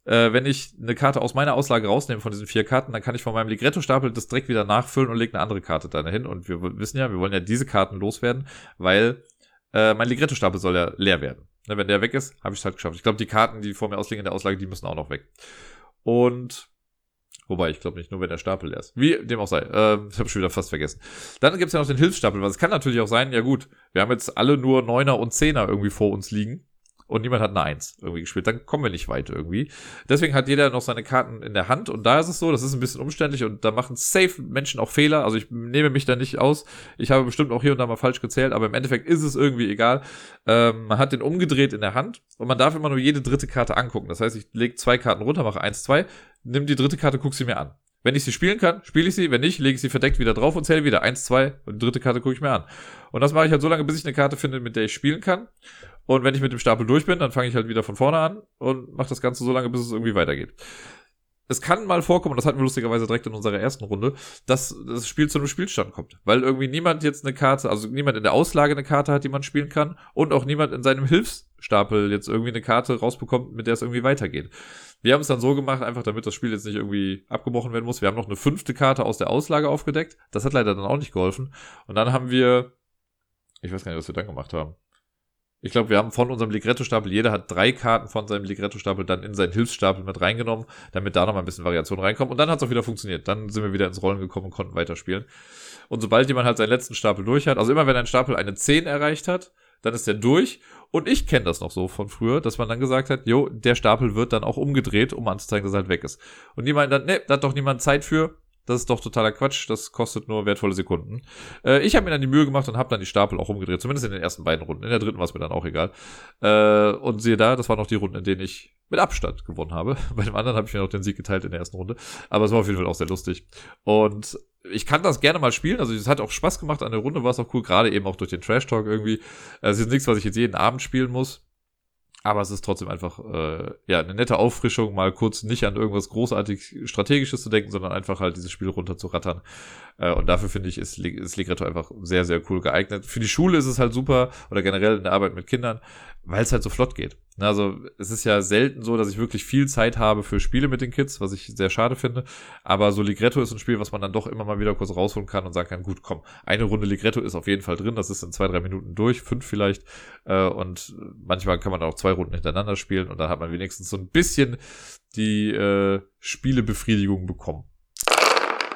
Äh, wenn ich eine Karte aus meiner Auslage rausnehme von diesen vier Karten, dann kann ich von meinem Ligretto-Stapel das direkt wieder nachfüllen und lege eine andere Karte da hin. Und wir wissen ja, wir wollen ja diese Karten loswerden, weil äh, mein Ligretto-Stapel soll ja leer werden. Ne, wenn der weg ist, habe ich es halt geschafft. Ich glaube, die Karten, die vor mir ausliegen in der Auslage, die müssen auch noch weg. Und Wobei, ich glaube nicht, nur wenn der Stapel leer ist. Wie dem auch sei. Äh, ich habe schon wieder fast vergessen. Dann gibt's ja noch den Hilfsstapel, es kann natürlich auch sein, ja gut, wir haben jetzt alle nur Neuner und Zehner irgendwie vor uns liegen und niemand hat eine Eins irgendwie gespielt. Dann kommen wir nicht weit irgendwie. Deswegen hat jeder noch seine Karten in der Hand und da ist es so, das ist ein bisschen umständlich und da machen safe Menschen auch Fehler. Also ich nehme mich da nicht aus. Ich habe bestimmt auch hier und da mal falsch gezählt, aber im Endeffekt ist es irgendwie egal. Ähm, man hat den umgedreht in der Hand und man darf immer nur jede dritte Karte angucken. Das heißt, ich lege zwei Karten runter, mache eins, zwei, nimm die dritte Karte, guck sie mir an. Wenn ich sie spielen kann, spiele ich sie. Wenn nicht, lege ich sie verdeckt wieder drauf und zähle wieder. Eins, zwei und die dritte Karte gucke ich mir an. Und das mache ich halt so lange, bis ich eine Karte finde, mit der ich spielen kann. Und wenn ich mit dem Stapel durch bin, dann fange ich halt wieder von vorne an und mache das Ganze so lange, bis es irgendwie weitergeht. Es kann mal vorkommen, das hatten wir lustigerweise direkt in unserer ersten Runde, dass das Spiel zu einem Spielstand kommt. Weil irgendwie niemand jetzt eine Karte, also niemand in der Auslage eine Karte hat, die man spielen kann, und auch niemand in seinem Hilfsstapel jetzt irgendwie eine Karte rausbekommt, mit der es irgendwie weitergeht. Wir haben es dann so gemacht, einfach damit das Spiel jetzt nicht irgendwie abgebrochen werden muss. Wir haben noch eine fünfte Karte aus der Auslage aufgedeckt. Das hat leider dann auch nicht geholfen. Und dann haben wir, ich weiß gar nicht, was wir dann gemacht haben. Ich glaube, wir haben von unserem Ligretto-Stapel, jeder hat drei Karten von seinem Ligretto-Stapel dann in seinen Hilfsstapel mit reingenommen, damit da nochmal ein bisschen Variation reinkommt. Und dann hat es auch wieder funktioniert. Dann sind wir wieder ins Rollen gekommen und konnten weiterspielen. Und sobald jemand halt seinen letzten Stapel durch hat, also immer wenn ein Stapel eine 10 erreicht hat, dann ist der durch. Und ich kenne das noch so von früher, dass man dann gesagt hat, jo, der Stapel wird dann auch umgedreht, um anzuzeigen, dass er halt weg ist. Und die meinen dann, ne, da hat doch niemand Zeit für. Das ist doch totaler Quatsch, das kostet nur wertvolle Sekunden. Äh, ich habe mir dann die Mühe gemacht und habe dann die Stapel auch umgedreht, zumindest in den ersten beiden Runden. In der dritten war es mir dann auch egal. Äh, und siehe da, das waren noch die Runden, in denen ich mit Abstand gewonnen habe. Bei dem anderen habe ich mir noch den Sieg geteilt in der ersten Runde. Aber es war auf jeden Fall auch sehr lustig. Und ich kann das gerne mal spielen. Also es hat auch Spaß gemacht. An der Runde war es auch cool, gerade eben auch durch den Trash Talk irgendwie. Es ist nichts, was ich jetzt jeden Abend spielen muss. Aber es ist trotzdem einfach äh, ja eine nette Auffrischung, mal kurz nicht an irgendwas großartig Strategisches zu denken, sondern einfach halt dieses Spiel runter zu rattern. Äh, und dafür finde ich, ist, ist Ligretto einfach sehr, sehr cool geeignet. Für die Schule ist es halt super oder generell in der Arbeit mit Kindern, weil es halt so flott geht. Also es ist ja selten so, dass ich wirklich viel Zeit habe für Spiele mit den Kids, was ich sehr schade finde. Aber so Ligretto ist ein Spiel, was man dann doch immer mal wieder kurz rausholen kann und sagen kann, gut, komm, eine Runde Ligretto ist auf jeden Fall drin. Das ist in zwei, drei Minuten durch, fünf vielleicht. Äh, und manchmal kann man auch zwei Runden hintereinander spielen und dann hat man wenigstens so ein bisschen die äh, Spielebefriedigung bekommen.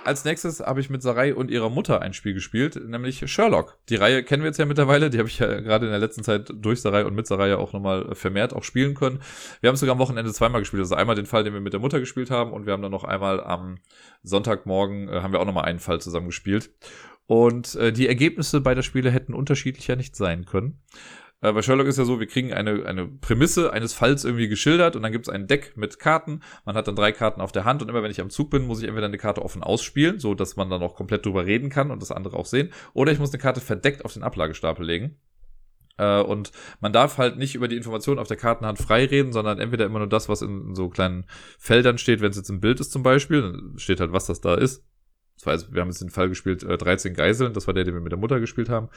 Als nächstes habe ich mit Sarai und ihrer Mutter ein Spiel gespielt, nämlich Sherlock. Die Reihe kennen wir jetzt ja mittlerweile, die habe ich ja gerade in der letzten Zeit durch Sarai und mit Sarai ja auch nochmal vermehrt auch spielen können. Wir haben sogar am Wochenende zweimal gespielt, also einmal den Fall, den wir mit der Mutter gespielt haben und wir haben dann noch einmal am Sonntagmorgen, äh, haben wir auch nochmal einen Fall zusammen gespielt. Und äh, die Ergebnisse beider Spiele hätten unterschiedlicher nicht sein können. Äh, bei Sherlock ist ja so, wir kriegen eine, eine Prämisse eines Falls irgendwie geschildert und dann gibt es ein Deck mit Karten. Man hat dann drei Karten auf der Hand und immer wenn ich am Zug bin, muss ich entweder eine Karte offen ausspielen, so dass man dann auch komplett drüber reden kann und das andere auch sehen. Oder ich muss eine Karte verdeckt auf den Ablagestapel legen. Äh, und man darf halt nicht über die Informationen auf der Kartenhand frei reden, sondern entweder immer nur das, was in so kleinen Feldern steht, wenn es jetzt im Bild ist zum Beispiel, dann steht halt, was das da ist. Das also, wir haben jetzt den Fall gespielt, äh, 13 Geiseln, das war der, den wir mit der Mutter gespielt haben.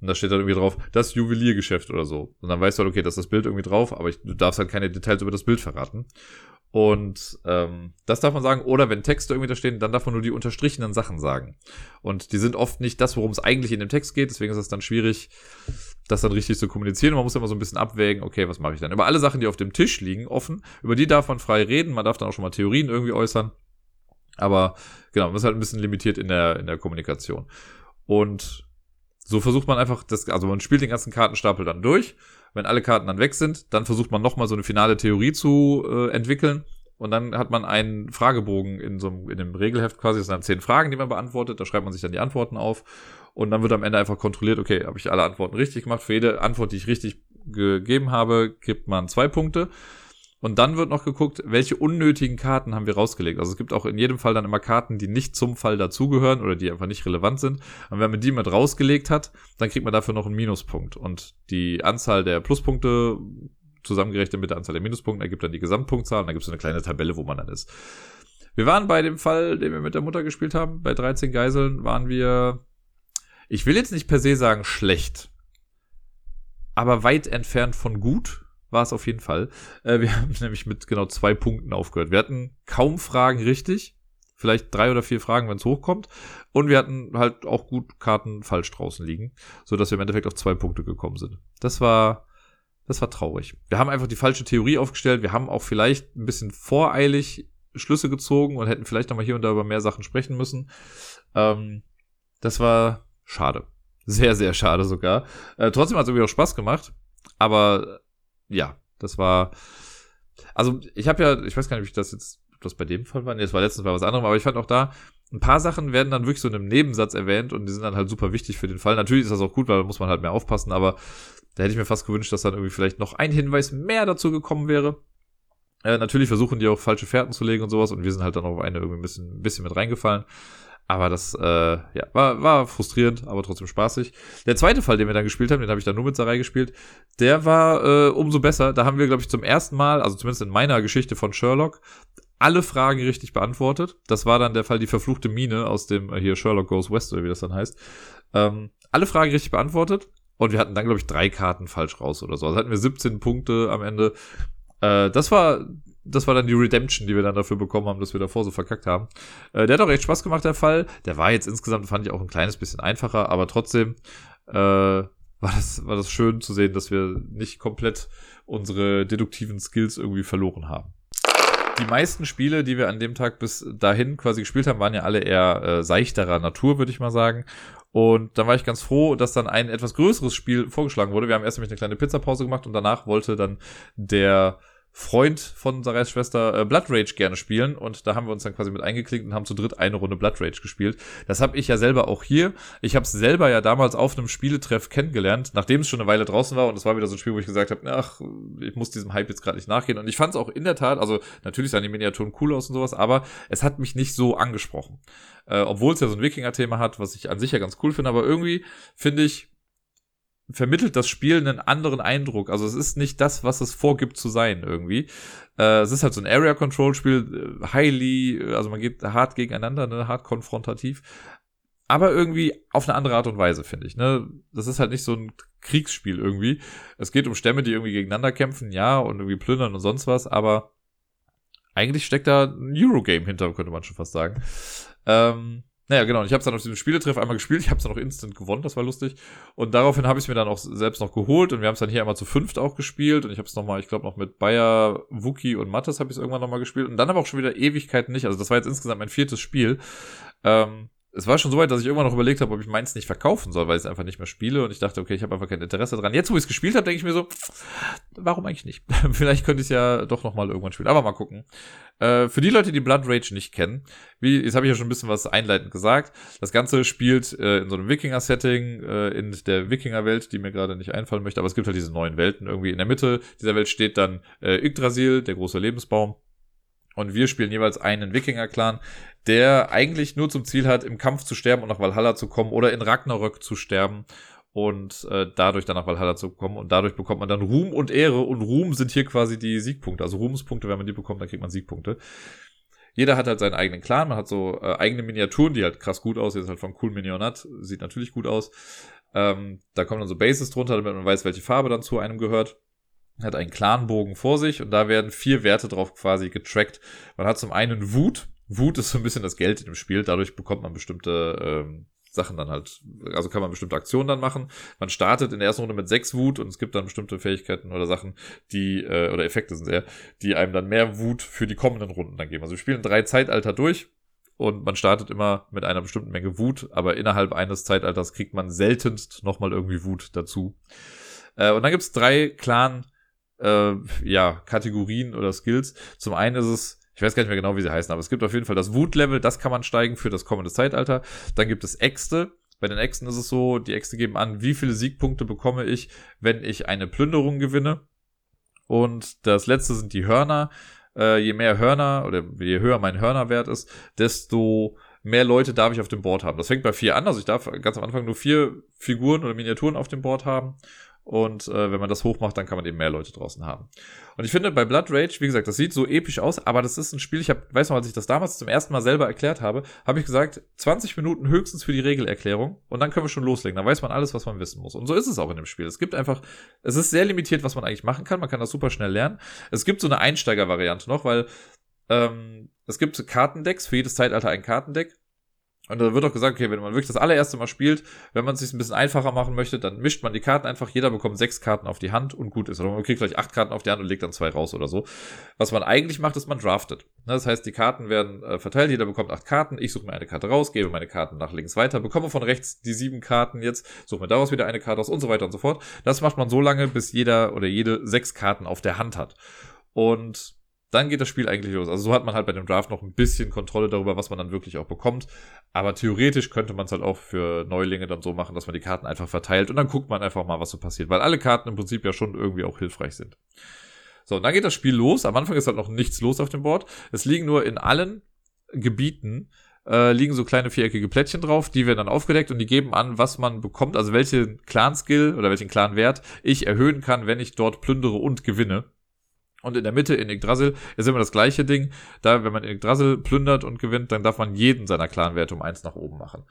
Und da steht dann irgendwie drauf, das Juweliergeschäft oder so. Und dann weißt du halt, okay, das ist das Bild irgendwie drauf, aber ich, du darfst halt keine Details über das Bild verraten. Und ähm, das darf man sagen. Oder wenn Texte irgendwie da stehen, dann darf man nur die unterstrichenen Sachen sagen. Und die sind oft nicht das, worum es eigentlich in dem Text geht. Deswegen ist es dann schwierig, das dann richtig zu kommunizieren. man muss immer so ein bisschen abwägen, okay, was mache ich dann? Über alle Sachen, die auf dem Tisch liegen, offen, über die darf man frei reden. Man darf dann auch schon mal Theorien irgendwie äußern. Aber genau, man ist halt ein bisschen limitiert in der, in der Kommunikation. Und so versucht man einfach das, also man spielt den ganzen Kartenstapel dann durch. Wenn alle Karten dann weg sind, dann versucht man nochmal so eine finale Theorie zu äh, entwickeln. Und dann hat man einen Fragebogen in so einem, in dem Regelheft quasi. Das sind dann zehn Fragen, die man beantwortet. Da schreibt man sich dann die Antworten auf. Und dann wird am Ende einfach kontrolliert, okay, habe ich alle Antworten richtig gemacht. Für jede Antwort, die ich richtig gegeben habe, gibt man zwei Punkte. Und dann wird noch geguckt, welche unnötigen Karten haben wir rausgelegt. Also es gibt auch in jedem Fall dann immer Karten, die nicht zum Fall dazugehören oder die einfach nicht relevant sind. Und wenn man die mit rausgelegt hat, dann kriegt man dafür noch einen Minuspunkt. Und die Anzahl der Pluspunkte zusammengerechnet mit der Anzahl der Minuspunkte ergibt dann die Gesamtpunktzahl. Und dann gibt es so eine kleine Tabelle, wo man dann ist. Wir waren bei dem Fall, den wir mit der Mutter gespielt haben, bei 13 Geiseln, waren wir, ich will jetzt nicht per se sagen schlecht, aber weit entfernt von gut war es auf jeden Fall. Äh, wir haben nämlich mit genau zwei Punkten aufgehört. Wir hatten kaum Fragen richtig. Vielleicht drei oder vier Fragen, wenn es hochkommt. Und wir hatten halt auch gut Karten falsch draußen liegen, so dass wir im Endeffekt auf zwei Punkte gekommen sind. Das war, das war traurig. Wir haben einfach die falsche Theorie aufgestellt. Wir haben auch vielleicht ein bisschen voreilig Schlüsse gezogen und hätten vielleicht nochmal hier und da über mehr Sachen sprechen müssen. Ähm, das war schade. Sehr, sehr schade sogar. Äh, trotzdem hat es irgendwie auch Spaß gemacht. Aber ja, das war. Also, ich habe ja, ich weiß gar nicht, ob ich das jetzt, ob das bei dem Fall war. Nee, das war letztens mal was anderes, aber ich fand auch da, ein paar Sachen werden dann wirklich so in einem Nebensatz erwähnt und die sind dann halt super wichtig für den Fall. Natürlich ist das auch gut, weil da muss man halt mehr aufpassen, aber da hätte ich mir fast gewünscht, dass dann irgendwie vielleicht noch ein Hinweis mehr dazu gekommen wäre. Äh, natürlich versuchen die auch falsche Fährten zu legen und sowas und wir sind halt dann auf eine irgendwie ein bisschen, ein bisschen mit reingefallen. Aber das äh, ja, war, war frustrierend, aber trotzdem spaßig. Der zweite Fall, den wir dann gespielt haben, den habe ich dann nur mit Sarai gespielt, der war äh, umso besser. Da haben wir, glaube ich, zum ersten Mal, also zumindest in meiner Geschichte von Sherlock, alle Fragen richtig beantwortet. Das war dann der Fall die verfluchte Mine aus dem äh, hier Sherlock Goes West, oder wie das dann heißt. Ähm, alle Fragen richtig beantwortet. Und wir hatten dann, glaube ich, drei Karten falsch raus oder so. Also hatten wir 17 Punkte am Ende. Äh, das war das war dann die Redemption, die wir dann dafür bekommen haben, dass wir davor so verkackt haben. Äh, der hat auch echt Spaß gemacht, der Fall. Der war jetzt insgesamt, fand ich, auch ein kleines bisschen einfacher, aber trotzdem, äh, war das, war das schön zu sehen, dass wir nicht komplett unsere deduktiven Skills irgendwie verloren haben. Die meisten Spiele, die wir an dem Tag bis dahin quasi gespielt haben, waren ja alle eher äh, seichterer Natur, würde ich mal sagen. Und dann war ich ganz froh, dass dann ein etwas größeres Spiel vorgeschlagen wurde. Wir haben erst nämlich eine kleine Pizzapause gemacht und danach wollte dann der Freund von Sarais Schwester äh, Blood Rage gerne spielen und da haben wir uns dann quasi mit eingeklinkt und haben zu dritt eine Runde Blood Rage gespielt. Das habe ich ja selber auch hier. Ich habe es selber ja damals auf einem Spieletreff kennengelernt, nachdem es schon eine Weile draußen war und es war wieder so ein Spiel, wo ich gesagt habe, ach, ich muss diesem Hype jetzt gerade nicht nachgehen und ich fand es auch in der Tat, also natürlich sahen die Miniaturen cool aus und sowas, aber es hat mich nicht so angesprochen. Äh, Obwohl es ja so ein Wikinger-Thema hat, was ich an sich ja ganz cool finde, aber irgendwie finde ich, vermittelt das Spiel einen anderen Eindruck. Also es ist nicht das, was es vorgibt zu sein irgendwie. Äh, es ist halt so ein Area Control Spiel, äh, highly, also man geht hart gegeneinander, ne, hart konfrontativ. Aber irgendwie auf eine andere Art und Weise, finde ich. Ne? Das ist halt nicht so ein Kriegsspiel irgendwie. Es geht um Stämme, die irgendwie gegeneinander kämpfen, ja, und irgendwie plündern und sonst was, aber eigentlich steckt da ein Eurogame hinter, könnte man schon fast sagen. Ähm, naja, genau. Und ich habe es dann auf diesem Spieletreff einmal gespielt. Ich habe es dann auch instant gewonnen, das war lustig. Und daraufhin habe ich es mir dann auch selbst noch geholt. Und wir haben es dann hier einmal zu fünft auch gespielt. Und ich habe es nochmal, ich glaube, noch mit Bayer, Wookie und Mattes habe ich es irgendwann nochmal gespielt. Und dann aber auch schon wieder Ewigkeiten nicht. Also das war jetzt insgesamt mein viertes Spiel. Ähm, es war schon so weit, dass ich irgendwann noch überlegt habe, ob ich meins nicht verkaufen soll, weil ich es einfach nicht mehr spiele. Und ich dachte, okay, ich habe einfach kein Interesse dran. Jetzt, wo ich es gespielt habe, denke ich mir so, warum eigentlich nicht? Vielleicht könnte ich es ja doch nochmal irgendwann spielen. Aber mal gucken. Äh, für die Leute, die Blood Rage nicht kennen, wie, jetzt habe ich ja schon ein bisschen was einleitend gesagt. Das Ganze spielt äh, in so einem Wikinger-Setting, äh, in der Wikinger-Welt, die mir gerade nicht einfallen möchte. Aber es gibt halt diese neuen Welten irgendwie. In der Mitte dieser Welt steht dann äh, Yggdrasil, der große Lebensbaum. Und wir spielen jeweils einen Wikinger-Clan, der eigentlich nur zum Ziel hat, im Kampf zu sterben und nach Valhalla zu kommen oder in Ragnarök zu sterben und äh, dadurch dann nach Valhalla zu kommen. Und dadurch bekommt man dann Ruhm und Ehre. Und Ruhm sind hier quasi die Siegpunkte. Also Ruhmspunkte, wenn man die bekommt, dann kriegt man Siegpunkte. Jeder hat halt seinen eigenen Clan, man hat so äh, eigene Miniaturen, die halt krass gut aussehen, ist halt von Cool Minionat, sieht natürlich gut aus. Ähm, da kommen dann so Bases drunter, damit man weiß, welche Farbe dann zu einem gehört hat einen Clanbogen vor sich und da werden vier Werte drauf quasi getrackt. Man hat zum einen Wut. Wut ist so ein bisschen das Geld in dem Spiel. Dadurch bekommt man bestimmte ähm, Sachen dann halt, also kann man bestimmte Aktionen dann machen. Man startet in der ersten Runde mit sechs Wut und es gibt dann bestimmte Fähigkeiten oder Sachen, die, äh, oder Effekte sind eher, die einem dann mehr Wut für die kommenden Runden dann geben. Also wir spielen drei Zeitalter durch und man startet immer mit einer bestimmten Menge Wut, aber innerhalb eines Zeitalters kriegt man seltenst nochmal irgendwie Wut dazu. Äh, und dann gibt's drei Clan- äh, ja, Kategorien oder Skills. Zum einen ist es, ich weiß gar nicht mehr genau, wie sie heißen, aber es gibt auf jeden Fall das Wut-Level, das kann man steigen für das kommende Zeitalter. Dann gibt es Äxte. Bei den Äxten ist es so, die Äxte geben an, wie viele Siegpunkte bekomme ich, wenn ich eine Plünderung gewinne. Und das letzte sind die Hörner. Äh, je mehr Hörner oder je höher mein Hörnerwert ist, desto mehr Leute darf ich auf dem Board haben. Das fängt bei vier an, also ich darf ganz am Anfang nur vier Figuren oder Miniaturen auf dem Board haben. Und äh, wenn man das hochmacht, dann kann man eben mehr Leute draußen haben. Und ich finde bei Blood Rage, wie gesagt, das sieht so episch aus, aber das ist ein Spiel, ich hab, weiß noch, als ich das damals zum ersten Mal selber erklärt habe, habe ich gesagt, 20 Minuten höchstens für die Regelerklärung und dann können wir schon loslegen. Dann weiß man alles, was man wissen muss. Und so ist es auch in dem Spiel. Es gibt einfach, es ist sehr limitiert, was man eigentlich machen kann. Man kann das super schnell lernen. Es gibt so eine Einsteiger-Variante noch, weil ähm, es gibt Kartendecks, für jedes Zeitalter ein Kartendeck. Und da wird auch gesagt, okay, wenn man wirklich das allererste Mal spielt, wenn man es sich ein bisschen einfacher machen möchte, dann mischt man die Karten einfach, jeder bekommt sechs Karten auf die Hand und gut ist. Oder man kriegt gleich acht Karten auf die Hand und legt dann zwei raus oder so. Was man eigentlich macht, ist, man draftet. Ne, das heißt, die Karten werden äh, verteilt, jeder bekommt acht Karten, ich suche mir eine Karte raus, gebe meine Karten nach links weiter, bekomme von rechts die sieben Karten jetzt, suche mir daraus wieder eine Karte aus und so weiter und so fort. Das macht man so lange, bis jeder oder jede sechs Karten auf der Hand hat. Und dann geht das Spiel eigentlich los. Also so hat man halt bei dem Draft noch ein bisschen Kontrolle darüber, was man dann wirklich auch bekommt. Aber theoretisch könnte man es halt auch für Neulinge dann so machen, dass man die Karten einfach verteilt und dann guckt man einfach mal, was so passiert. Weil alle Karten im Prinzip ja schon irgendwie auch hilfreich sind. So, und dann geht das Spiel los. Am Anfang ist halt noch nichts los auf dem Board. Es liegen nur in allen Gebieten äh, liegen so kleine viereckige Plättchen drauf, die werden dann aufgedeckt und die geben an, was man bekommt, also welchen Clan-Skill oder welchen Clan-Wert ich erhöhen kann, wenn ich dort plündere und gewinne. Und in der Mitte in Yggdrasil ist immer das gleiche Ding. Da, wenn man Yggdrasil plündert und gewinnt, dann darf man jeden seiner Clanwerte um eins nach oben machen.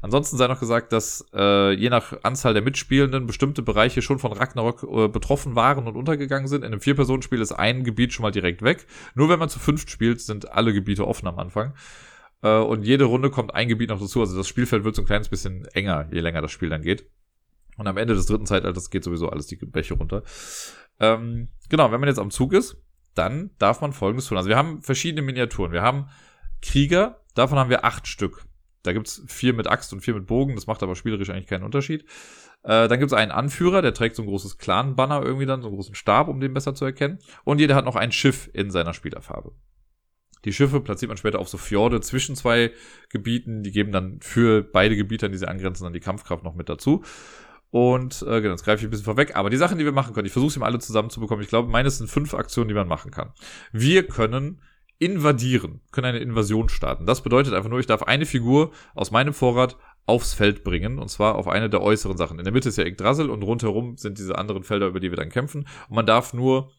Ansonsten sei noch gesagt, dass äh, je nach Anzahl der Mitspielenden bestimmte Bereiche schon von Ragnarok äh, betroffen waren und untergegangen sind. In einem Vier-Personen-Spiel ist ein Gebiet schon mal direkt weg. Nur wenn man zu fünft spielt, sind alle Gebiete offen am Anfang. Äh, und jede Runde kommt ein Gebiet noch dazu. Also das Spielfeld wird so ein kleines bisschen enger, je länger das Spiel dann geht. Und am Ende des dritten Zeitalters geht sowieso alles die Bäche runter. Ähm, genau, wenn man jetzt am Zug ist, dann darf man folgendes tun. Also wir haben verschiedene Miniaturen. Wir haben Krieger, davon haben wir acht Stück. Da gibt's vier mit Axt und vier mit Bogen, das macht aber spielerisch eigentlich keinen Unterschied. Äh, dann gibt's einen Anführer, der trägt so ein großes Clan-Banner irgendwie dann, so einen großen Stab, um den besser zu erkennen. Und jeder hat noch ein Schiff in seiner Spielerfarbe. Die Schiffe platziert man später auf so Fjorde zwischen zwei Gebieten. Die geben dann für beide Gebiete, an die sie angrenzen, dann die Kampfkraft noch mit dazu. Und äh, genau, jetzt greife ich ein bisschen vorweg. Aber die Sachen, die wir machen können, ich versuche sie mal alle zusammenzubekommen. Ich glaube, meines sind fünf Aktionen, die man machen kann. Wir können invadieren, können eine Invasion starten. Das bedeutet einfach nur, ich darf eine Figur aus meinem Vorrat aufs Feld bringen, und zwar auf eine der äußeren Sachen. In der Mitte ist ja Yggdrasil und rundherum sind diese anderen Felder, über die wir dann kämpfen. Und man darf nur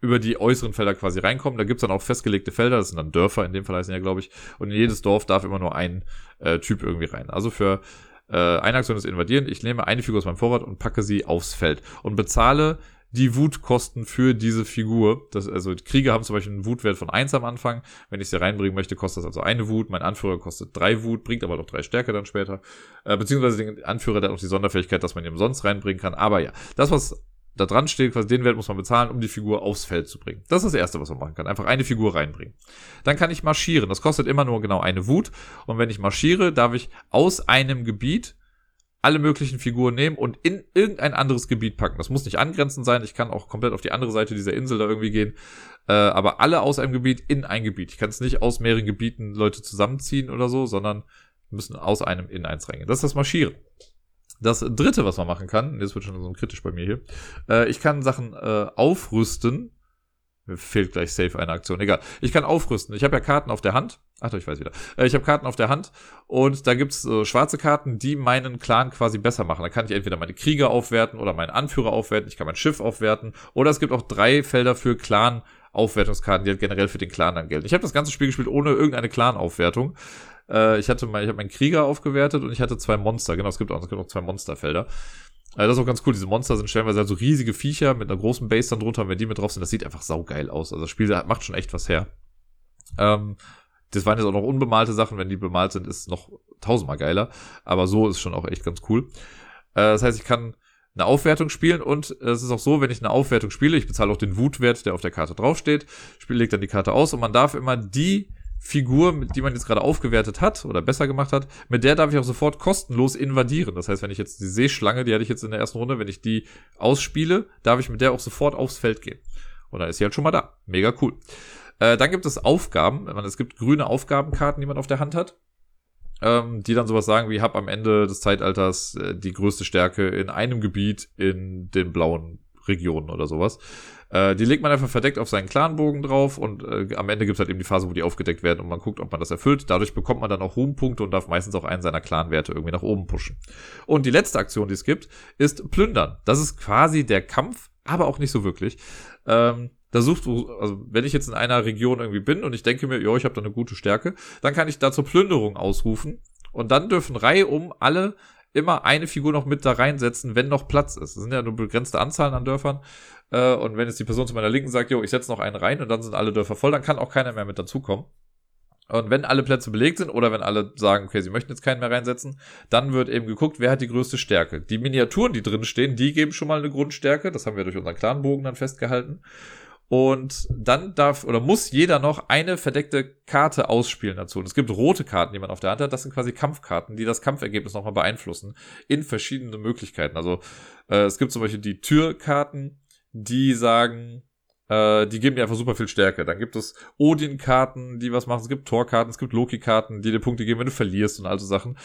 über die äußeren Felder quasi reinkommen. Da gibt's dann auch festgelegte Felder, das sind dann Dörfer, in dem Fall heißen ja, glaube ich. Und in jedes Dorf darf immer nur ein äh, Typ irgendwie rein. Also für äh, eine Aktion ist invadieren. Ich nehme eine Figur aus meinem Vorrat und packe sie aufs Feld und bezahle die Wutkosten für diese Figur. Das, also Krieger haben zum Beispiel einen Wutwert von 1 am Anfang. Wenn ich sie reinbringen möchte, kostet das also eine Wut. Mein Anführer kostet drei Wut, bringt aber noch drei Stärke dann später. Äh, beziehungsweise den Anführer, hat auch die Sonderfähigkeit, dass man ihn umsonst reinbringen kann. Aber ja, das, was da dran steht, quasi den Wert muss man bezahlen, um die Figur aufs Feld zu bringen. Das ist das Erste, was man machen kann. Einfach eine Figur reinbringen. Dann kann ich marschieren. Das kostet immer nur genau eine Wut. Und wenn ich marschiere, darf ich aus einem Gebiet alle möglichen Figuren nehmen und in irgendein anderes Gebiet packen. Das muss nicht angrenzend sein. Ich kann auch komplett auf die andere Seite dieser Insel da irgendwie gehen. Äh, aber alle aus einem Gebiet in ein Gebiet. Ich kann es nicht aus mehreren Gebieten Leute zusammenziehen oder so, sondern müssen aus einem in eins reingehen. Das ist das Marschieren. Das dritte, was man machen kann, jetzt wird schon so kritisch bei mir hier, äh, ich kann Sachen äh, aufrüsten, mir fehlt gleich safe eine Aktion. Egal. Ich kann aufrüsten. Ich habe ja Karten auf der Hand. Ach, ich weiß wieder. Äh, ich habe Karten auf der Hand und da gibt's äh, schwarze Karten, die meinen Clan quasi besser machen. Da kann ich entweder meine Krieger aufwerten oder meinen Anführer aufwerten. Ich kann mein Schiff aufwerten. Oder es gibt auch drei Felder für Clan. Aufwertungskarten, die halt generell für den Clan dann gelten. Ich habe das ganze Spiel gespielt ohne irgendeine Clan-Aufwertung. Äh, ich hatte mal, ich habe meinen Krieger aufgewertet und ich hatte zwei Monster. Genau, es gibt auch, es gibt auch zwei Monsterfelder. Also das ist auch ganz cool. Diese Monster sind stellenweise halt so riesige Viecher mit einer großen Base dann drunter. Und wenn die mit drauf sind, das sieht einfach saugeil aus. Also das Spiel macht schon echt was her. Ähm, das waren jetzt auch noch unbemalte Sachen. Wenn die bemalt sind, ist es noch tausendmal geiler. Aber so ist schon auch echt ganz cool. Äh, das heißt, ich kann eine Aufwertung spielen und es ist auch so, wenn ich eine Aufwertung spiele, ich bezahle auch den Wutwert, der auf der Karte draufsteht, spiele, legt dann die Karte aus und man darf immer die Figur, die man jetzt gerade aufgewertet hat oder besser gemacht hat, mit der darf ich auch sofort kostenlos invadieren. Das heißt, wenn ich jetzt die Seeschlange, die hatte ich jetzt in der ersten Runde, wenn ich die ausspiele, darf ich mit der auch sofort aufs Feld gehen. Und dann ist sie halt schon mal da. Mega cool. Äh, dann gibt es Aufgaben. Es gibt grüne Aufgabenkarten, die man auf der Hand hat. Ähm, die dann sowas sagen wie, hab am Ende des Zeitalters äh, die größte Stärke in einem Gebiet in den blauen Regionen oder sowas. Äh, die legt man einfach verdeckt auf seinen Clanbogen drauf und äh, am Ende gibt's halt eben die Phase, wo die aufgedeckt werden und man guckt, ob man das erfüllt. Dadurch bekommt man dann auch Ruhmpunkte und darf meistens auch einen seiner Clanwerte irgendwie nach oben pushen. Und die letzte Aktion, die es gibt, ist Plündern. Das ist quasi der Kampf, aber auch nicht so wirklich. Ähm, da sucht du, also wenn ich jetzt in einer Region irgendwie bin und ich denke mir, ja, ich habe da eine gute Stärke, dann kann ich da zur Plünderung ausrufen und dann dürfen Reihe um alle immer eine Figur noch mit da reinsetzen, wenn noch Platz ist. Das sind ja nur begrenzte Anzahlen an Dörfern. Äh, und wenn jetzt die Person zu meiner Linken sagt, jo, ich setze noch einen rein und dann sind alle Dörfer voll, dann kann auch keiner mehr mit dazukommen. Und wenn alle Plätze belegt sind oder wenn alle sagen, okay, sie möchten jetzt keinen mehr reinsetzen, dann wird eben geguckt, wer hat die größte Stärke. Die Miniaturen, die drin stehen, die geben schon mal eine Grundstärke. Das haben wir durch unseren Clanbogen dann festgehalten. Und dann darf oder muss jeder noch eine verdeckte Karte ausspielen dazu. Und es gibt rote Karten, die man auf der Hand hat. Das sind quasi Kampfkarten, die das Kampfergebnis nochmal beeinflussen. In verschiedene Möglichkeiten. Also äh, es gibt zum Beispiel die Türkarten, die sagen, äh, die geben dir einfach super viel Stärke. Dann gibt es Odin-Karten, die was machen. Es gibt Thor-Karten, es gibt Loki-Karten, die dir Punkte geben, wenn du verlierst und all so Sachen.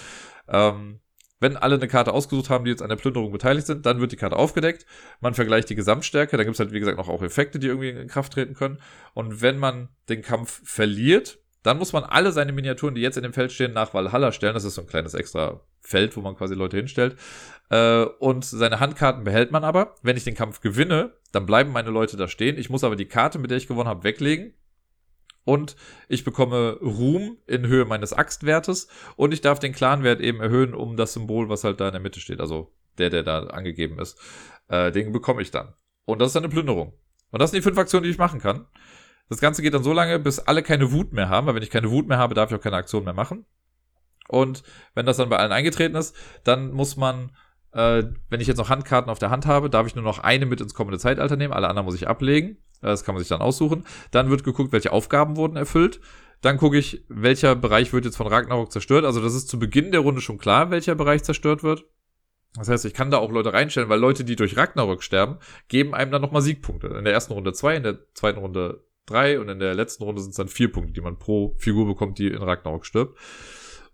Ähm, wenn alle eine Karte ausgesucht haben, die jetzt an der Plünderung beteiligt sind, dann wird die Karte aufgedeckt. Man vergleicht die Gesamtstärke. Da gibt es halt, wie gesagt, noch auch Effekte, die irgendwie in Kraft treten können. Und wenn man den Kampf verliert, dann muss man alle seine Miniaturen, die jetzt in dem Feld stehen, nach Valhalla stellen. Das ist so ein kleines extra Feld, wo man quasi Leute hinstellt. Äh, und seine Handkarten behält man aber. Wenn ich den Kampf gewinne, dann bleiben meine Leute da stehen. Ich muss aber die Karte, mit der ich gewonnen habe, weglegen und ich bekomme Ruhm in Höhe meines Axtwertes und ich darf den Clanwert eben erhöhen um das Symbol, was halt da in der Mitte steht, also der, der da angegeben ist. Äh, den bekomme ich dann. Und das ist eine Plünderung. Und das sind die fünf Aktionen, die ich machen kann. Das Ganze geht dann so lange, bis alle keine Wut mehr haben, weil wenn ich keine Wut mehr habe, darf ich auch keine Aktion mehr machen. Und wenn das dann bei allen eingetreten ist, dann muss man Äh, wenn ich jetzt noch Handkarten auf der Hand habe, darf ich nur noch eine mit ins kommende Zeitalter nehmen, alle anderen muss ich ablegen. Das kann man sich dann aussuchen. Dann wird geguckt, welche Aufgaben wurden erfüllt. Dann gucke ich, welcher Bereich wird jetzt von Ragnarok zerstört. Also das ist zu Beginn der Runde schon klar, welcher Bereich zerstört wird. Das heißt, ich kann da auch Leute reinstellen, weil Leute, die durch Ragnarok sterben, geben einem dann nochmal Siegpunkte. In der ersten Runde zwei, in der zweiten Runde drei und in der letzten Runde sind es dann vier Punkte, die man pro Figur bekommt, die in Ragnarok stirbt.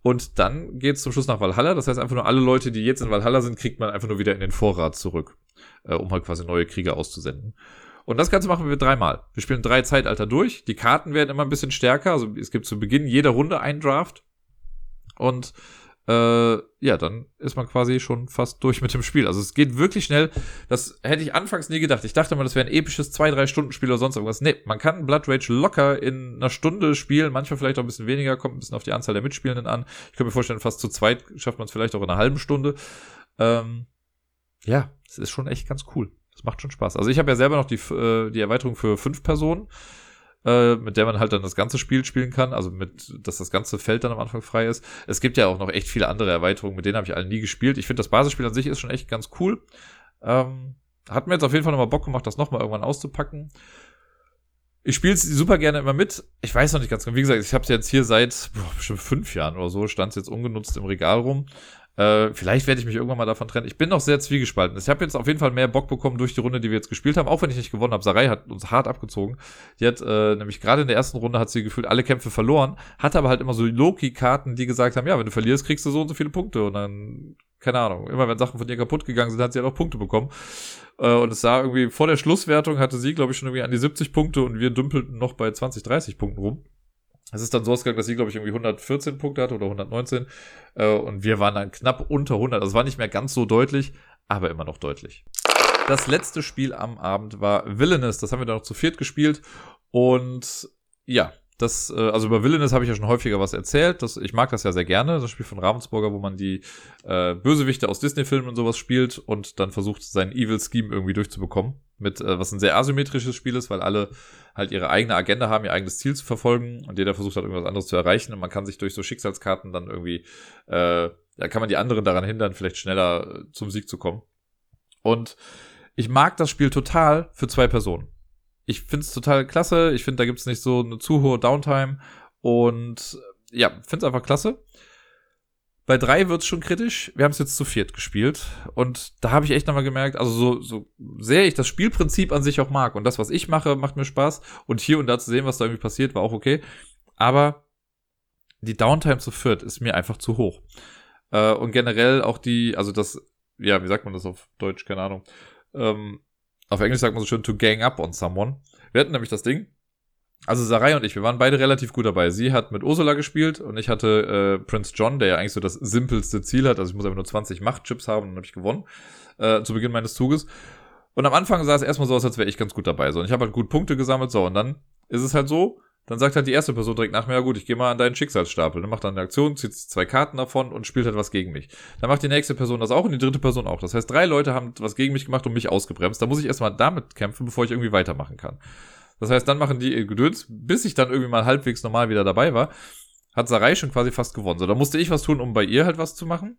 Und dann geht's zum Schluss nach Valhalla. Das heißt, einfach nur alle Leute, die jetzt in Valhalla sind, kriegt man einfach nur wieder in den Vorrat zurück, äh, um halt quasi neue Krieger auszusenden. Und das Ganze machen wir dreimal. Wir spielen drei Zeitalter durch. Die Karten werden immer ein bisschen stärker. Also es gibt zu Beginn jeder Runde einen Draft. Und äh, ja, dann ist man quasi schon fast durch mit dem Spiel. Also es geht wirklich schnell. Das hätte ich anfangs nie gedacht. Ich dachte mal, das wäre ein episches 2-3 Stunden Spiel oder sonst irgendwas. Nee, man kann Blood Rage locker in einer Stunde spielen, manchmal vielleicht auch ein bisschen weniger, kommt ein bisschen auf die Anzahl der Mitspielenden an. Ich könnte mir vorstellen, fast zu zweit schafft man es vielleicht auch in einer halben Stunde. Ähm, ja, es ist schon echt ganz cool. Es macht schon Spaß. Also ich habe ja selber noch die, äh, die Erweiterung für fünf Personen, äh, mit der man halt dann das ganze Spiel spielen kann. Also mit, dass das ganze Feld dann am Anfang frei ist. Es gibt ja auch noch echt viele andere Erweiterungen, mit denen habe ich alle nie gespielt. Ich finde das Basisspiel an sich ist schon echt ganz cool. Ähm, hat mir jetzt auf jeden Fall nochmal Bock gemacht, das nochmal irgendwann auszupacken. Ich spiele es super gerne immer mit. Ich weiß noch nicht ganz genau. Wie gesagt, ich habe es jetzt hier seit boah, bestimmt fünf Jahren oder so, stand es jetzt ungenutzt im Regal rum. Äh, vielleicht werde ich mich irgendwann mal davon trennen. Ich bin noch sehr zwiegespalten. Ich habe jetzt auf jeden Fall mehr Bock bekommen durch die Runde, die wir jetzt gespielt haben, auch wenn ich nicht gewonnen habe. Sarai hat uns hart abgezogen. Die hat äh, nämlich gerade in der ersten Runde hat sie gefühlt alle Kämpfe verloren, hatte aber halt immer so Loki-Karten, die gesagt haben, ja, wenn du verlierst, kriegst du so und so viele Punkte. Und dann, keine Ahnung, immer wenn Sachen von ihr kaputt gegangen sind, hat sie halt auch Punkte bekommen. Äh, und es sah irgendwie, vor der Schlusswertung hatte sie, glaube ich, schon irgendwie an die 70 Punkte und wir dümpelten noch bei 20, 30 Punkten rum. Es ist dann so ausgegangen, dass sie, glaube ich, irgendwie 114 Punkte hatte oder 119. Äh, und wir waren dann knapp unter 100. Also war nicht mehr ganz so deutlich, aber immer noch deutlich. Das letzte Spiel am Abend war Villainous. Das haben wir dann noch zu viert gespielt. Und ja, das, äh, also über Villainous habe ich ja schon häufiger was erzählt. Das, ich mag das ja sehr gerne, das Spiel von Ravensburger, wo man die äh, Bösewichte aus Disney-Filmen und sowas spielt und dann versucht, seinen Evil Scheme irgendwie durchzubekommen. Mit, äh, was ein sehr asymmetrisches Spiel ist, weil alle halt ihre eigene Agenda haben, ihr eigenes Ziel zu verfolgen und jeder versucht halt irgendwas anderes zu erreichen und man kann sich durch so Schicksalskarten dann irgendwie, äh, ja, kann man die anderen daran hindern, vielleicht schneller äh, zum Sieg zu kommen. Und ich mag das Spiel total für zwei Personen ich finde es total klasse. Ich finde, da gibt es nicht so eine zu hohe Downtime. Und ja, finde es einfach klasse. Bei drei wird es schon kritisch. Wir haben es jetzt zu viert gespielt. Und da habe ich echt nochmal gemerkt, also so, so sehr ich das Spielprinzip an sich auch mag. Und das, was ich mache, macht mir Spaß. Und hier und da zu sehen, was da irgendwie passiert, war auch okay. Aber die Downtime zu viert ist mir einfach zu hoch. Äh, und generell auch die, also das, ja, wie sagt man das auf Deutsch? Keine Ahnung. Ähm, auf Englisch sagt man so schön to gang up on someone. Wir hatten nämlich das Ding. Also Sarai und ich, wir waren beide relativ gut dabei. Sie hat mit Ursula gespielt und ich hatte äh, Prince John, der ja eigentlich so das simpelste Ziel hat. Also ich muss einfach nur 20 Machtchips haben und dann habe ich gewonnen. Äh, zu Beginn meines Zuges. Und am Anfang sah es erstmal so aus, als wäre ich ganz gut dabei. So, und ich habe halt gut Punkte gesammelt. So, und dann ist es halt so, dann sagt halt die erste Person direkt nach mir, ja gut, ich gehe mal an deinen Schicksalsstapel. Dann macht dann eine Aktion, zieht zwei Karten davon und spielt halt was gegen mich. Dann macht die nächste Person das auch und die dritte Person auch. Das heißt, drei Leute haben was gegen mich gemacht und mich ausgebremst. Da muss ich erstmal damit kämpfen, bevor ich irgendwie weitermachen kann. Das heißt, dann machen die Gedöns, bis ich dann irgendwie mal halbwegs normal wieder dabei war, hat Sarai schon quasi fast gewonnen. So, da musste ich was tun, um bei ihr halt was zu machen.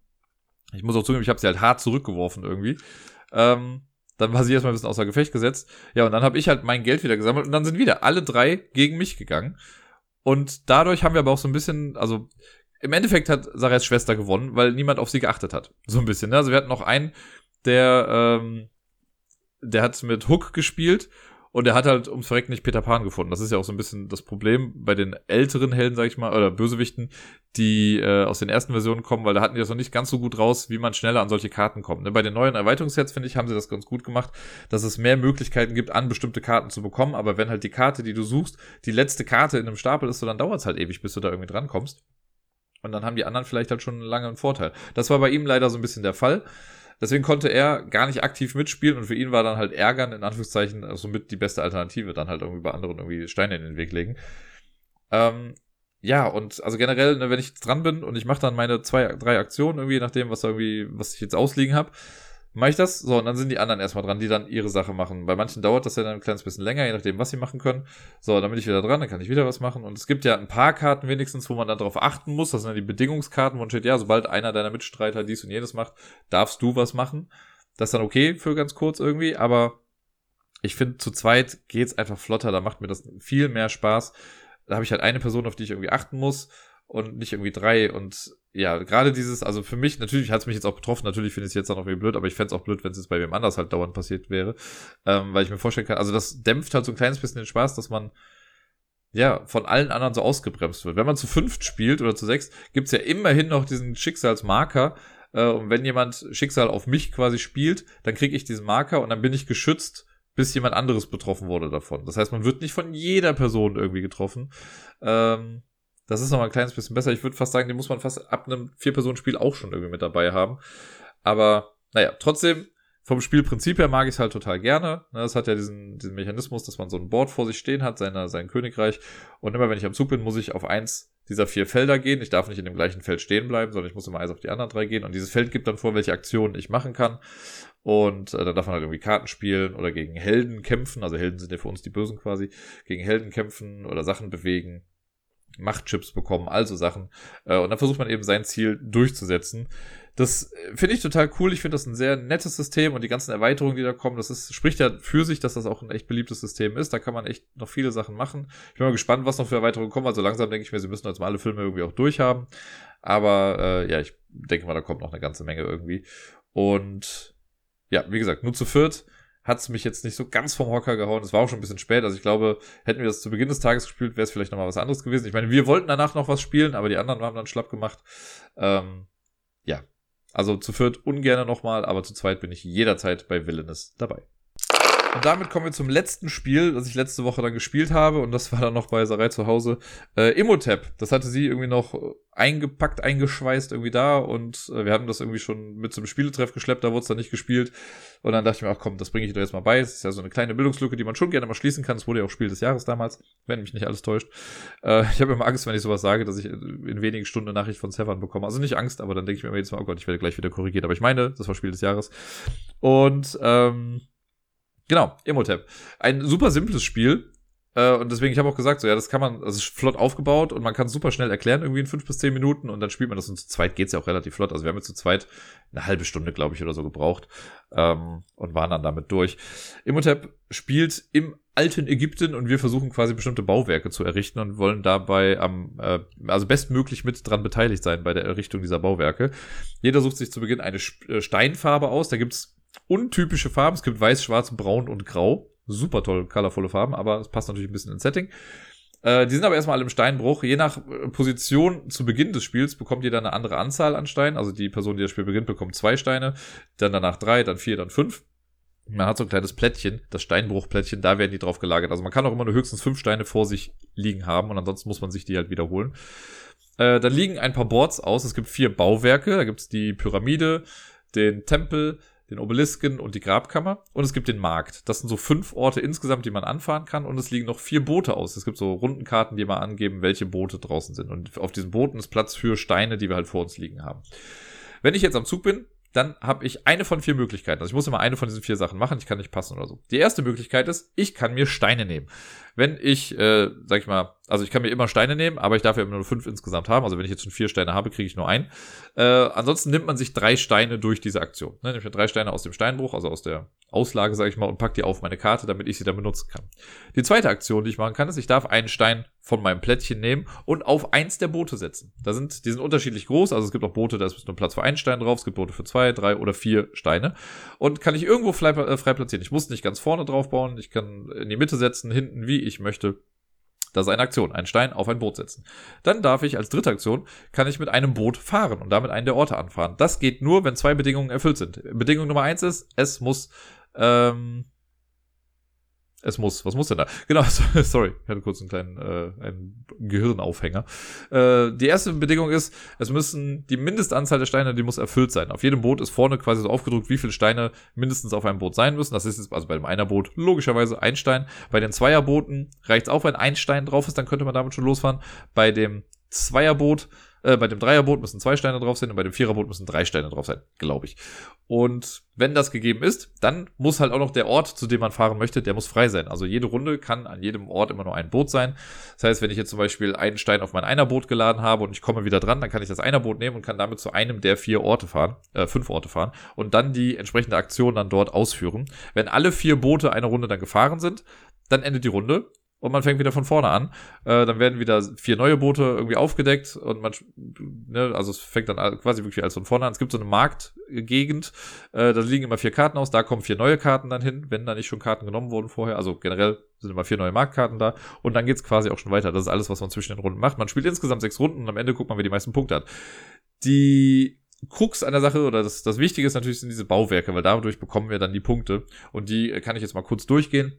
Ich muss auch zugeben, ich habe sie halt hart zurückgeworfen irgendwie. Ähm, dann war sie erstmal ein bisschen außer Gefecht gesetzt. Ja, und dann habe ich halt mein Geld wieder gesammelt und dann sind wieder alle drei gegen mich gegangen. Und dadurch haben wir aber auch so ein bisschen, also im Endeffekt hat Sarahs Schwester gewonnen, weil niemand auf sie geachtet hat. So ein bisschen. Ne? Also wir hatten noch einen, der, ähm, der hat mit Hook gespielt und er hat halt ums Verrecken nicht Peter Pan gefunden. Das ist ja auch so ein bisschen das Problem bei den älteren Helden, sag ich mal, oder Bösewichten, die äh, aus den ersten Versionen kommen, weil da hatten die das noch nicht ganz so gut raus, wie man schneller an solche Karten kommt. Ne? Bei den neuen Erweiterungssets, finde ich, haben sie das ganz gut gemacht, dass es mehr Möglichkeiten gibt, an bestimmte Karten zu bekommen. Aber wenn halt die Karte, die du suchst, die letzte Karte in einem Stapel ist, so dann dauert es halt ewig, bis du da irgendwie drankommst. Und dann haben die anderen vielleicht halt schon lange einen Vorteil. Das war bei ihm leider so ein bisschen der Fall. Deswegen konnte er gar nicht aktiv mitspielen und für ihn war dann halt Ärgern in Anführungszeichen somit also die beste Alternative, dann halt irgendwie bei anderen irgendwie Steine in den Weg legen. Ähm, ja, und also generell, ne, wenn ich jetzt dran bin und ich mache dann meine zwei, drei Aktionen irgendwie, je nachdem, was irgendwie, was ich jetzt ausliegen habe, mache ich das. So, und dann sind die anderen erstmal dran, die dann ihre Sache machen. Bei manchen dauert das ja dann ein kleines bisschen länger, je nachdem, was sie machen können. So, dann bin ich wieder dran, dann kann ich wieder was machen. Und es gibt ja ein paar Karten wenigstens, wo man dann darauf achten muss. Das sind ja die Bedingungskarten, wo steht, ja, sobald einer deiner Mitstreiter dies und jenes macht, darfst du was machen. Das ist dann okay für ganz kurz irgendwie, aber ich finde, zu zweit geht's einfach flotter, da macht mir das viel mehr Spaß. Da habe ich halt eine Person, auf die ich irgendwie achten muss und nicht irgendwie drei. Und ja, gerade dieses, also für mich, natürlich hat es mich jetzt auch betroffen, natürlich finde ich es jetzt auch irgendwie blöd, aber ich fände es auch blöd, wenn es jetzt bei wem anders halt dauernd passiert wäre. Ähm, weil ich mir vorstellen kann, also das dämpft halt so ein kleines bisschen den Spaß, dass man ja, von allen anderen so ausgebremst wird. Wenn man zu fünft spielt oder zu sechs, gibt's ja immerhin noch diesen Schicksalsmarker. Äh, und wenn jemand Schicksal auf mich quasi spielt, dann kriege ich diesen Marker und dann bin ich geschützt, bis jemand anderes betroffen wurde davon. Das heißt, man wird nicht von jeder Person irgendwie getroffen. Ähm, das ist noch mal ein kleines bisschen besser. Ich würde fast sagen, den muss man fast ab einem Vier-Personen-Spiel auch schon irgendwie mit dabei haben. Aber naja, trotzdem, vom Spielprinzip her mag ich es halt total gerne. Es hat ja diesen, diesen Mechanismus, dass man so ein Board vor sich stehen hat, seine, sein Königreich. Und immer wenn ich am Zug bin, muss ich auf eins dieser vier Felder gehen. Ich darf nicht in dem gleichen Feld stehen bleiben, sondern ich muss immer eins auf die anderen drei gehen. Und dieses Feld gibt dann vor, welche Aktionen ich machen kann. Und äh, dann darf man halt irgendwie Karten spielen oder gegen Helden kämpfen. Also Helden sind ja für uns die Bösen quasi. Gegen Helden kämpfen oder Sachen bewegen. Machtchips bekommen, also Sachen. Äh, und dann versucht man eben sein Ziel durchzusetzen. Das äh, finde ich total cool. Ich finde das ein sehr nettes System und die ganzen Erweiterungen, die da kommen, das ist, spricht ja für sich, dass das auch ein echt beliebtes System ist. Da kann man echt noch viele Sachen machen. Ich bin mal gespannt, was noch für Erweiterungen kommen. Also langsam denke ich mir, sie müssen jetzt mal alle Filme irgendwie auch durchhaben. Aber äh, ja, ich denke mal, da kommt noch eine ganze Menge irgendwie. Und ja, wie gesagt, nur zu viert hat es mich jetzt nicht so ganz vom Hocker gehauen. Es war auch schon ein bisschen spät. Also ich glaube, hätten wir das zu Beginn des Tages gespielt, wäre es vielleicht nochmal was anderes gewesen. Ich meine, wir wollten danach noch was spielen, aber die anderen haben dann schlapp gemacht. Ähm, ja. Also zu viert ungern nochmal, aber zu zweit bin ich jederzeit bei Villainous dabei. Und damit kommen wir zum letzten Spiel, das ich letzte Woche dann gespielt habe. Und das war dann noch bei Sarai zu Hause. Äh, Imhotep. Das hatte sie irgendwie noch eingepackt, eingeschweißt irgendwie da. Und äh, wir haben das irgendwie schon mit zum Spieletreff geschleppt. Da wurde es dann nicht gespielt. Und dann dachte ich mir, ach komm, das bringe ich dir jetzt mal bei. Es ist ja so eine kleine Bildungslücke, die man schon gerne mal schließen kann. Es wurde ja auch Spiel des Jahres damals, wenn mich nicht alles täuscht. Äh, ich habe immer Angst, wenn ich sowas sage, dass ich in wenigen Stunden eine Nachricht von Severn bekomme. Also nicht Angst, aber dann denke ich mir immer jedes Mal, oh Gott, ich werde gleich wieder korrigiert. Aber ich meine, das war Spiel des Jahres. Und ähm, Genau, Imhotep. Ein super simples Spiel. Äh, und deswegen, ich habe auch gesagt, so ja, das kann man, also ist flott aufgebaut und man kann es super schnell erklären, irgendwie in fünf bis zehn Minuten und dann spielt man das und zu zweit geht's ja auch relativ flott. Also wir haben jetzt zu zweit eine halbe Stunde, glaube ich, oder so gebraucht ähm, und waren dann damit durch. Imhotep spielt im alten Ägypten und wir versuchen quasi bestimmte Bauwerke zu errichten und wollen dabei am, äh, also bestmöglich mit dran beteiligt sein bei der Errichtung dieser Bauwerke. Jeder sucht sich zu Beginn eine äh, Steinfarbe aus. Da gibt's untypische Farben. Es gibt weiß, schwarz, braun und grau. Super toll, colorvolle Farben, aber es passt natürlich ein bisschen ins Setting. Äh, die sind aber erstmal alle im Steinbruch. Je nach äh, Position zu Beginn des Spiels bekommt dann eine andere Anzahl an Steinen. Also die Person, die das Spiel beginnt, bekommt zwei Steine, dann danach drei, dann vier, dann fünf. Man hat so ein kleines Plättchen, das Steinbruchplättchen, da werden die drauf gelagert. Also man kann auch immer nur höchstens fünf Steine vor sich liegen haben und ansonsten muss man sich die halt wiederholen. Äh, dann liegen ein paar Boards aus. Es gibt vier Bauwerke. Da gibt es die Pyramide, den Tempel, den Obelisken und die Grabkammer. Und es gibt den Markt. Das sind so fünf Orte insgesamt, die man anfahren kann. Und es liegen noch vier Boote aus. Es gibt so Rundenkarten, die mal angeben, welche Boote draußen sind. Und auf diesen Booten ist Platz für Steine, die wir halt vor uns liegen haben. Wenn ich jetzt am Zug bin, dann habe ich eine von vier Möglichkeiten. Also ich muss immer eine von diesen vier Sachen machen. Ich kann nicht passen oder so. Die erste Möglichkeit ist, ich kann mir Steine nehmen. Wenn ich, äh, sag ich mal, also ich kann mir immer Steine nehmen, aber ich darf ja immer nur fünf insgesamt haben. Also wenn ich jetzt schon vier Steine habe, kriege ich nur einen. Äh, ansonsten nimmt man sich drei Steine durch diese Aktion. Ne, nehme ich mir drei Steine aus dem Steinbruch, also aus der Auslage, sage ich mal, und pack die auf meine Karte, damit ich sie dann benutzen kann. Die zweite Aktion, die ich machen kann, ist, ich darf einen Stein von meinem Plättchen nehmen und auf eins der Boote setzen. Da sind, die sind unterschiedlich groß, also es gibt auch Boote, da ist nur Platz für einen Stein drauf, es gibt Boote für zwei, drei oder vier Steine. Und kann ich irgendwo frei, äh, frei platzieren. Ich muss nicht ganz vorne drauf bauen, ich kann in die Mitte setzen, hinten, wie ich möchte. Das ist eine Aktion, einen Stein auf ein Boot setzen. Dann darf ich als dritte Aktion, kann ich mit einem Boot fahren und damit einen der Orte anfahren. Das geht nur, wenn zwei Bedingungen erfüllt sind. Bedingung Nummer eins ist, es muss ähm, es muss. Was muss denn da? Genau, sorry, ich hatte kurz einen kleinen äh, einen Gehirnaufhänger. Äh, die erste Bedingung ist, es müssen die Mindestanzahl der Steine, die muss erfüllt sein. Auf jedem Boot ist vorne quasi so aufgedruckt, wie viele Steine mindestens auf einem Boot sein müssen. Das ist jetzt also bei dem Einerboot logischerweise ein Stein. Bei den Zweierbooten reicht es auch, wenn ein Stein drauf ist, dann könnte man damit schon losfahren. Bei dem Zweierboot Äh, bei dem Dreierboot müssen zwei Steine drauf sein und bei dem Viererboot müssen drei Steine drauf sein, glaube ich. Und wenn das gegeben ist, dann muss halt auch noch der Ort, zu dem man fahren möchte, der muss frei sein. Also jede Runde kann an jedem Ort immer nur ein Boot sein. Das heißt, wenn ich jetzt zum Beispiel einen Stein auf mein Einerboot geladen habe und ich komme wieder dran, dann kann ich das Einerboot nehmen und kann damit zu einem der vier Orte fahren, äh, fünf Orte fahren und dann die entsprechende Aktion dann dort ausführen. Wenn alle vier Boote eine Runde dann gefahren sind, dann endet die Runde und man fängt wieder von vorne an. Äh, dann werden wieder vier neue Boote irgendwie aufgedeckt und man, ne, also es fängt dann quasi wirklich alles von vorne an. Es gibt so eine Marktgegend, äh, da liegen immer vier Karten aus, da kommen vier neue Karten dann hin, wenn da nicht schon Karten genommen wurden vorher. Also generell sind immer vier neue Marktkarten da und dann geht's quasi auch schon weiter. Das ist alles, was man zwischen den Runden macht. Man spielt insgesamt sechs Runden und am Ende guckt man, wer die meisten Punkte hat. Die Krux an der Sache oder das, das Wichtige ist natürlich sind diese Bauwerke, weil dadurch bekommen wir dann die Punkte und die kann ich jetzt mal kurz durchgehen.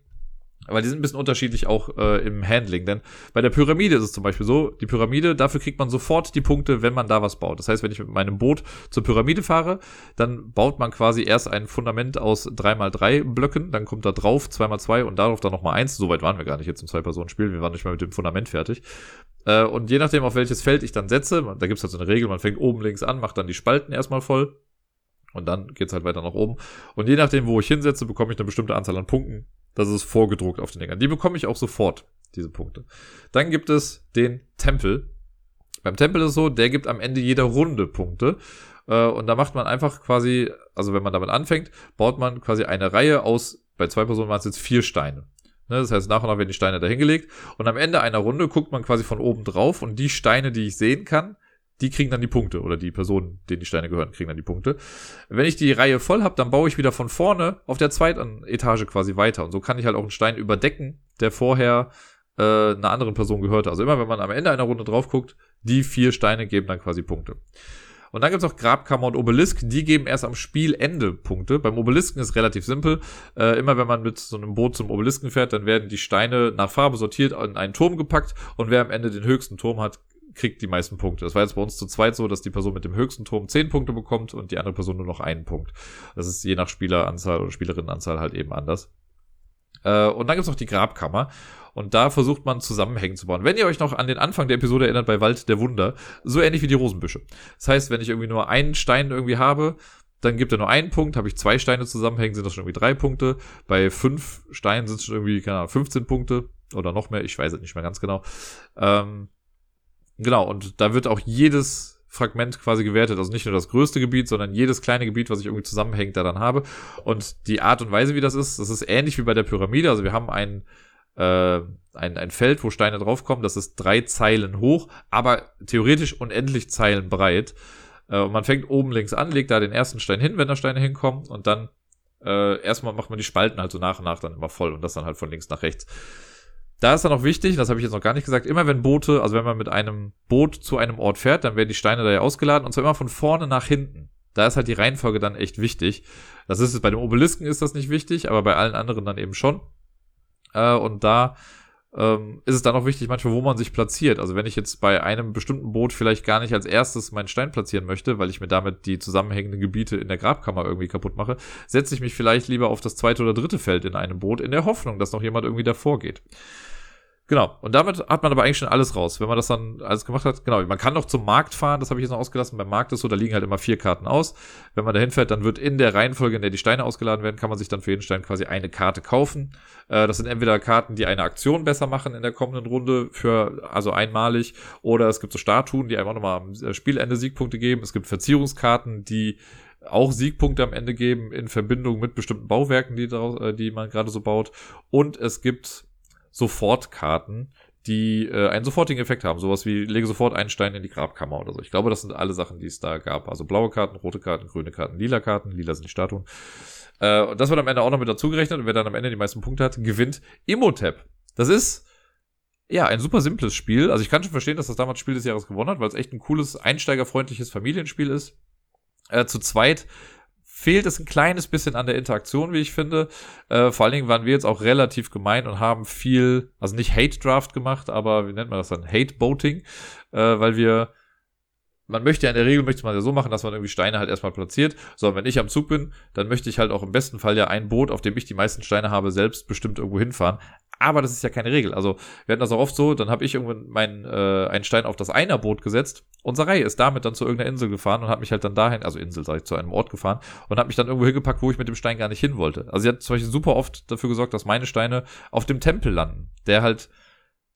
Aber die sind ein bisschen unterschiedlich auch äh, im Handling. Denn bei der Pyramide ist es zum Beispiel so, die Pyramide, dafür kriegt man sofort die Punkte, wenn man da was baut. Das heißt, wenn ich mit meinem Boot zur Pyramide fahre, dann baut man quasi erst ein Fundament aus 3x3 Blöcken, dann kommt da drauf 2x2 und darauf dann nochmal eins. Soweit waren wir gar nicht jetzt im Zwei-Personen-Spiel, wir waren nicht mal mit dem Fundament fertig. Äh, und je nachdem, auf welches Feld ich dann setze, da gibt es halt so eine Regel, man fängt oben links an, macht dann die Spalten erstmal voll. Und dann geht's halt weiter nach oben. Und je nachdem, wo ich hinsetze, bekomme ich eine bestimmte Anzahl an Punkten. Das ist vorgedruckt auf den Dingern. Die bekomme ich auch sofort, diese Punkte. Dann gibt es den Tempel. Beim Tempel ist es so, der gibt am Ende jeder Runde Punkte. Äh, und da macht man einfach quasi, also wenn man damit anfängt, baut man quasi eine Reihe aus, bei zwei Personen waren es jetzt vier Steine. Ne, das heißt, nach und nach werden die Steine dahingelegt. Und am Ende einer Runde guckt man quasi von oben drauf und die Steine, die ich sehen kann, die kriegen dann die Punkte oder die Personen, denen die Steine gehören, kriegen dann die Punkte. Wenn ich die Reihe voll habe, dann baue ich wieder von vorne auf der zweiten Etage quasi weiter. Und so kann ich halt auch einen Stein überdecken, der vorher äh, einer anderen Person gehörte. Also immer, wenn man am Ende einer Runde drauf guckt, die vier Steine geben dann quasi Punkte. Und dann gibt's noch Grabkammer und Obelisk, die geben erst am Spielende Punkte. Beim Obelisken ist relativ simpel. Äh, immer wenn man mit so einem Boot zum Obelisken fährt, dann werden die Steine nach Farbe sortiert in einen Turm gepackt und wer am Ende den höchsten Turm hat, kriegt die meisten Punkte. Das war jetzt bei uns zu zweit so, dass die Person mit dem höchsten Turm 10 Punkte bekommt und die andere Person nur noch einen Punkt. Das ist je nach Spieleranzahl oder Spielerinnenanzahl halt eben anders. Äh, und dann gibt's noch die Grabkammer. Und da versucht man Zusammenhängen zu bauen. Wenn ihr euch noch an den Anfang der Episode erinnert bei Wald der Wunder, so ähnlich wie die Rosenbüsche. Das heißt, wenn ich irgendwie nur einen Stein irgendwie habe, dann gibt er nur einen Punkt. Habe ich zwei Steine zusammenhängen, sind das schon irgendwie drei Punkte. Bei fünf Steinen sind es schon irgendwie, keine Ahnung, 15 Punkte oder noch mehr. Ich weiß es nicht mehr ganz genau. Ähm, Genau, und da wird auch jedes Fragment quasi gewertet. Also nicht nur das größte Gebiet, sondern jedes kleine Gebiet, was ich irgendwie zusammenhängt, da dann habe. Und die Art und Weise, wie das ist, das ist ähnlich wie bei der Pyramide. Also wir haben ein, äh, ein, ein Feld, wo Steine draufkommen. Das ist drei Zeilen hoch, aber theoretisch unendlich Zeilen breit. Äh, und man fängt oben links an, legt da den ersten Stein hin, wenn da Steine hinkommen. Und dann äh, erstmal macht man die Spalten halt so nach und nach dann immer voll und das dann halt von links nach rechts. Da ist dann auch wichtig, das habe ich jetzt noch gar nicht gesagt, immer wenn Boote, also wenn man mit einem Boot zu einem Ort fährt, dann werden die Steine da ja ausgeladen und zwar immer von vorne nach hinten. Da ist halt die Reihenfolge dann echt wichtig. Das ist es bei dem Obelisken ist das nicht wichtig, aber bei allen anderen dann eben schon. Äh, und da ähm, ist es dann auch wichtig, manchmal, wo man sich platziert. Also wenn ich jetzt bei einem bestimmten Boot vielleicht gar nicht als erstes meinen Stein platzieren möchte, weil ich mir damit die zusammenhängenden Gebiete in der Grabkammer irgendwie kaputt mache, setze ich mich vielleicht lieber auf das zweite oder dritte Feld in einem Boot, in der Hoffnung, dass noch jemand irgendwie davor geht. Genau. Und damit hat man aber eigentlich schon alles raus. Wenn man das dann alles gemacht hat, genau. Man kann noch zum Markt fahren, das habe ich jetzt noch ausgelassen. Beim Markt ist so, da liegen halt immer vier Karten aus. Wenn man da hinfährt, dann wird in der Reihenfolge, in der die Steine ausgeladen werden, kann man sich dann für jeden Stein quasi eine Karte kaufen. Äh, das sind entweder Karten, die eine Aktion besser machen in der kommenden Runde, für, also einmalig, oder es gibt so Statuen, die einfach nochmal am Spielende Siegpunkte geben. Es gibt Verzierungskarten, die auch Siegpunkte am Ende geben in Verbindung mit bestimmten Bauwerken, die, äh, die man gerade so baut. Und es gibt Sofortkarten, die äh, einen sofortigen Effekt haben. Sowas wie, lege sofort einen Stein in die Grabkammer oder so. Ich glaube, das sind alle Sachen, die es da gab. Also blaue Karten, rote Karten, grüne Karten, lila Karten. Lila sind die Statuen. Äh, und das wird am Ende auch noch mit dazugerechnet. Und wer dann am Ende die meisten Punkte hat, gewinnt Imhotep. Das ist, ja, ein super simples Spiel. Also ich kann schon verstehen, dass das damals Spiel des Jahres gewonnen hat, weil es echt ein cooles, einsteigerfreundliches Familienspiel ist. Äh, zu zweit fehlt es ein kleines bisschen an der Interaktion, wie ich finde. Äh, vor allen Dingen waren wir jetzt auch relativ gemein und haben viel, also nicht Hate Draft gemacht, aber wie nennt man das dann? Hate Boating, äh, weil wir man möchte ja in der Regel möchte man ja so machen, dass man irgendwie Steine halt erstmal platziert. So, wenn ich am Zug bin, dann möchte ich halt auch im besten Fall ja ein Boot, auf dem ich die meisten Steine habe, selbst bestimmt irgendwo hinfahren. Aber das ist ja keine Regel. Also wir hatten das auch oft so, dann habe ich irgendwann meinen äh, einen Stein auf das Einerboot gesetzt. Unsere Reihe ist damit dann zu irgendeiner Insel gefahren und hat mich halt dann dahin, also Insel sage ich, zu einem Ort gefahren und hat mich dann irgendwo hingepackt, wo ich mit dem Stein gar nicht hin wollte. Also sie hat zum Beispiel super oft dafür gesorgt, dass meine Steine auf dem Tempel landen, der halt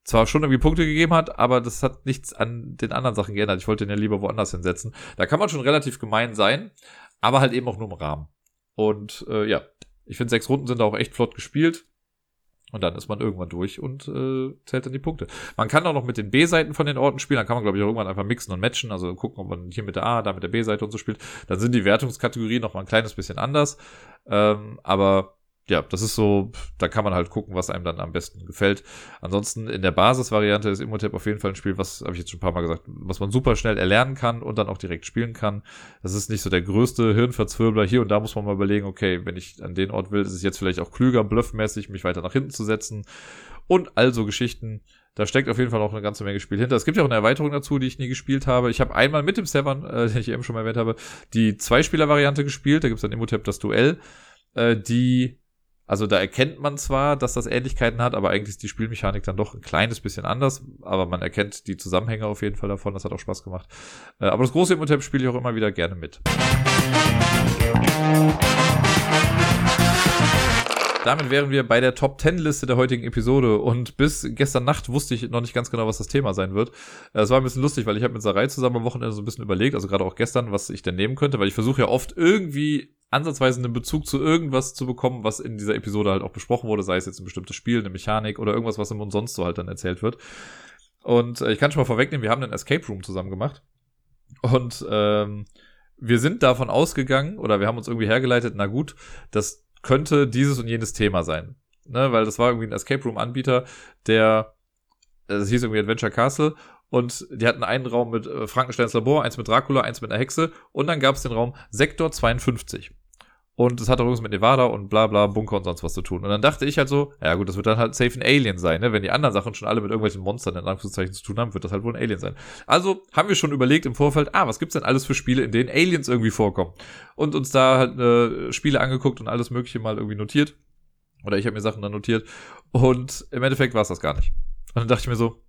zwar schon irgendwie Punkte gegeben hat, aber das hat nichts an den anderen Sachen geändert. Ich wollte den ja lieber woanders hinsetzen. Da kann man schon relativ gemein sein, aber halt eben auch nur im Rahmen. Und äh, ja, ich finde, sechs Runden sind auch echt flott gespielt. Und dann ist man irgendwann durch und äh, zählt dann die Punkte. Man kann auch noch mit den B-Seiten von den Orten spielen. Dann kann man, glaube ich, auch irgendwann einfach mixen und matchen. Also gucken, ob man hier mit der A, da mit der B-Seite und so spielt. Dann sind die Wertungskategorien noch mal ein kleines bisschen anders. Ähm, aber ja, das ist so, da kann man halt gucken, was einem dann am besten gefällt. Ansonsten in der Basisvariante ist Imhotep auf jeden Fall ein Spiel, was, habe ich jetzt schon ein paar Mal gesagt, was man super schnell erlernen kann und dann auch direkt spielen kann. Das ist nicht so der größte Hirnverzwirbler. Hier und da muss man mal überlegen, okay, wenn ich an den Ort will, ist es jetzt vielleicht auch klüger, bluffmäßig, mich weiter nach hinten zu setzen. Und also Geschichten. Da steckt auf jeden Fall noch eine ganze Menge Spiel hinter. Es gibt ja auch eine Erweiterung dazu, die ich nie gespielt habe. Ich habe einmal mit dem Severn, äh, den ich eben schon mal erwähnt habe, die Zweispieler-Variante gespielt. Da gibt's dann Imhotep das Duell, äh, die also da erkennt man zwar, dass das Ähnlichkeiten hat, aber eigentlich ist die Spielmechanik dann doch ein kleines bisschen anders. Aber man erkennt die Zusammenhänge auf jeden Fall davon. Das hat auch Spaß gemacht. Äh, aber das große Imhotep spiele ich auch immer wieder gerne mit. Damit wären wir bei der Top 10 Liste der heutigen Episode und bis gestern Nacht wusste ich noch nicht ganz genau, was das Thema sein wird. Äh, es war ein bisschen lustig, weil ich habe mit Sarai zusammen am Wochenende so ein bisschen überlegt, also gerade auch gestern, was ich denn nehmen könnte, weil ich versuche ja oft irgendwie ansatzweise einen Bezug zu irgendwas zu bekommen, was in dieser Episode halt auch besprochen wurde, sei es jetzt ein bestimmtes Spiel, eine Mechanik oder irgendwas, was im und sonst so halt dann erzählt wird. Und äh, ich kann schon mal vorwegnehmen, wir haben einen Escape Room zusammen gemacht. Und ähm, wir sind davon ausgegangen, oder wir haben uns irgendwie hergeleitet, na gut, das könnte dieses und jenes Thema sein. Ne, weil das war irgendwie ein Escape Room Anbieter, der, äh, das hieß irgendwie Adventure Castle und die hatten einen Raum mit äh, Frankensteins Labor, eins mit Dracula, eins mit einer Hexe und dann gab es den Raum Sektor 52. Und es hat auch irgendwas mit Nevada und bla bla, Bunker und sonst was zu tun. Und dann dachte ich halt so, ja gut, das wird dann halt safe ein Alien sein, ne? Wenn die anderen Sachen schon alle mit irgendwelchen Monstern in Anführungszeichen zu tun haben, wird das halt wohl ein Alien sein. Also haben wir schon überlegt im Vorfeld, ah, was gibt's denn alles für Spiele, in denen Aliens irgendwie vorkommen? Und uns da halt äh, Spiele angeguckt und alles mögliche mal irgendwie notiert. Oder ich habe mir Sachen dann notiert. Und im Endeffekt war es das gar nicht. Und dann dachte ich mir so,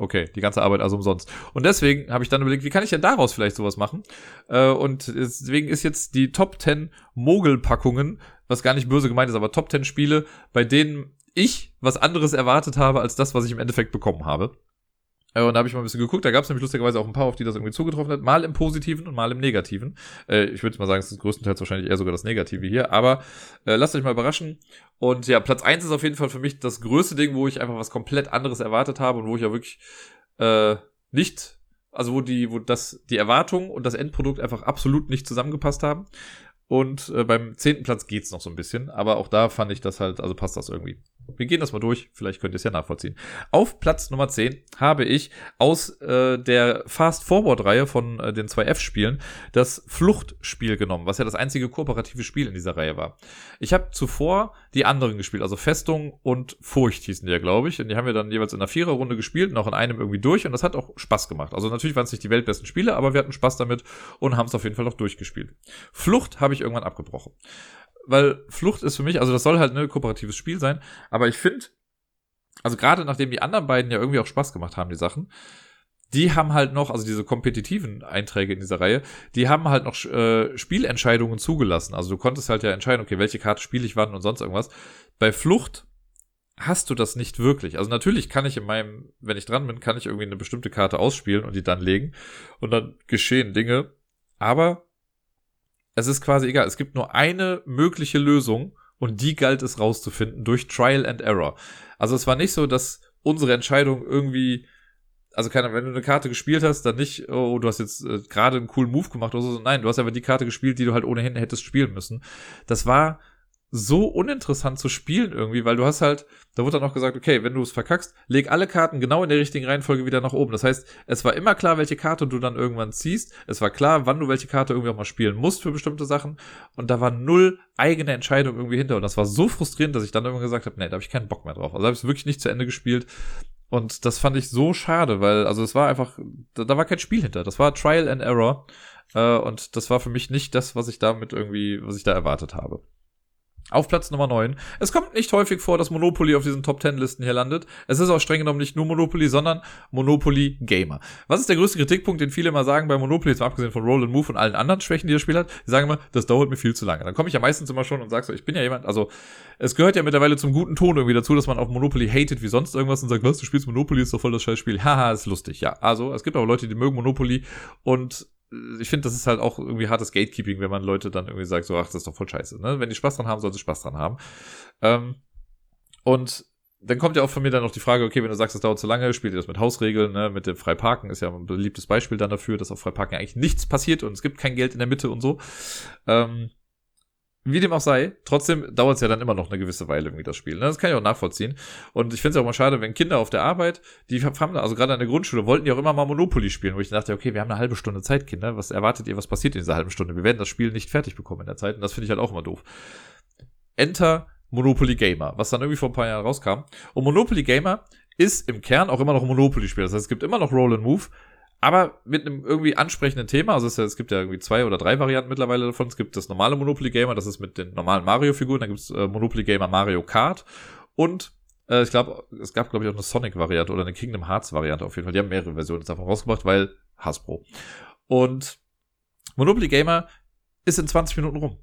Okay, die ganze Arbeit also umsonst. Und deswegen habe ich dann überlegt, wie kann ich denn daraus vielleicht sowas machen? Äh, und deswegen ist jetzt die Top 10 Mogelpackungen, was gar nicht böse gemeint ist, aber Top 10 Spiele, bei denen ich was anderes erwartet habe als das, was ich im Endeffekt bekommen habe. Äh, und da habe ich mal ein bisschen geguckt, da gab es nämlich lustigerweise auch ein paar, auf die das irgendwie zugetroffen hat, mal im Positiven und mal im Negativen. Äh, ich würde mal sagen, es ist größtenteils wahrscheinlich eher sogar das Negative hier, aber äh, lasst euch mal überraschen. Und ja, Platz eins ist auf jeden Fall für mich das größte Ding, wo ich einfach was komplett anderes erwartet habe und wo ich ja wirklich äh, nicht, also wo die, wo das, die Erwartung und das Endprodukt einfach absolut nicht zusammengepasst haben. Und äh, beim zehnten Platz geht's noch so ein bisschen, aber auch da fand ich das halt, also passt das irgendwie. Wir gehen das mal durch, vielleicht könnt ihr es ja nachvollziehen. Auf Platz Nummer 10 habe ich aus äh, der Fast-Forward-Reihe von äh, den 2F-Spielen das Fluchtspiel genommen, was ja das einzige kooperative Spiel in dieser Reihe war. Ich habe zuvor die anderen gespielt, also Festung und Furcht hießen die ja, glaube ich. Und die haben wir dann jeweils in einer Viererrunde gespielt, noch in einem irgendwie durch und das hat auch Spaß gemacht. Also natürlich waren es nicht die weltbesten Spiele, aber wir hatten Spaß damit und haben es auf jeden Fall auch durchgespielt. Flucht habe ich irgendwann abgebrochen weil Flucht ist für mich, also das soll halt ein ne, kooperatives Spiel sein, aber ich finde, also gerade nachdem die anderen beiden ja irgendwie auch Spaß gemacht haben, die Sachen, die haben halt noch, also diese kompetitiven Einträge in dieser Reihe, die haben halt noch äh, Spielentscheidungen zugelassen. Also du konntest halt ja entscheiden, okay, welche Karte spiele ich wann und sonst irgendwas. Bei Flucht hast du das nicht wirklich. Also natürlich kann ich in meinem, wenn ich dran bin, kann ich irgendwie eine bestimmte Karte ausspielen und die dann legen und dann geschehen Dinge. Aber es ist quasi egal. Es gibt nur eine mögliche Lösung und die galt es rauszufinden durch Trial and Error. Also es war nicht so, dass unsere Entscheidung irgendwie, also keine, wenn du eine Karte gespielt hast, dann nicht, oh, du hast jetzt äh, gerade einen coolen Move gemacht oder so. Nein, du hast einfach die Karte gespielt, die du halt ohnehin hättest spielen müssen. Das war so uninteressant zu spielen irgendwie, weil du hast halt, da wurde dann auch gesagt, okay, wenn du es verkackst, leg alle Karten genau in der richtigen Reihenfolge wieder nach oben. Das heißt, es war immer klar, welche Karte du dann irgendwann ziehst. Es war klar, wann du welche Karte irgendwie auch mal spielen musst für bestimmte Sachen. Und da war null eigene Entscheidung irgendwie hinter. Und das war so frustrierend, dass ich dann irgendwann gesagt habe, nee, da habe ich keinen Bock mehr drauf. Also habe ich es wirklich nicht zu Ende gespielt. Und das fand ich so schade, weil, also es war einfach, da, da war kein Spiel hinter. Das war Trial and Error. Äh, und das war für mich nicht das, was ich damit irgendwie, was ich da erwartet habe. Auf Platz Nummer 9. Es kommt nicht häufig vor, dass Monopoly auf diesen Top 10 Listen hier landet. Es ist auch streng genommen nicht nur Monopoly, sondern Monopoly Gamer. Was ist der größte Kritikpunkt, den viele immer sagen bei Monopoly, jetzt mal abgesehen von Roll and Move und allen anderen Schwächen, die das Spiel hat? Die sagen immer, das dauert mir viel zu lange. Dann komme ich ja meistens immer schon und sage so, ich bin ja jemand, also es gehört ja mittlerweile zum guten Ton irgendwie dazu, dass man auf Monopoly hatet wie sonst irgendwas und sagt, was, du spielst Monopoly, ist doch voll das scheiß Spiel. Haha, ist lustig. Ja, also es gibt auch Leute, die mögen Monopoly und ich finde, das ist halt auch irgendwie hartes Gatekeeping, wenn man Leute dann irgendwie sagt, so, ach, das ist doch voll scheiße. Ne? Wenn die Spaß dran haben, sollen sie Spaß dran haben. Ähm, und dann kommt ja auch von mir dann noch die Frage, okay, wenn du sagst, das dauert zu lange, spielt ihr das mit Hausregeln, ne? mit dem Freiparken ist ja ein beliebtes Beispiel dann dafür, dass auf Freiparken eigentlich nichts passiert und es gibt kein Geld in der Mitte und so. Ähm, wie dem auch sei, trotzdem dauert es ja dann immer noch eine gewisse Weile irgendwie das Spiel. Ne? Das kann ich auch nachvollziehen. Und ich finde es auch mal schade, wenn Kinder auf der Arbeit, die haben, also gerade an der Grundschule, wollten die auch immer mal Monopoly spielen, wo ich dachte, okay, wir haben eine halbe Stunde Zeit, Kinder. Was erwartet ihr, was passiert in dieser halben Stunde? Wir werden das Spiel nicht fertig bekommen in der Zeit. Und das finde ich halt auch immer doof. Enter Monopoly Gamer, was dann irgendwie vor ein paar Jahren rauskam. Und Monopoly Gamer ist im Kern auch immer noch ein Monopoly-Spiel. Das heißt, es gibt immer noch Roll and Move, aber mit einem irgendwie ansprechenden Thema. Also es, ja, es, gibt ja irgendwie zwei oder drei Varianten mittlerweile davon. Es gibt das normale Monopoly Gamer, das ist mit den normalen Mario-Figuren. Dann gibt es äh, Monopoly Gamer Mario Kart und äh, ich glaube, es gab glaube ich auch eine Sonic-Variante oder eine Kingdom Hearts-Variante auf jeden Fall. Die haben mehrere Versionen davon rausgebracht, weil Hasbro. Und Monopoly Gamer ist in 20 Minuten rum.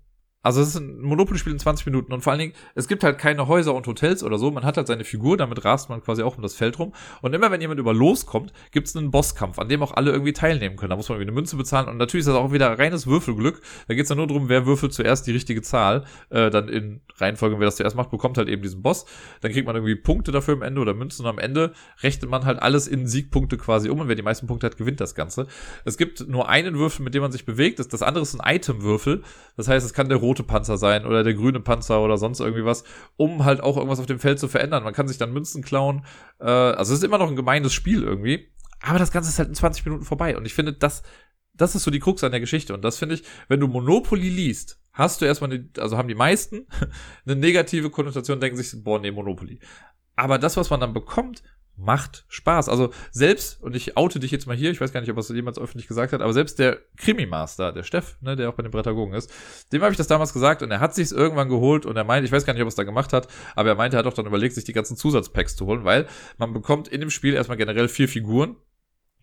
Also es ist ein Monopoly-Spiel in 20 Minuten und vor allen Dingen, es gibt halt keine Häuser und Hotels oder so. Man hat halt seine Figur, damit rast man quasi auch um das Feld rum. Und immer wenn jemand über loskommt, gibt es einen Bosskampf, an dem auch alle irgendwie teilnehmen können. Da muss man irgendwie eine Münze bezahlen und natürlich ist das auch wieder reines Würfelglück. Da geht es dann nur darum, wer würfelt zuerst die richtige Zahl. Äh, dann in Reihenfolge, wer das zuerst macht, bekommt halt eben diesen Boss. Dann kriegt man irgendwie Punkte dafür am Ende oder Münzen und am Ende rechnet man halt alles in Siegpunkte quasi um und wer die meisten Punkte hat, gewinnt das Ganze. Es gibt nur einen Würfel, mit dem man sich bewegt. Das, das andere ist ein Itemwürfel. Das heißt, es kann der rote Panzer sein oder der grüne Panzer oder sonst irgendwie was, um halt auch irgendwas auf dem Feld zu verändern. Man kann sich dann Münzen klauen. Äh, also es ist immer noch ein gemeines Spiel irgendwie. Aber das Ganze ist halt in 20 Minuten vorbei. Und ich finde, das, das ist so die Krux an der Geschichte. Und das finde ich, wenn du Monopoly liest, hast du erstmal, eine, also haben die meisten eine negative Konnotation, denken sich, boah, nee, Monopoly. Aber das, was man dann bekommt, macht Spaß. Also selbst, und ich oute dich jetzt mal hier, ich weiß gar nicht, ob es jemals öffentlich gesagt hat, aber selbst der Krimi-Master, der Steff, ne, der auch bei den Brettagogen ist, dem habe ich das damals gesagt und er hat sich's irgendwann geholt und er meint, ich weiß gar nicht, ob er es da gemacht hat, aber er meinte, er hat auch dann überlegt, sich die ganzen Zusatzpacks zu holen, weil man bekommt in dem Spiel erstmal generell vier Figuren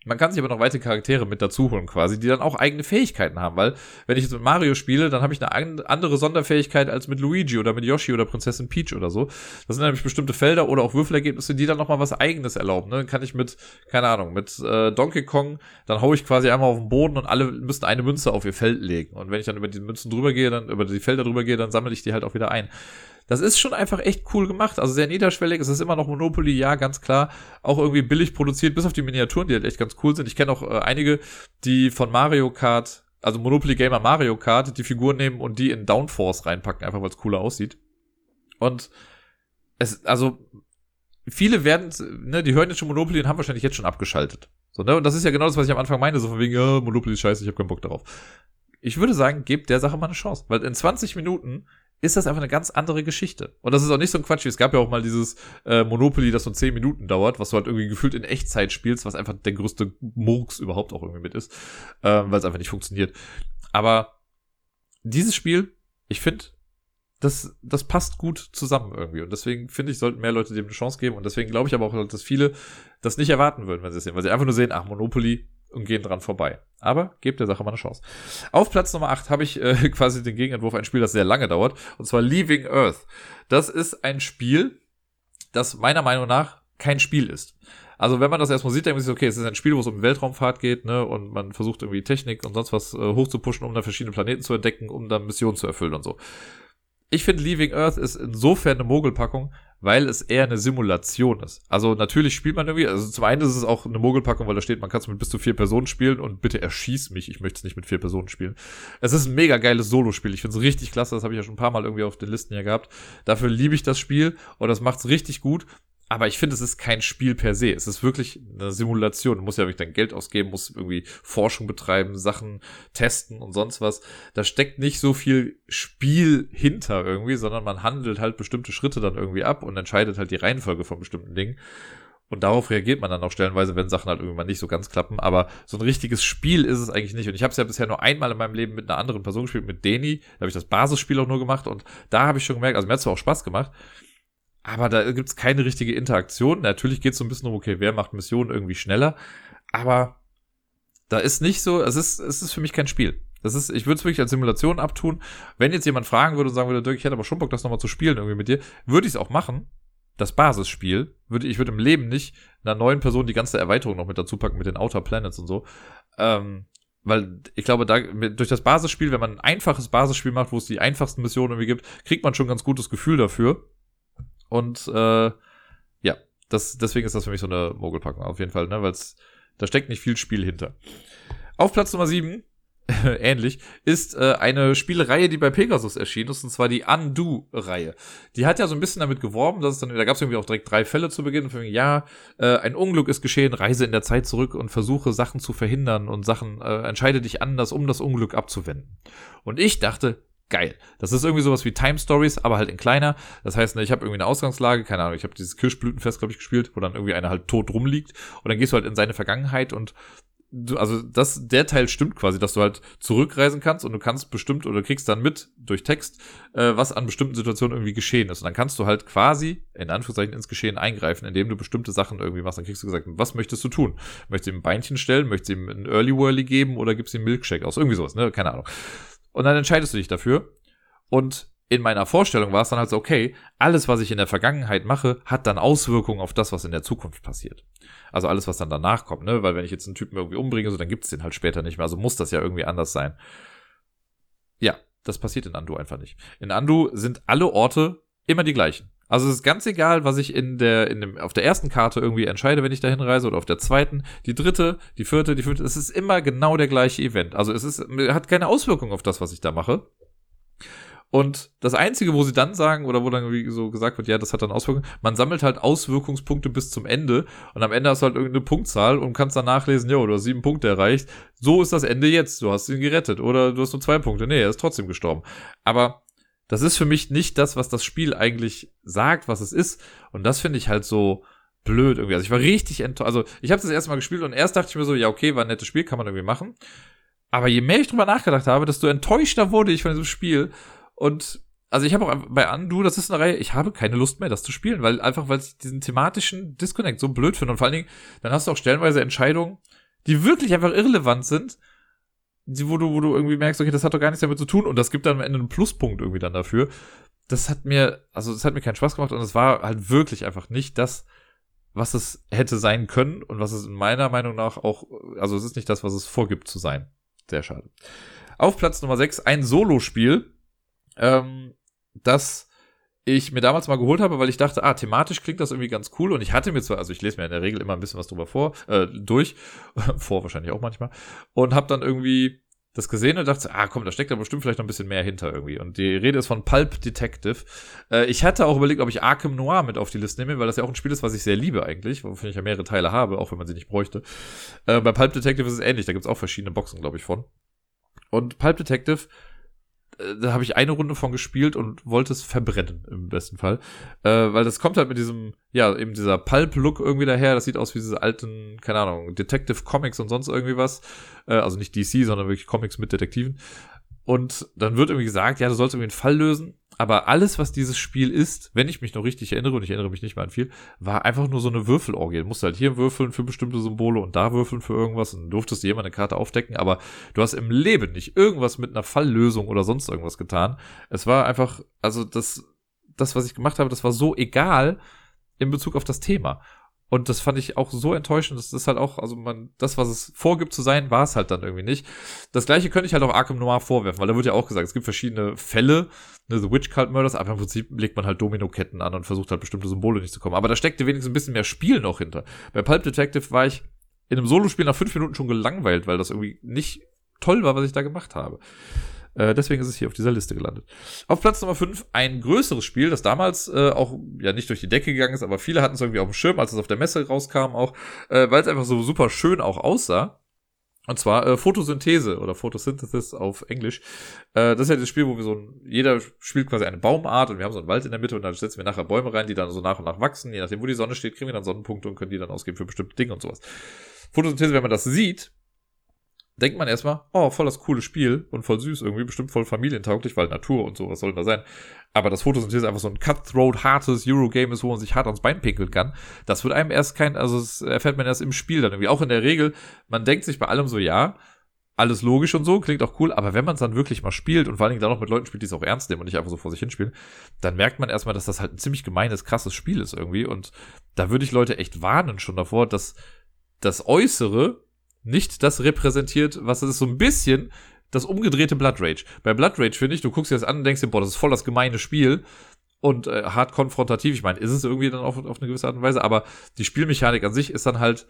man kann sich aber noch weitere Charaktere mit dazu holen quasi, die dann auch eigene Fähigkeiten haben, weil wenn ich jetzt mit Mario spiele, dann habe ich eine andere Sonderfähigkeit als mit Luigi oder mit Yoshi oder Prinzessin Peach oder so. Das sind nämlich bestimmte Felder oder auch Würfelergebnisse, die dann nochmal was eigenes erlauben. Ne? Dann kann ich mit, keine Ahnung, mit äh, Donkey Kong, dann hau ich quasi einmal auf den Boden und alle müssen eine Münze auf ihr Feld legen. Und wenn ich dann über die Münzen drüber gehe, dann über die Felder drüber gehe, dann sammle ich die halt auch wieder ein das ist schon einfach echt cool gemacht. Also sehr niederschwellig. Es ist immer noch Monopoly, ja, ganz klar. Auch irgendwie billig produziert, bis auf die Miniaturen, die halt echt ganz cool sind. Ich kenne auch äh, einige, die von Mario Kart, also Monopoly Gamer Mario Kart, die Figuren nehmen und die in Downforce reinpacken, einfach weil es cooler aussieht. Und es, also, viele werden, ne, die hören jetzt schon Monopoly und haben wahrscheinlich jetzt schon abgeschaltet. So, ne? Und das ist ja genau das, was ich am Anfang meine, so von wegen, ja, Monopoly ist scheiße, ich habe keinen Bock darauf. Ich würde sagen, gebt der Sache mal eine Chance. Weil in 20 Minuten ist das einfach eine ganz andere Geschichte. Und das ist auch nicht so ein Quatsch. Es gab ja auch mal dieses äh, Monopoly, das so 10 Minuten dauert, was du halt irgendwie gefühlt in Echtzeit spielst, was einfach der größte Murks überhaupt auch irgendwie mit ist, ähm, weil es einfach nicht funktioniert. Aber dieses Spiel, ich finde, das, das passt gut zusammen irgendwie. Und deswegen finde ich, sollten mehr Leute dem eine Chance geben. Und deswegen glaube ich aber auch, dass viele das nicht erwarten würden, wenn sie es sehen. Weil sie einfach nur sehen, ach, Monopoly, und gehen dran vorbei. Aber gebt der Sache mal eine Chance. Auf Platz Nummer 8 habe ich äh, quasi den Gegenentwurf, ein Spiel, das sehr lange dauert, und zwar Leaving Earth. Das ist ein Spiel, das meiner Meinung nach kein Spiel ist. Also wenn man das erstmal sieht, denkt man sich, okay, es ist ein Spiel, wo es um Weltraumfahrt geht, ne, und man versucht irgendwie Technik und sonst was äh, hochzupuschen, um dann verschiedene Planeten zu entdecken, um dann Missionen zu erfüllen und so. Ich finde, Leaving Earth ist insofern eine Mogelpackung, weil es eher eine Simulation ist. Also natürlich spielt man irgendwie, also zum einen ist es auch eine Mogelpackung, weil da steht, man kann es mit bis zu vier Personen spielen und bitte erschieß mich, ich möchte es nicht mit vier Personen spielen. Es ist ein mega geiles Solospiel, ich finde es richtig klasse, das habe ich ja schon ein paar Mal irgendwie auf den Listen hier gehabt. Dafür liebe ich das Spiel und das macht es richtig gut aber ich finde, es ist kein Spiel per se. Es ist wirklich eine Simulation. Du musst ja wirklich dein Geld ausgeben, musst irgendwie Forschung betreiben, Sachen testen und sonst was. Da steckt nicht so viel Spiel hinter irgendwie, sondern man handelt halt bestimmte Schritte dann irgendwie ab und entscheidet halt die Reihenfolge von bestimmten Dingen. Und darauf reagiert man dann auch stellenweise, wenn Sachen halt irgendwann nicht so ganz klappen. Aber so ein richtiges Spiel ist es eigentlich nicht. Und ich habe es ja bisher nur einmal in meinem Leben mit einer anderen Person gespielt, mit Deni. Da habe ich das Basisspiel auch nur gemacht. Und da habe ich schon gemerkt, also mir hat es auch Spaß gemacht. Aber da gibt es keine richtige Interaktion. Natürlich geht es so ein bisschen um, okay, wer macht Missionen irgendwie schneller. Aber da ist nicht so, es ist, es ist für mich kein Spiel. Das ist, ich würde es wirklich als Simulation abtun. Wenn jetzt jemand fragen würde und sagen würde, Dirk, ich hätte aber schon Bock, das nochmal zu spielen irgendwie mit dir, würde ich es auch machen das Basisspiel würde ich würde im Leben nicht einer neuen Person die ganze Erweiterung noch mit dazu packen mit den Outer Planets und so. Ähm, weil ich glaube, da durch das Basisspiel, wenn man ein einfaches Basisspiel macht, wo es die einfachsten Missionen irgendwie gibt, kriegt man schon ein ganz gutes Gefühl dafür. Und äh, ja, das, deswegen ist das für mich so eine Mogelpackung auf jeden Fall, ne? Weil da steckt nicht viel Spiel hinter. Auf Platz Nummer 7 ähnlich, ist äh, eine Spielereihe, die bei Pegasus erschienen ist, und zwar die Undo-Reihe. Die hat ja so ein bisschen damit geworben, dass es dann, da gab es irgendwie auch direkt drei Fälle zu Beginn, von ja, äh, ein Unglück ist geschehen, reise in der Zeit zurück und versuche Sachen zu verhindern und Sachen, äh, entscheide dich anders, um das Unglück abzuwenden. Und ich dachte, geil. Das ist irgendwie sowas wie Time Stories, aber halt in kleiner. Das heißt, ne, ich habe irgendwie eine Ausgangslage, keine Ahnung, ich habe dieses Kirschblütenfest, glaube ich, gespielt, wo dann irgendwie einer halt tot rumliegt und dann gehst du halt in seine Vergangenheit und du, also das, der Teil stimmt quasi, dass du halt zurückreisen kannst und du kannst bestimmt oder kriegst dann mit durch Text, äh, was an bestimmten Situationen irgendwie geschehen ist. Und dann kannst du halt quasi, in Anführungszeichen, ins Geschehen eingreifen, indem du bestimmte Sachen irgendwie machst. Dann kriegst du gesagt, was möchtest du tun? Möchtest du ihm ein Beinchen stellen? Möchtest du ihm ein Early Whirly geben oder gibst ihm Milkshake aus? Irgendwie sowas, ne? Keine Ahnung. Und dann entscheidest du dich dafür. Und in meiner Vorstellung war es dann halt so, okay, alles, was ich in der Vergangenheit mache, hat dann Auswirkungen auf das, was in der Zukunft passiert. Also alles, was dann danach kommt, ne? Weil wenn ich jetzt einen Typen irgendwie umbringe, so, dann gibt's den halt später nicht mehr. Also muss das ja irgendwie anders sein. Ja, das passiert in Andu einfach nicht. In Andu sind alle Orte immer die gleichen. Also es ist ganz egal, was ich in der, in dem, auf der ersten Karte irgendwie entscheide, wenn ich dahin reise, oder auf der zweiten, die dritte, die vierte, die fünfte. Es ist immer genau der gleiche Event. Also es ist, hat keine Auswirkung auf das, was ich da mache. Und das Einzige, wo sie dann sagen, oder wo dann irgendwie so gesagt wird, ja, das hat dann Auswirkungen, man sammelt halt Auswirkungspunkte bis zum Ende und am Ende hast du halt irgendeine Punktzahl und kannst dann nachlesen, jo, du hast sieben Punkte erreicht. So ist das Ende jetzt, du hast ihn gerettet. Oder du hast nur zwei Punkte. Nee, er ist trotzdem gestorben. Aber das ist für mich nicht das, was das Spiel eigentlich sagt, was es ist. Und das finde ich halt so blöd irgendwie. Also ich war richtig enttäuscht. Also ich habe das erste Mal gespielt und erst dachte ich mir so, ja, okay, war ein nettes Spiel, kann man irgendwie machen. Aber je mehr ich drüber nachgedacht habe, desto enttäuschter wurde ich von diesem Spiel. Und also ich habe auch bei Andu, das ist eine Reihe, ich habe keine Lust mehr, das zu spielen, weil einfach, weil ich diesen thematischen Disconnect so blöd finde. Und vor allen Dingen, dann hast du auch stellenweise Entscheidungen, die wirklich einfach irrelevant sind, wo du, wo du irgendwie merkst, okay, das hat doch gar nichts damit zu tun und das gibt dann am Ende einen Pluspunkt irgendwie dann dafür. Das hat mir, also das hat mir keinen Spaß gemacht und es war halt wirklich einfach nicht das, was es hätte sein können und was es in meiner Meinung nach auch, also es ist nicht das, was es vorgibt zu sein. Sehr schade. Auf Platz Nummer 6 ein Solospiel ähm, das ich mir damals mal geholt habe, weil ich dachte, ah, thematisch klingt das irgendwie ganz cool und ich hatte mir zwar, also ich lese mir in der Regel immer ein bisschen was drüber vor, äh, durch, vor wahrscheinlich auch manchmal und habe dann irgendwie das gesehen und dachte, ah komm, da steckt da bestimmt vielleicht noch ein bisschen mehr hinter irgendwie. Und die Rede ist von Pulp Detective. Äh, ich hatte auch überlegt, ob ich Arkham Noir mit auf die Liste nehme, weil das ja auch ein Spiel ist, was ich sehr liebe eigentlich, wofür ich ja mehrere Teile habe, auch wenn man sie nicht bräuchte. Äh, bei Pulp Detective ist es ähnlich, da gibt's auch verschiedene Boxen, glaube ich, von. Und Pulp Detective da habe ich eine Runde von gespielt und wollte es verbrennen, im besten Fall. Äh, weil das kommt halt mit diesem, ja, eben dieser Pulp-Look irgendwie daher. Das sieht aus wie diese alten, keine Ahnung, Detective Comics und sonst irgendwie was. Äh, also nicht DC, sondern wirklich Comics mit Detektiven. Und dann wird irgendwie gesagt, ja, du sollst irgendwie einen Fall lösen. Aber alles, was dieses Spiel ist, wenn ich mich noch richtig erinnere, und ich erinnere mich nicht mehr an viel, war einfach nur so eine Würfelorgie. Du musst halt hier würfeln für bestimmte Symbole und da würfeln für irgendwas und durftest jemand eine Karte aufdecken, aber du hast im Leben nicht irgendwas mit einer Falllösung oder sonst irgendwas getan. Es war einfach, also das, das, was ich gemacht habe, das war so egal in Bezug auf das Thema. Und das fand ich auch so enttäuschend. Das ist halt auch, also man, das, was es vorgibt zu sein, war es halt dann irgendwie nicht. Das gleiche könnte ich halt auch Arkham Noir vorwerfen, weil da wird ja auch gesagt, es gibt verschiedene Fälle, ne, The Witch Cult Murders, aber im Prinzip legt man halt Domino-Ketten an und versucht halt bestimmte Symbole nicht zu kommen. Aber da steckte wenigstens ein bisschen mehr Spiel noch hinter. Bei Pulp Detective war ich in einem Solospiel nach fünf Minuten schon gelangweilt, weil das irgendwie nicht toll war, was ich da gemacht habe. Äh, deswegen ist es hier auf dieser Liste gelandet. Auf Platz Nummer 5 ein größeres Spiel, das damals äh, auch ja nicht durch die Decke gegangen ist, aber viele hatten es irgendwie auf dem Schirm, als es auf der Messe rauskam auch, äh, weil es einfach so super schön auch aussah. Und zwar äh, Photosynthese oder Photosynthesis auf Englisch. Äh, das ist ja das Spiel, wo wir so ein, jeder spielt quasi eine Baumart und wir haben so einen Wald in der Mitte und dann setzen wir nachher Bäume rein, die dann so nach und nach wachsen. Je nachdem, wo die Sonne steht, kriegen wir dann Sonnenpunkte und können die dann ausgeben für bestimmte Dinge und sowas. Photosynthese, wenn man das sieht, denkt man erstmal, oh, voll das coole Spiel und voll süß, irgendwie bestimmt voll familientauglich, weil Natur und so, was soll denn da sein? Aber das Photosynthese einfach so ein cutthroat, hartes Eurogame ist, wo man sich hart ans Bein pinkeln kann, das wird einem erst kein, also das erfährt man erst im Spiel dann irgendwie. Auch in der Regel, man denkt sich bei allem so, ja, alles logisch und so, klingt auch cool, aber wenn man es dann wirklich mal spielt und vor allen Dingen dann noch mit Leuten spielt, die es auch ernst nehmen und nicht einfach so vor sich hinspielen, dann merkt man erstmal, dass das halt ein ziemlich gemeines, krasses Spiel ist irgendwie und da würde ich Leute echt warnen schon davor, dass das Äußere nicht das repräsentiert, was es ist. So ein bisschen das umgedrehte Blood Rage. Bei Blood Rage finde ich, du guckst dir das an und denkst dir, boah, das ist voll das gemeine Spiel und äh, hart konfrontativ. Ich meine, ist es irgendwie dann auf, auf eine gewisse Art und Weise, aber die Spielmechanik an sich ist dann halt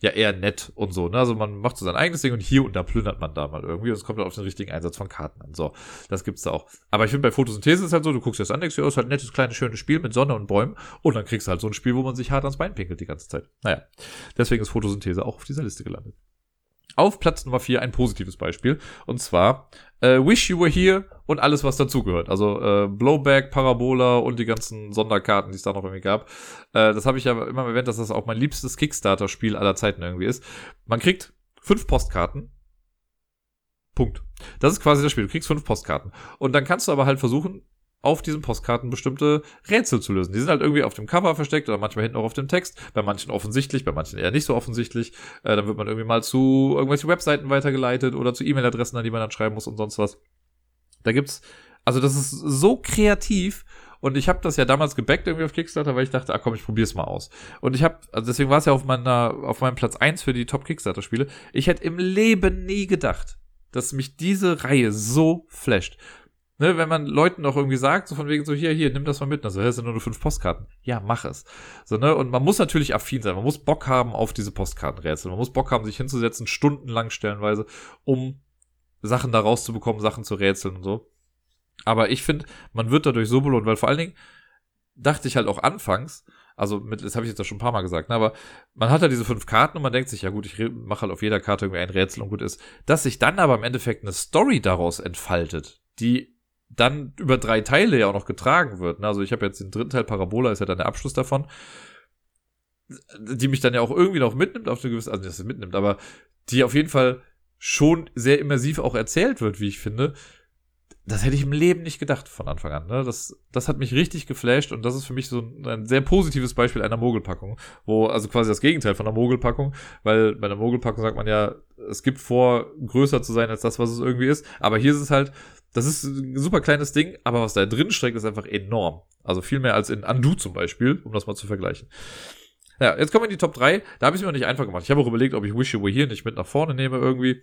ja eher nett und so. Ne? Also man macht so sein eigenes Ding und hier und da plündert man da mal irgendwie und es kommt dann auf den richtigen Einsatz von Karten an. So, das gibt's da auch. Aber ich finde bei Photosynthese ist halt so, du guckst dir das an, denkst dir, oh, ist halt ein nettes, kleines, schönes Spiel mit Sonne und Bäumen und dann kriegst du halt so ein Spiel, wo man sich hart ans Bein pinkelt die ganze Zeit. Naja, deswegen ist Photosynthese auch auf dieser Liste gelandet. Auf Platz Nummer 4 ein positives Beispiel. Und zwar äh, Wish You Were Here und alles, was dazugehört. Also äh, Blowback, Parabola und die ganzen Sonderkarten, die es da noch irgendwie gab. Äh, das habe ich ja immer erwähnt, dass das auch mein liebstes Kickstarter-Spiel aller Zeiten irgendwie ist. Man kriegt fünf Postkarten. Punkt. Das ist quasi das Spiel. Du kriegst fünf Postkarten. Und dann kannst du aber halt versuchen, auf diesen Postkarten bestimmte Rätsel zu lösen. Die sind halt irgendwie auf dem Cover versteckt oder manchmal hinten auch auf dem Text. Bei manchen offensichtlich, bei manchen eher nicht so offensichtlich. Äh, dann wird man irgendwie mal zu irgendwelchen Webseiten weitergeleitet oder zu E-Mail-Adressen, an die man dann schreiben muss und sonst was. Da gibt's, also das ist so kreativ. Und ich habe das ja damals gebackt irgendwie auf Kickstarter, weil ich dachte, ah komm, ich probier's mal aus. Und ich habe, also deswegen war es ja auf meiner, auf meinem Platz eins für die Top Kickstarter Spiele. Ich hätte im Leben nie gedacht, dass mich diese Reihe so flasht. Ne, wenn man Leuten auch irgendwie sagt, so von wegen so, hier, hier, nimm das mal mit. Also, das sind nur fünf Postkarten. Ja, mach es. So, ne, und man muss natürlich affin sein. Man muss Bock haben auf diese Postkartenrätsel. Man muss Bock haben, sich hinzusetzen, stundenlang stellenweise, um Sachen da rauszubekommen, Sachen zu rätseln und so. Aber ich finde, man wird dadurch so belohnt, weil vor allen Dingen dachte ich halt auch anfangs, also mit, das habe ich jetzt auch schon ein paar Mal gesagt, ne, aber man hat halt diese fünf Karten und man denkt sich, ja gut, ich mache halt auf jeder Karte irgendwie ein Rätsel und gut ist. Dass sich dann aber im Endeffekt eine Story daraus entfaltet, die dann über drei Teile ja auch noch getragen wird. Ne? Also ich habe jetzt den dritten Teil, Parabola ist ja dann der Abschluss davon, die mich dann ja auch irgendwie noch mitnimmt auf eine gewisse, also nicht, mitnimmt, aber die auf jeden Fall schon sehr immersiv auch erzählt wird, wie ich finde. Das hätte ich im Leben nicht gedacht von Anfang an. Ne? Das, das hat mich richtig geflasht und das ist für mich so ein, ein sehr positives Beispiel einer Mogelpackung, wo also quasi das Gegenteil von einer Mogelpackung, weil bei einer Mogelpackung sagt man ja, es gibt vor, größer zu sein als das, was es irgendwie ist. Aber hier ist es halt, das ist ein super kleines Ding, aber was da drin steckt, ist einfach enorm. Also viel mehr als in Undo zum Beispiel, um das mal zu vergleichen. Ja, jetzt kommen wir in die Top 3. Da habe ich es mir noch nicht einfach gemacht. Ich habe auch überlegt, ob ich Wish You Were Here nicht mit nach vorne nehme irgendwie.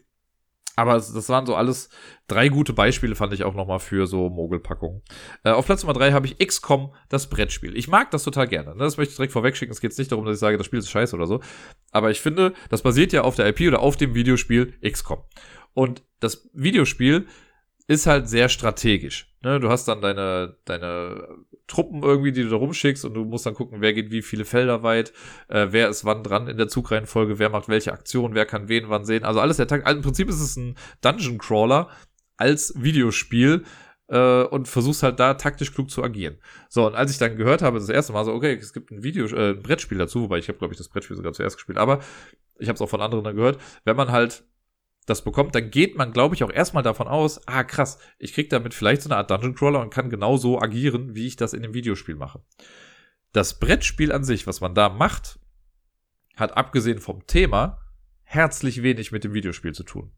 Aber das waren so alles drei gute Beispiele, fand ich auch nochmal für so Mogelpackungen. Äh, auf Platz Nummer drei habe ich XCOM, das Brettspiel. Ich mag das total gerne. Ne? Das möchte ich direkt vorwegschicken. Es geht nicht darum, dass ich sage, das Spiel ist scheiße oder so. Aber ich finde, das basiert ja auf der IP oder auf dem Videospiel XCOM. Und das Videospiel ist halt sehr strategisch. Ne? Du hast dann deine, deine Truppen irgendwie, die du da rumschickst und du musst dann gucken, wer geht wie viele Felder weit, äh, wer ist wann dran in der Zugreihenfolge, wer macht welche Aktion, wer kann wen wann sehen. Also alles der Tag. Also Im Prinzip ist es ein Dungeon Crawler als Videospiel äh, und versuchst halt da taktisch klug zu agieren. So, und als ich dann gehört habe, das erste Mal so, okay, es gibt ein Video, äh, ein Brettspiel dazu, wobei ich habe, glaube ich, das Brettspiel sogar zuerst gespielt, aber ich habe es auch von anderen dann gehört, wenn man halt das bekommt, dann geht man, glaube ich, auch erstmal davon aus, ah krass, ich krieg damit vielleicht so eine Art Dungeon Crawler und kann genauso agieren, wie ich das in dem Videospiel mache. Das Brettspiel an sich, was man da macht, hat abgesehen vom Thema herzlich wenig mit dem Videospiel zu tun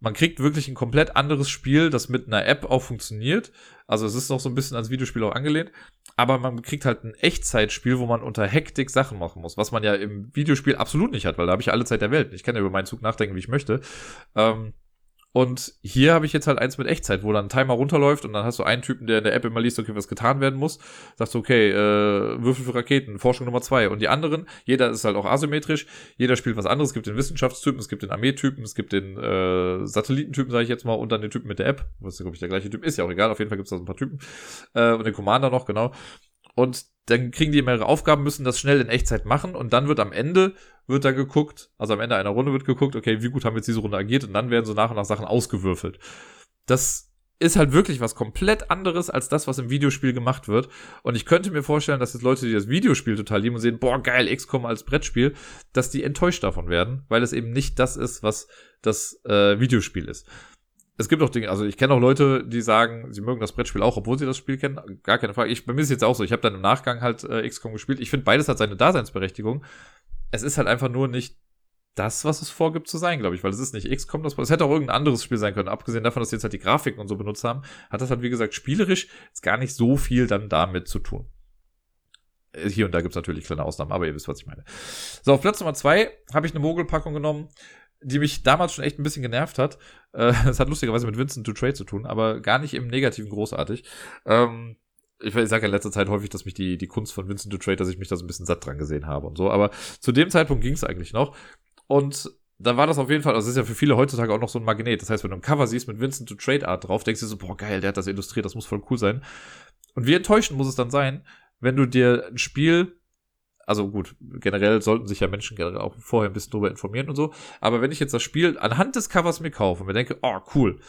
man kriegt wirklich ein komplett anderes Spiel, das mit einer App auch funktioniert. Also es ist noch so ein bisschen als Videospiel auch angelehnt. Aber man kriegt halt ein Echtzeitspiel, wo man unter Hektik Sachen machen muss, was man ja im Videospiel absolut nicht hat, weil da habe ich alle Zeit der Welt. Ich kann ja über meinen Zug nachdenken, wie ich möchte. Ähm, und hier habe ich jetzt halt eins mit Echtzeit, wo dann ein Timer runterläuft und dann hast du einen Typen, der in der App immer liest, okay, was getan werden muss. Sagst du, okay, äh, Würfel für Raketen, Forschung Nummer zwei. Und die anderen, jeder ist halt auch asymmetrisch, jeder spielt was anderes. Es gibt den Wissenschaftstypen, es gibt den Armeetypen, es gibt den äh, Satellitentypen, sage ich jetzt mal, und dann den Typen mit der App. Was, glaube ich, der gleiche Typ ist, ja auch egal, auf jeden Fall gibt es da so ein paar Typen. Äh, und den Commander noch, genau. Und dann kriegen die mehrere Aufgaben, müssen das schnell in Echtzeit machen und dann wird am Ende, wird da geguckt, also am Ende einer Runde wird geguckt, okay, wie gut haben jetzt diese Runde agiert und dann werden so nach und nach Sachen ausgewürfelt. Das ist halt wirklich was komplett anderes als das, was im Videospiel gemacht wird. Und ich könnte mir vorstellen, dass jetzt Leute, die das Videospiel total lieben und sehen, boah, geil, XCOM als Brettspiel, dass die enttäuscht davon werden, weil es eben nicht das ist, was das äh, Videospiel ist. Es gibt auch Dinge, also ich kenne auch Leute, die sagen, sie mögen das Brettspiel auch, obwohl sie das Spiel kennen. Gar keine Frage. Ich, bei mir ist es jetzt auch so, ich habe dann im Nachgang halt äh, XCOM gespielt. Ich finde, beides hat seine Daseinsberechtigung. Es ist halt einfach nur nicht das, was es vorgibt zu sein, glaube ich, weil es ist nicht XCOM, das, es hätte auch irgendein anderes Spiel sein können. Abgesehen davon, dass sie jetzt halt die Grafiken und so benutzt haben, hat das halt, wie gesagt, spielerisch jetzt gar nicht so viel dann damit zu tun. Äh, hier und da gibt's natürlich kleine Ausnahmen, aber ihr wisst, was ich meine. So, auf Platz Nummer zwei habe ich eine Mogelpackung genommen, die mich damals schon echt ein bisschen genervt hat. Äh, es hat lustigerweise mit Vincent to Trade zu tun, aber gar nicht im Negativen großartig. Ähm, ich, ich sage in letzter Zeit häufig, dass mich die, die Kunst von Vincent to Trade, dass ich mich da so ein bisschen satt dran gesehen habe und so. Aber zu dem Zeitpunkt ging es eigentlich noch. Und da war das auf jeden Fall, also es ist ja für viele heutzutage auch noch so ein Magnet. Das heißt, wenn du ein Cover siehst mit Vincent to Trade Art drauf, denkst du so, boah, geil, der hat das illustriert, das muss voll cool sein. Und wie enttäuschend muss es dann sein, wenn du dir ein Spiel, also gut, generell sollten sich ja Menschen generell auch vorher ein bisschen drüber informieren und so, aber wenn ich jetzt das Spiel anhand des Covers mir kaufe und mir denke, oh, cool,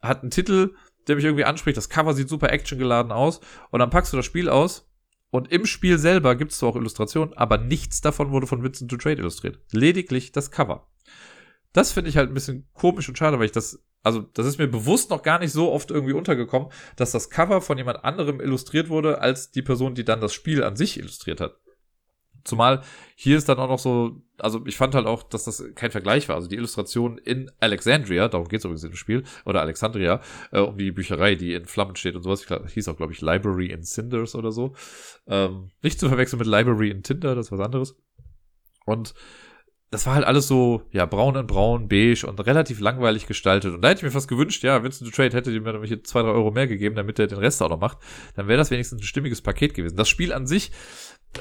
hat einen Titel, der mich irgendwie anspricht, das Cover sieht super actiongeladen aus und dann packst du das Spiel aus und im Spiel selber gibt es zwar auch Illustrationen, aber nichts davon wurde von Vincent to Trade illustriert. Lediglich das Cover. Das finde ich halt ein bisschen komisch und schade, weil ich das, also das ist mir bewusst noch gar nicht so oft irgendwie untergekommen, dass das Cover von jemand anderem illustriert wurde, als die Person, die dann das Spiel an sich illustriert hat. Zumal hier ist dann auch noch so, also ich fand halt auch, dass das kein Vergleich war. Also die Illustration in Alexandria, darum geht es übrigens im Spiel, oder Alexandria, äh, um die Bücherei, die in Flammen steht und sowas. Ich hieß auch, glaube ich, Library in Cinders oder so. Ähm, nicht zu verwechseln mit Library in Tinder, das ist was anderes. Und das war halt alles so, ja, braun in braun, beige und relativ langweilig gestaltet. Und da hätte ich mir fast gewünscht, ja, Vincent Trade hätte mir nämlich hier zwei, drei Euro mehr gegeben, damit er den Rest auch noch macht. Dann wäre das wenigstens ein stimmiges Paket gewesen. Das Spiel an sich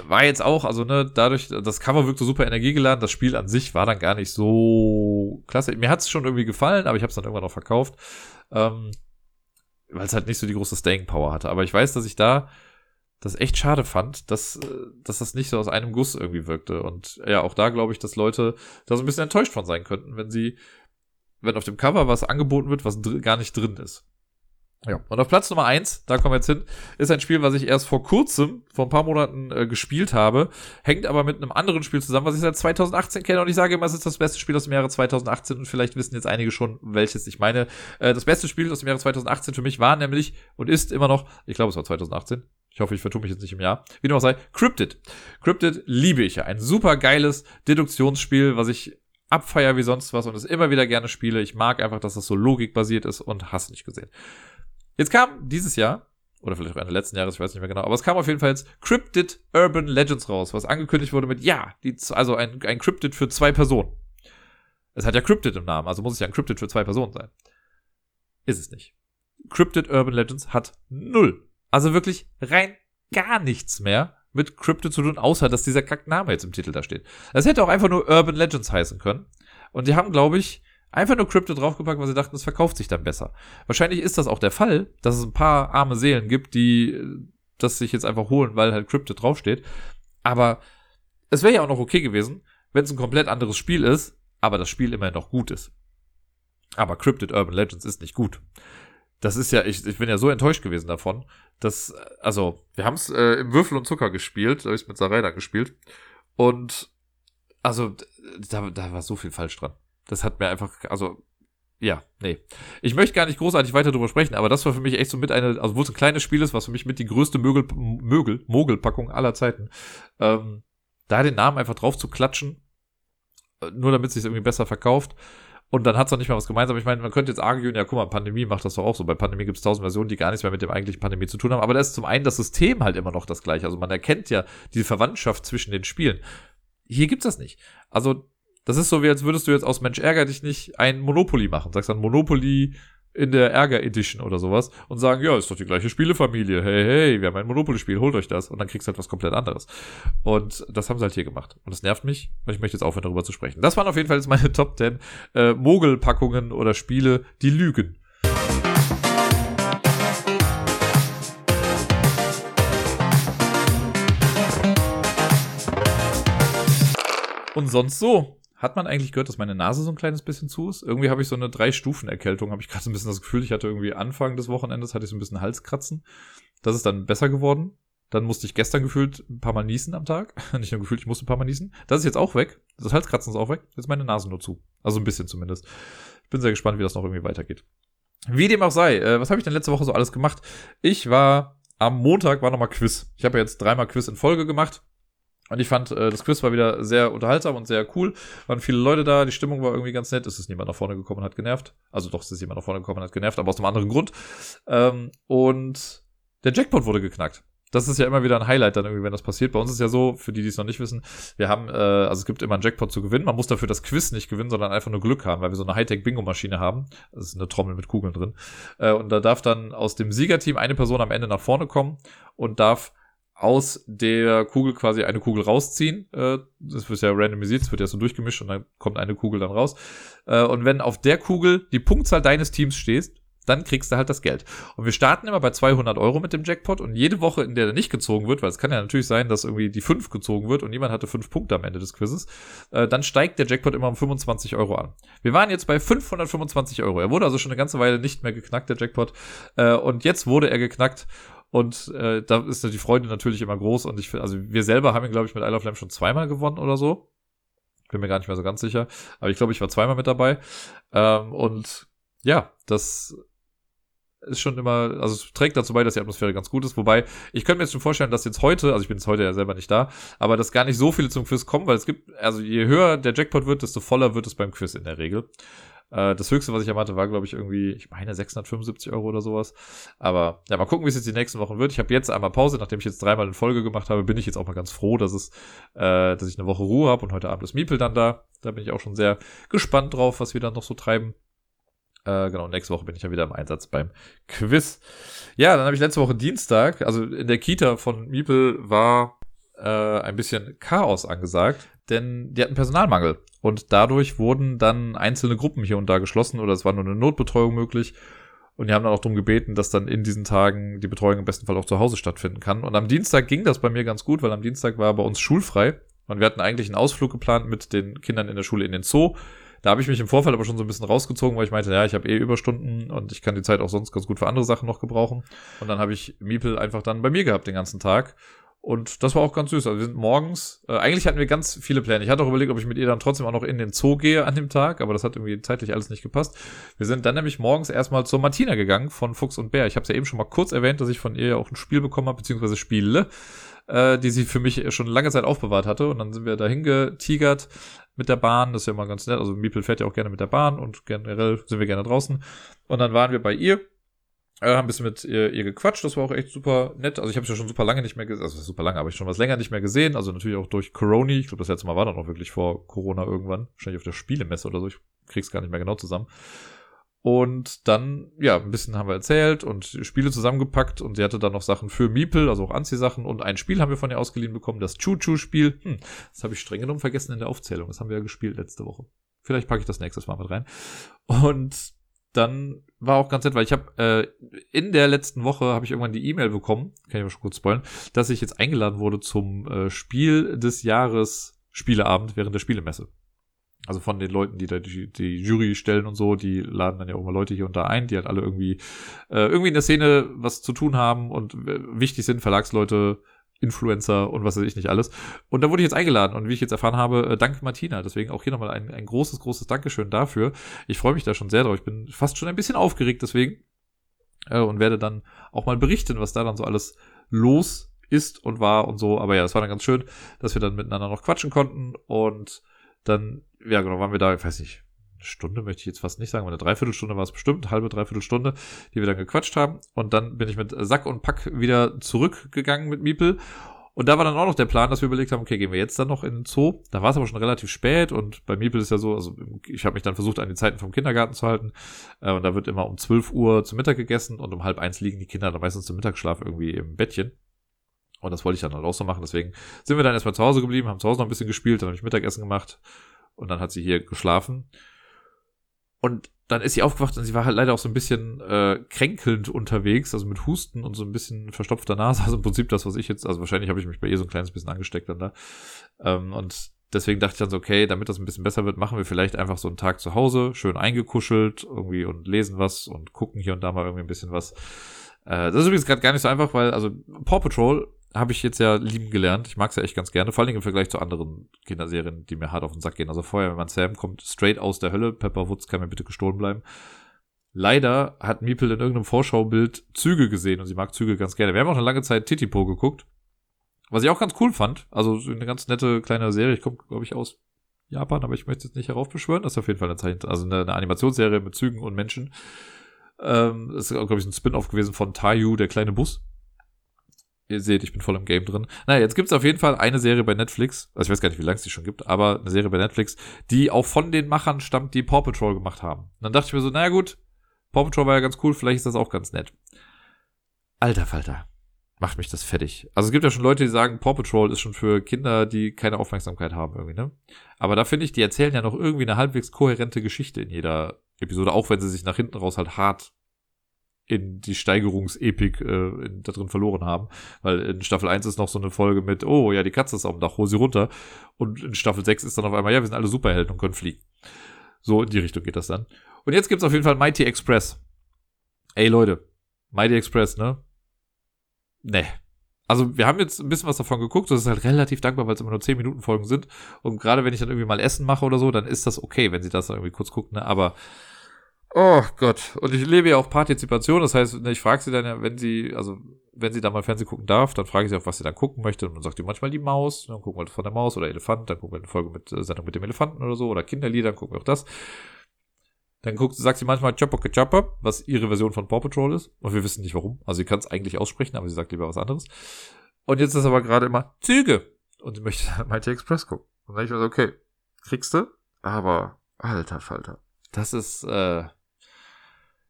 war jetzt auch, also ne, dadurch, das Cover wirkte super energiegeladen, das Spiel an sich war dann gar nicht so klasse. Mir hat es schon irgendwie gefallen, aber ich habe es dann irgendwann auch verkauft, ähm, weil es halt nicht so die große Staying Power hatte. Aber ich weiß, dass ich da das echt schade fand, dass, dass das nicht so aus einem Guss irgendwie wirkte. Und ja, auch da glaube ich, dass Leute da so ein bisschen enttäuscht von sein könnten, wenn sie, wenn auf dem Cover was angeboten wird, was gar nicht drin ist. Ja, und auf Platz Nummer eins, da kommen wir jetzt hin, ist ein Spiel, was ich erst vor kurzem, vor ein paar Monaten äh, gespielt habe, hängt aber mit einem anderen Spiel zusammen, was ich seit 2018 kenne und ich sage immer, es ist das beste Spiel aus dem Jahre 2018 und vielleicht wissen jetzt einige schon, welches ich meine. Äh, das beste Spiel aus dem Jahre 2018 für mich war nämlich und ist immer noch, ich glaube es war 2018, ich hoffe, ich vertue mich jetzt nicht im Jahr. Wie dem auch sei, Cryptid. Cryptid liebe ich ja. Ein super geiles Deduktionsspiel, was ich abfeier wie sonst was und es immer wieder gerne spiele. Ich mag einfach, dass das so logikbasiert ist und hast nicht gesehen. Jetzt kam dieses Jahr, oder vielleicht auch Ende letzten Jahres, ich weiß nicht mehr genau, aber es kam auf jeden Fall jetzt Cryptid Urban Legends raus, was angekündigt wurde mit, ja, die, also ein, ein Cryptid für zwei Personen. Es hat ja Cryptid im Namen, also muss es ja ein Cryptid für zwei Personen sein. Ist es nicht. Cryptid Urban Legends hat null. Also wirklich rein gar nichts mehr mit Cryptid zu tun, außer dass dieser Kackname jetzt im Titel da steht. Es hätte auch einfach nur Urban Legends heißen können. Und die haben, glaube ich, Einfach nur Crypto draufgepackt, weil sie dachten, es verkauft sich dann besser. Wahrscheinlich ist das auch der Fall, dass es ein paar arme Seelen gibt, die äh, das sich jetzt einfach holen, weil halt Crypto draufsteht. Aber es wäre ja auch noch okay gewesen, wenn es ein komplett anderes Spiel ist, aber das Spiel immerhin noch gut ist. Aber Cryptid Urban Legends ist nicht gut. Das ist ja, ich, ich bin ja so enttäuscht gewesen davon, dass, also, wir haben es äh, im Würfel und Zucker gespielt, da habe ich mit Sarai gespielt. Und also, da, da war so viel falsch dran. Das hat mir einfach, also, ja, nee. Ich möchte gar nicht großartig weiter drüber sprechen, aber das war für mich echt so mit eine, also wo es ein kleines Spiel ist, was für mich mit die größte Mögel, Mögel, Mogelpackung aller Zeiten. Ähm, da den Namen einfach drauf zu klatschen, äh, nur damit es sich irgendwie besser verkauft. Und dann hat es auch nicht mehr was gemeinsam. Ich meine, man könnte jetzt argen, ja, guck mal, Pandemie macht das doch auch so. Bei Pandemie gibt es tausend Versionen, die gar nichts mehr mit dem eigentlichen Pandemie zu tun haben. Aber da ist zum einen das System halt immer noch das gleiche. Also man erkennt ja die Verwandtschaft zwischen den Spielen. Hier gibt's das nicht. Also das ist so, wie als würdest du jetzt aus Mensch ärger dich nicht ein Monopoly machen. Sagst dann Monopoly in der Ärger Edition oder sowas und sagen, ja, ist doch die gleiche Spielefamilie. Hey, hey, wir haben ein Monopoly-Spiel, holt euch das. Und dann kriegst du halt was komplett anderes. Und das haben sie halt hier gemacht. Und das nervt mich und ich möchte jetzt aufhören, darüber zu sprechen. Das waren auf jeden Fall jetzt meine Top 10 äh, Mogelpackungen oder Spiele, die lügen. Und sonst so. Hat man eigentlich gehört, dass meine Nase so ein kleines bisschen zu ist? Irgendwie habe ich so eine Drei-Stufen-Erkältung, habe ich gerade so ein bisschen das Gefühl. Ich hatte irgendwie Anfang des Wochenendes, hatte ich so ein bisschen Halskratzen. Das ist dann besser geworden. Dann musste ich gestern gefühlt ein paar Mal niesen am Tag. Nicht nur gefühlt, ich musste ein paar Mal niesen. Das ist jetzt auch weg. Das Halskratzen ist auch weg. Jetzt meine Nase nur zu. Also ein bisschen zumindest. Ich bin sehr gespannt, wie das noch irgendwie weitergeht. Wie dem auch sei, äh, was habe ich denn letzte Woche so alles gemacht? Ich war am Montag war nochmal Quiz. Ich habe ja jetzt dreimal Quiz in Folge gemacht. Und ich fand, äh, das Quiz war wieder sehr unterhaltsam und sehr cool. Waren viele Leute da, die Stimmung war irgendwie ganz nett. Es ist niemand nach vorne gekommen und hat genervt. Also doch, es ist jemand nach vorne gekommen und hat genervt, aber aus einem anderen Grund. Ähm, und der Jackpot wurde geknackt. Das ist ja immer wieder ein Highlight dann irgendwie, wenn das passiert. Bei uns ist ja so, für die, die es noch nicht wissen, wir haben, äh, also es gibt immer einen Jackpot zu gewinnen. Man muss dafür das Quiz nicht gewinnen, sondern einfach nur Glück haben, weil wir so eine Hightech-Bingo-Maschine haben. Das ist eine Trommel mit Kugeln drin. Äh, und da darf dann aus dem Siegerteam eine Person am Ende nach vorne kommen und darf aus der Kugel quasi eine Kugel rausziehen. Äh, das wird ja randomisiert, es wird ja so durchgemischt und dann kommt eine Kugel dann raus. Äh, und wenn auf der Kugel die Punktzahl deines Teams steht, dann kriegst du halt das Geld. Und wir starten immer bei 200 Euro mit dem Jackpot und jede Woche, in der der nicht gezogen wird, weil es kann ja natürlich sein, dass irgendwie die 5 gezogen wird und jemand hatte 5 Punkte am Ende des Quizzes, äh, dann steigt der Jackpot immer um 25 Euro an. Wir waren jetzt bei 525 Euro. Er wurde also schon eine ganze Weile nicht mehr geknackt, der Jackpot. Äh, und jetzt wurde er geknackt. Und äh, da ist die Freude natürlich immer groß. Und ich finde, also wir selber haben ihn, glaube ich, mit Isle of Lamb schon zweimal gewonnen oder so. Bin mir gar nicht mehr so ganz sicher. Aber ich glaube, ich war zweimal mit dabei. Ähm, und ja, das ist schon immer, also es trägt dazu bei, dass die Atmosphäre ganz gut ist. Wobei, ich könnte mir jetzt schon vorstellen, dass jetzt heute, also ich bin jetzt heute ja selber nicht da, aber dass gar nicht so viele zum Quiz kommen, weil es gibt, also je höher der Jackpot wird, desto voller wird es beim Quiz in der Regel. Äh, das höchste, was ich erwarte, war, glaube ich, irgendwie, ich meine, 675 Euro oder sowas. Aber ja, mal gucken, wie es jetzt die nächsten Wochen wird. Ich habe jetzt einmal Pause, nachdem ich jetzt dreimal in Folge gemacht habe, bin ich jetzt auch mal ganz froh, dass es, äh, dass ich eine Woche Ruhe habe und heute Abend ist Miepel dann da. Da bin ich auch schon sehr gespannt drauf, was wir dann noch so treiben. Äh, genau, nächste Woche bin ich ja wieder im Einsatz beim Quiz. Ja, dann habe ich letzte Woche Dienstag, also in der Kita von Miepel war äh, ein bisschen Chaos angesagt, denn die hatten Personalmangel. Und dadurch wurden dann einzelne Gruppen hier und da geschlossen oder es war nur eine Notbetreuung möglich. Und die haben dann auch darum gebeten, dass dann in diesen Tagen die Betreuung im besten Fall auch zu Hause stattfinden kann. Und am Dienstag ging das bei mir ganz gut, weil am Dienstag war bei uns schulfrei. Und wir hatten eigentlich einen Ausflug geplant mit den Kindern in der Schule in den Zoo. Da habe ich mich im Vorfall aber schon so ein bisschen rausgezogen, weil ich meinte, ja, ich habe eh Überstunden und ich kann die Zeit auch sonst ganz gut für andere Sachen noch gebrauchen. Und dann habe ich Miepel einfach dann bei mir gehabt den ganzen Tag. Und das war auch ganz süß. Also wir sind morgens, äh, eigentlich hatten wir ganz viele Pläne. Ich hatte auch überlegt, ob ich mit ihr dann trotzdem auch noch in den Zoo gehe an dem Tag, aber das hat irgendwie zeitlich alles nicht gepasst. Wir sind dann nämlich morgens erstmal zur Martina gegangen von Fuchs und Bär. Ich habe es ja eben schon mal kurz erwähnt, dass ich von ihr auch ein Spiel bekommen habe, beziehungsweise Spiele, äh, die sie für mich schon lange Zeit aufbewahrt hatte. Und dann sind wir dahin getigert, mit der Bahn. Das ist ja immer ganz nett. Also Miepel fährt ja auch gerne mit der Bahn und generell sind wir gerne draußen. Und dann waren wir bei ihr. Äh, haben ein bisschen mit ihr, ihr gequatscht, das war auch echt super nett. Also ich habe es ja schon super lange nicht mehr gesehen, also super lange, aber ich schon was länger nicht mehr gesehen. Also natürlich auch durch Corona. Ich glaube, das letzte Mal war dann auch wirklich vor Corona irgendwann. Wahrscheinlich auf der Spielemesse oder so. Ich krieg's gar nicht mehr genau zusammen. Und dann, ja, ein bisschen haben wir erzählt und Spiele zusammengepackt und sie hatte dann noch Sachen für Miepel, also auch Anziehsachen und ein Spiel haben wir von ihr ausgeliehen bekommen, das Choo-Choo-Spiel. Hm, das habe ich streng genommen vergessen in der Aufzählung. Das haben wir ja gespielt letzte Woche. Vielleicht packe ich das nächstes Mal mit rein. Und dann war auch ganz nett, weil ich habe äh, in der letzten Woche habe ich irgendwann die E-Mail bekommen, kann ich mal schon kurz spoilen, dass ich jetzt eingeladen wurde zum äh, Spiel des Jahres Spieleabend während der Spielemesse. Also von den Leuten, die da die, die Jury stellen und so, die laden dann ja auch mal Leute hier und da ein, die halt alle irgendwie äh, irgendwie in der Szene was zu tun haben und äh, wichtig sind, Verlagsleute, Influencer und was weiß ich nicht alles. Und da wurde ich jetzt eingeladen und wie ich jetzt erfahren habe, äh, dank Martina. Deswegen auch hier nochmal ein, ein großes, großes Dankeschön dafür. Ich freue mich da schon sehr drauf. Ich bin fast schon ein bisschen aufgeregt deswegen äh, und werde dann auch mal berichten, was da dann so alles los ist und war und so. Aber ja, es war dann ganz schön, dass wir dann miteinander noch quatschen konnten und dann ja, genau, waren wir da, ich weiß nicht, Stunde möchte ich jetzt fast nicht sagen, aber eine Dreiviertelstunde war es bestimmt, halbe, Dreiviertelstunde, die wir dann gequatscht haben. Und dann bin ich mit Sack und Pack wieder zurückgegangen mit Miepel. Und da war dann auch noch der Plan, dass wir überlegt haben, okay, gehen wir jetzt dann noch in den Zoo. Da war es aber schon relativ spät und bei Miepel ist ja so, also ich habe mich dann versucht, an die Zeiten vom Kindergarten zu halten. Äh, und da wird immer um 12 Uhr zu Mittag gegessen und um halb eins liegen die Kinder dann meistens zum Mittagsschlaf irgendwie im Bettchen. Und das wollte ich dann auch so machen. Deswegen sind wir dann erstmal zu Hause geblieben, haben zu Hause noch ein bisschen gespielt, dann habe ich Mittagessen gemacht und dann hat sie hier geschlafen. Und dann ist sie aufgewacht und sie war halt leider auch so ein bisschen äh, kränkelnd unterwegs, also mit Husten und so ein bisschen verstopfter Nase. Also im Prinzip das, was ich jetzt, also wahrscheinlich habe ich mich bei ihr so ein kleines bisschen angesteckt dann da. Ähm, und deswegen dachte ich dann so, okay, damit das ein bisschen besser wird, machen wir vielleicht einfach so einen Tag zu Hause, schön eingekuschelt irgendwie und lesen was und gucken hier und da mal irgendwie ein bisschen was. Äh, das ist übrigens gerade gar nicht so einfach, weil, also Paw Patrol habe ich jetzt ja lieben gelernt. Ich mag es ja echt ganz gerne, vor allem im Vergleich zu anderen Kinderserien, die mir hart auf den Sack gehen. Also vorher, wenn man Sam kommt straight aus der Hölle, Pepper Woods kann mir bitte gestohlen bleiben. Leider hat Miepel in irgendeinem Vorschaubild Züge gesehen und sie mag Züge ganz gerne. Wir haben auch eine lange Zeit Titipo geguckt, was ich auch ganz cool fand. Also eine ganz nette kleine Serie. Ich komme, glaube ich, aus Japan, aber ich möchte jetzt nicht heraufbeschwören. Das ist auf jeden Fall eine Zeichen, also eine, eine Animationsserie mit Zügen und Menschen. Ähm, das ist, glaube ich, ein Spin-off gewesen von Tayu, der kleine Bus. Ihr seht, ich bin voll im Game drin. Naja, jetzt gibt's auf jeden Fall eine Serie bei Netflix. Also ich weiß gar nicht, wie lange es die schon gibt, aber eine Serie bei Netflix, die auch von den Machern stammt, die Paw Patrol gemacht haben. Und dann dachte ich mir so, naja gut, Paw Patrol war ja ganz cool, vielleicht ist das auch ganz nett. Alter Falter. Macht mich das fertig. Also es gibt ja schon Leute, die sagen, Paw Patrol ist schon für Kinder, die keine Aufmerksamkeit haben irgendwie, ne? Aber da finde ich, die erzählen ja noch irgendwie eine halbwegs kohärente Geschichte in jeder Episode, auch wenn sie sich nach hinten raus halt hart in die Steigerungsepik äh, da drin verloren haben. Weil in Staffel 1 ist noch so eine Folge mit, oh ja, die Katze ist auf dem Dach, hol sie runter. Und in Staffel 6 ist dann auf einmal, ja, wir sind alle Superhelden und können fliegen. So in die Richtung geht das dann. Und jetzt gibt's auf jeden Fall Mighty Express. Ey Leute, Mighty Express, ne? Ne. Also wir haben jetzt ein bisschen was davon geguckt, das ist halt relativ dankbar, weil es immer nur 10 Minuten Folgen sind. Und gerade wenn ich dann irgendwie mal Essen mache oder so, dann ist das okay, wenn sie das dann irgendwie kurz gucken, ne? Aber Oh Gott. Und ich lebe ja auch Partizipation. Das heißt, ich frage sie dann ja, wenn sie, also wenn sie da mal Fernsehen gucken darf, dann frage ich sie auch, was sie dann gucken möchte. Und dann sagt sie manchmal die Maus. Dann gucken wir von der Maus oder Elefant. Dann gucken wir eine Folge mit äh, Sendung mit dem Elefanten oder so. Oder Kinderlieder, dann gucken wir auch das. Dann guckt, sagt sie manchmal Chopper Chopper, was ihre Version von Paw Patrol ist. Und wir wissen nicht warum. Also sie kann es eigentlich aussprechen, aber sie sagt lieber was anderes. Und jetzt ist aber gerade immer Züge. Und sie möchte Mighty Express gucken. Und dann ich mir so, okay, kriegst du? Aber, alter Falter. Das ist, äh,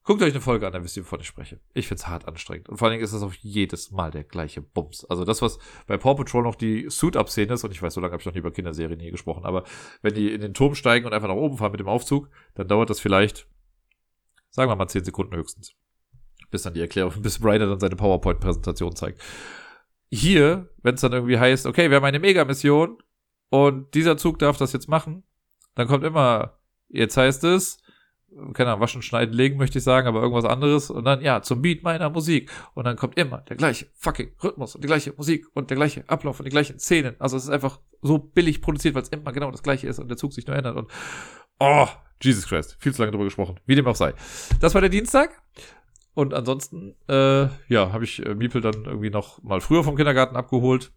Guckt euch eine Folge an, dann wisst ihr, wovon ich spreche. Ich find's hart anstrengend. Und vor allen Dingen ist das auf jedes Mal der gleiche Bums. Also das, was bei Paw Patrol noch die Suit-Up-Szene ist, und ich weiß, so lange habe ich noch nie über Kinderserien nie gesprochen, aber wenn die in den Turm steigen und einfach nach oben fahren mit dem Aufzug, dann dauert das vielleicht, sagen wir mal, 10 Sekunden höchstens. Bis dann die Erklärung, bis Ryder dann seine PowerPoint-Präsentation zeigt. Hier, wenn es dann irgendwie heißt, okay, wir haben eine Mega-Mission und dieser Zug darf das jetzt machen, dann kommt immer, jetzt heißt es, keine Ahnung, waschen, schneiden, legen, möchte ich sagen, aber irgendwas anderes. Und dann, ja, zum Beat meiner Musik. Und dann kommt immer der gleiche fucking Rhythmus und die gleiche Musik und der gleiche Ablauf und die gleichen Szenen. Also es ist einfach so billig produziert, weil es immer genau das gleiche ist und der Zug sich nur ändert. Und oh, Jesus Christ, viel zu lange drüber gesprochen. Wie dem auch sei. Das war der Dienstag. Und ansonsten, äh, ja, habe ich äh, Miepel dann irgendwie noch mal früher vom Kindergarten abgeholt.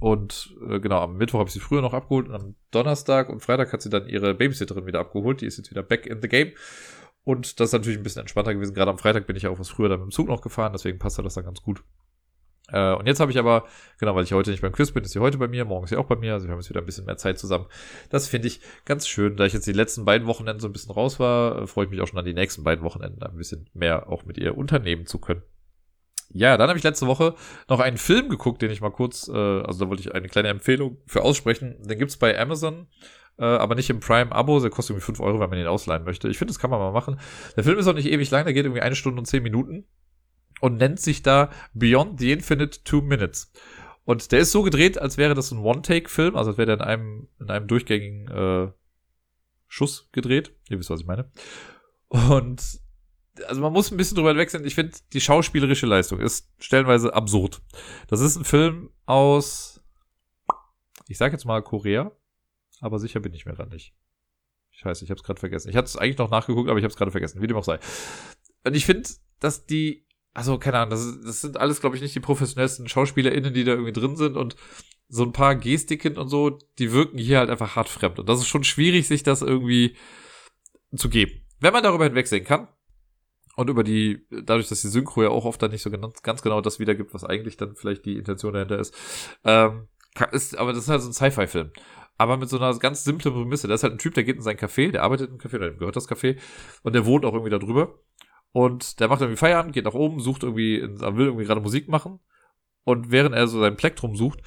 Und äh, genau, am Mittwoch habe ich sie früher noch abgeholt und am Donnerstag und Freitag hat sie dann ihre Babysitterin wieder abgeholt. Die ist jetzt wieder back in the game. Und das ist natürlich ein bisschen entspannter gewesen. Gerade am Freitag bin ich auch was früher dann mit dem Zug noch gefahren, deswegen passt das dann ganz gut. Äh, und jetzt habe ich aber, genau, weil ich heute nicht beim Quiz bin, ist sie heute bei mir, morgen ist sie auch bei mir, also wir haben jetzt wieder ein bisschen mehr Zeit zusammen. Das finde ich ganz schön. Da ich jetzt die letzten beiden Wochenenden so ein bisschen raus war, äh, freue ich mich auch schon an die nächsten beiden Wochenenden ein bisschen mehr auch mit ihr unternehmen zu können. Ja, dann habe ich letzte Woche noch einen Film geguckt, den ich mal kurz, äh, also da wollte ich eine kleine Empfehlung für aussprechen. Den gibt's bei Amazon, äh, aber nicht im Prime-Abo. Der kostet irgendwie 5 Euro, wenn man ihn ausleihen möchte. Ich finde, das kann man mal machen. Der Film ist auch nicht ewig lang, der geht irgendwie eine Stunde und zehn Minuten und nennt sich da Beyond the Infinite Two Minutes. Und der ist so gedreht, als wäre das ein One-Take-Film, also als wäre der in einem, in einem durchgängigen äh, Schuss gedreht. Ihr wisst, was ich meine. Und also man muss ein bisschen drüber wechseln. Ich finde, die schauspielerische Leistung ist stellenweise absurd. Das ist ein Film aus, ich sag jetzt mal Korea, aber sicher bin ich mir gerade nicht. Ich weiß, ich habe es gerade vergessen. Ich hatte es eigentlich noch nachgeguckt, aber ich habe es gerade vergessen. Wie dem auch sei. Und ich finde, dass die, also keine Ahnung, das, das sind alles, glaube ich, nicht die professionellsten SchauspielerInnen, die da irgendwie drin sind und so ein paar Gestiken und so, die wirken hier halt einfach hart fremd. Und das ist schon schwierig, sich das irgendwie zu geben. Wenn man darüber hinwegsehen kann, und über die, dadurch, dass die Synchro ja auch oft dann nicht so ganz, ganz genau das wiedergibt, was eigentlich dann vielleicht die Intention dahinter ist. Ähm, ist aber das ist halt so ein Sci-Fi-Film. Aber mit so einer ganz simplen Prämisse. Da ist halt ein Typ, der geht in sein Café, der arbeitet im Café, oder dem gehört das Café, und der wohnt auch irgendwie da drüber. Und der macht irgendwie Feierabend, geht nach oben, sucht irgendwie, will irgendwie gerade Musik machen. Und während er so sein Plektrum sucht,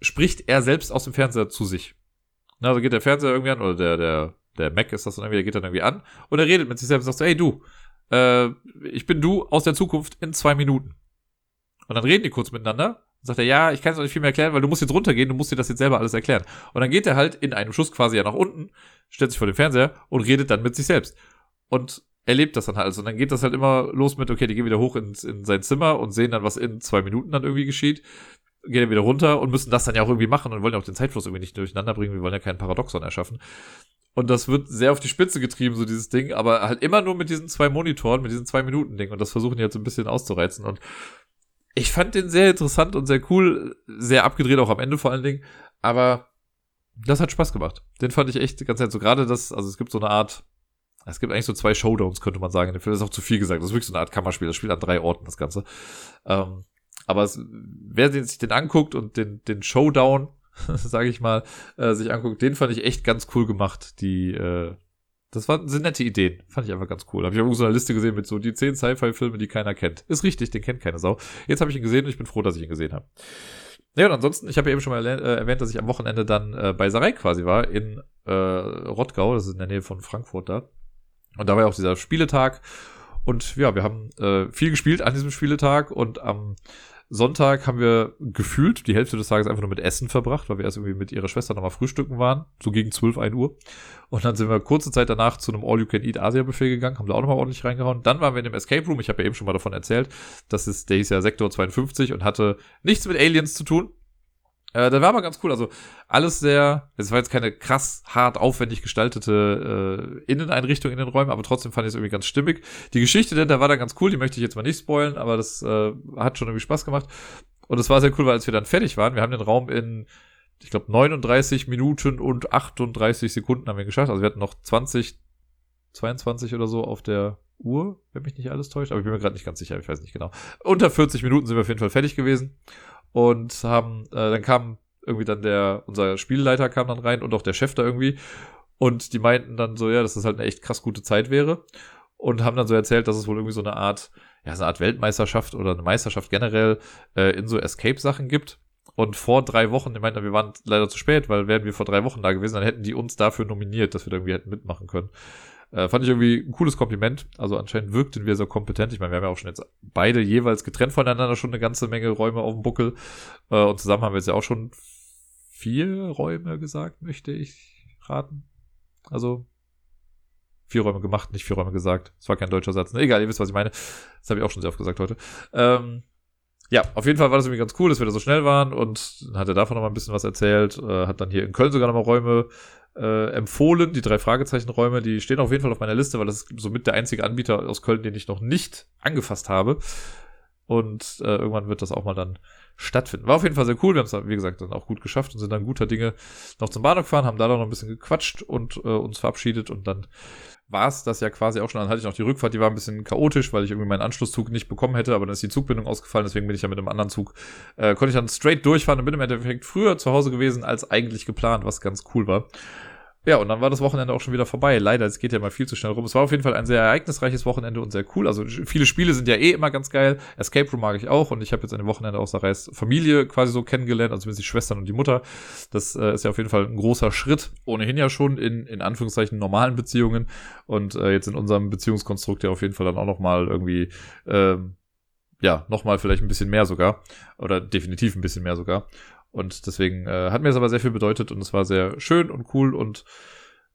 spricht er selbst aus dem Fernseher zu sich. Na, also geht der Fernseher irgendwie an, oder der, der, der Mac ist das dann irgendwie, der geht dann irgendwie an, und er redet mit sich selbst und sagt so, hey du, äh, ich bin du aus der Zukunft in zwei Minuten. Und dann reden die kurz miteinander, sagt er, ja, ich kann es nicht viel mehr erklären, weil du musst jetzt runtergehen, du musst dir das jetzt selber alles erklären. Und dann geht er halt in einem Schuss quasi ja nach unten, stellt sich vor den Fernseher und redet dann mit sich selbst. Und erlebt das dann halt. Und dann geht das halt immer los mit, okay, die gehen wieder hoch ins, in sein Zimmer und sehen dann, was in zwei Minuten dann irgendwie geschieht. Gehen dann wieder runter und müssen das dann ja auch irgendwie machen und wollen ja auch den Zeitfluss irgendwie nicht durcheinander bringen. Wir wollen ja keinen Paradoxon erschaffen. Und das wird sehr auf die Spitze getrieben, so dieses Ding, aber halt immer nur mit diesen zwei Monitoren, mit diesen zwei Minuten Ding. Und das versuchen die jetzt so ein bisschen auszureizen. Und ich fand den sehr interessant und sehr cool, sehr abgedreht auch am Ende vor allen Dingen. Aber das hat Spaß gemacht. Den fand ich echt ganz nett. So gerade das, also es gibt so eine Art, es gibt eigentlich so zwei Showdowns, könnte man sagen. Das ist auch zu viel gesagt. Das ist wirklich so eine Art Kammerspiel. Das spielt an drei Orten, das Ganze. Ähm, aber es, wer sich den anguckt und den, den Showdown, sage ich mal, äh, sich anguckt, den fand ich echt ganz cool gemacht. Die, äh, das waren, sind nette Ideen. Fand ich einfach ganz cool. Habe ich irgendwo so eine Liste gesehen mit so die zehn Sci-Fi-Filme, die keiner kennt. Ist richtig, den kennt keine Sau. Jetzt habe ich ihn gesehen und ich bin froh, dass ich ihn gesehen habe. Ja, und ansonsten, ich habe ja eben schon mal äh, erwähnt, dass ich am Wochenende dann äh, bei Sarai quasi war, in äh, Rottgau, das ist in der Nähe von Frankfurt da. Und da war ja auch dieser Spieletag. Und ja, wir haben äh, viel gespielt an diesem Spieletag und am Sonntag haben wir gefühlt die Hälfte des Tages einfach nur mit Essen verbracht, weil wir erst irgendwie mit ihrer Schwester nochmal frühstücken waren, so gegen 12, 1 Uhr. Und dann sind wir kurze Zeit danach zu einem All-You-Can-Eat-Asia-Buffet gegangen, haben da auch nochmal ordentlich reingehauen. Dann waren wir in dem Escape Room, ich habe ja eben schon mal davon erzählt, das ist, der hieß ja Sektor 52 und hatte nichts mit Aliens zu tun. Äh, das war aber ganz cool. Also alles sehr, es war jetzt keine krass hart aufwendig gestaltete äh, Inneneinrichtung in den Räumen, aber trotzdem fand ich es irgendwie ganz stimmig. Die Geschichte, denn da war dann ganz cool, die möchte ich jetzt mal nicht spoilen, aber das äh, hat schon irgendwie Spaß gemacht. Und es war sehr cool, weil als wir dann fertig waren, wir haben den Raum in, ich glaube, 39 Minuten und 38 Sekunden haben wir geschafft. Also wir hatten noch 20, 22 oder so auf der Uhr, wenn mich nicht alles täuscht, aber ich bin mir gerade nicht ganz sicher, ich weiß nicht genau. Unter 40 Minuten sind wir auf jeden Fall fertig gewesen und haben, äh, dann kam irgendwie dann der, unser Spielleiter kam dann rein und auch der Chef da irgendwie und die meinten dann so, ja, dass das halt eine echt krass gute Zeit wäre und haben dann so erzählt, dass es wohl irgendwie so eine Art, ja, so eine Art Weltmeisterschaft oder eine Meisterschaft generell äh, in so Escape-Sachen gibt. Und vor drei Wochen, die meinten, wir waren leider zu spät, weil wären wir vor drei Wochen da gewesen, dann hätten die uns dafür nominiert, dass wir da irgendwie hätten mitmachen können. Äh, fand ich irgendwie ein cooles Kompliment. Also anscheinend wirkten wir so kompetent. Ich meine, wir haben ja auch schon jetzt beide jeweils getrennt voneinander schon eine ganze Menge Räume auf dem Buckel. Äh, und zusammen haben wir jetzt ja auch schon vier Räume gesagt, möchte ich raten. Also vier Räume gemacht, nicht vier Räume gesagt. Das war kein deutscher Satz. Ne, egal, ihr wisst, was ich meine. Das habe ich auch schon sehr oft gesagt heute. Ähm, ja, auf jeden Fall war das irgendwie ganz cool, dass wir da so schnell waren und dann hat er davon noch mal ein bisschen was erzählt, äh, hat dann hier in Köln sogar noch mal Räume äh, empfohlen. Die drei Fragezeichen-Räume, die stehen auf jeden Fall auf meiner Liste, weil das ist somit der einzige Anbieter aus Köln, den ich noch nicht angefasst habe. Und äh, irgendwann wird das auch mal dann stattfinden. War auf jeden Fall sehr cool. Wir haben es, wie gesagt, dann auch gut geschafft und sind dann guter Dinge noch zum Bahnhof gefahren, haben da noch ein bisschen gequatscht und äh, uns verabschiedet und dann war es das ja quasi auch schon. Dann hatte ich noch die Rückfahrt, die war ein bisschen chaotisch, weil ich irgendwie meinen Anschlusszug nicht bekommen hätte, aber dann ist die Zugbindung ausgefallen, deswegen bin ich ja mit einem anderen Zug, äh, konnte ich dann straight durchfahren und bin im Endeffekt früher zu Hause gewesen als eigentlich geplant, was ganz cool war. Ja, und dann war das Wochenende auch schon wieder vorbei. Leider, es geht ja mal viel zu schnell rum. Es war auf jeden Fall ein sehr ereignisreiches Wochenende und sehr cool. Also viele Spiele sind ja eh immer ganz geil. Escape Room mag ich auch und ich habe jetzt dem Wochenende auch Sarais Familie quasi so kennengelernt, also zumindest die Schwestern und die Mutter. Das äh, ist ja auf jeden Fall ein großer Schritt. Ohnehin ja schon in, in Anführungszeichen normalen Beziehungen und äh, jetzt in unserem Beziehungskonstrukt ja auf jeden Fall dann auch nochmal irgendwie, ähm, ja, nochmal vielleicht ein bisschen mehr sogar. Oder definitiv ein bisschen mehr sogar. Und deswegen äh, hat mir das aber sehr viel bedeutet und es war sehr schön und cool und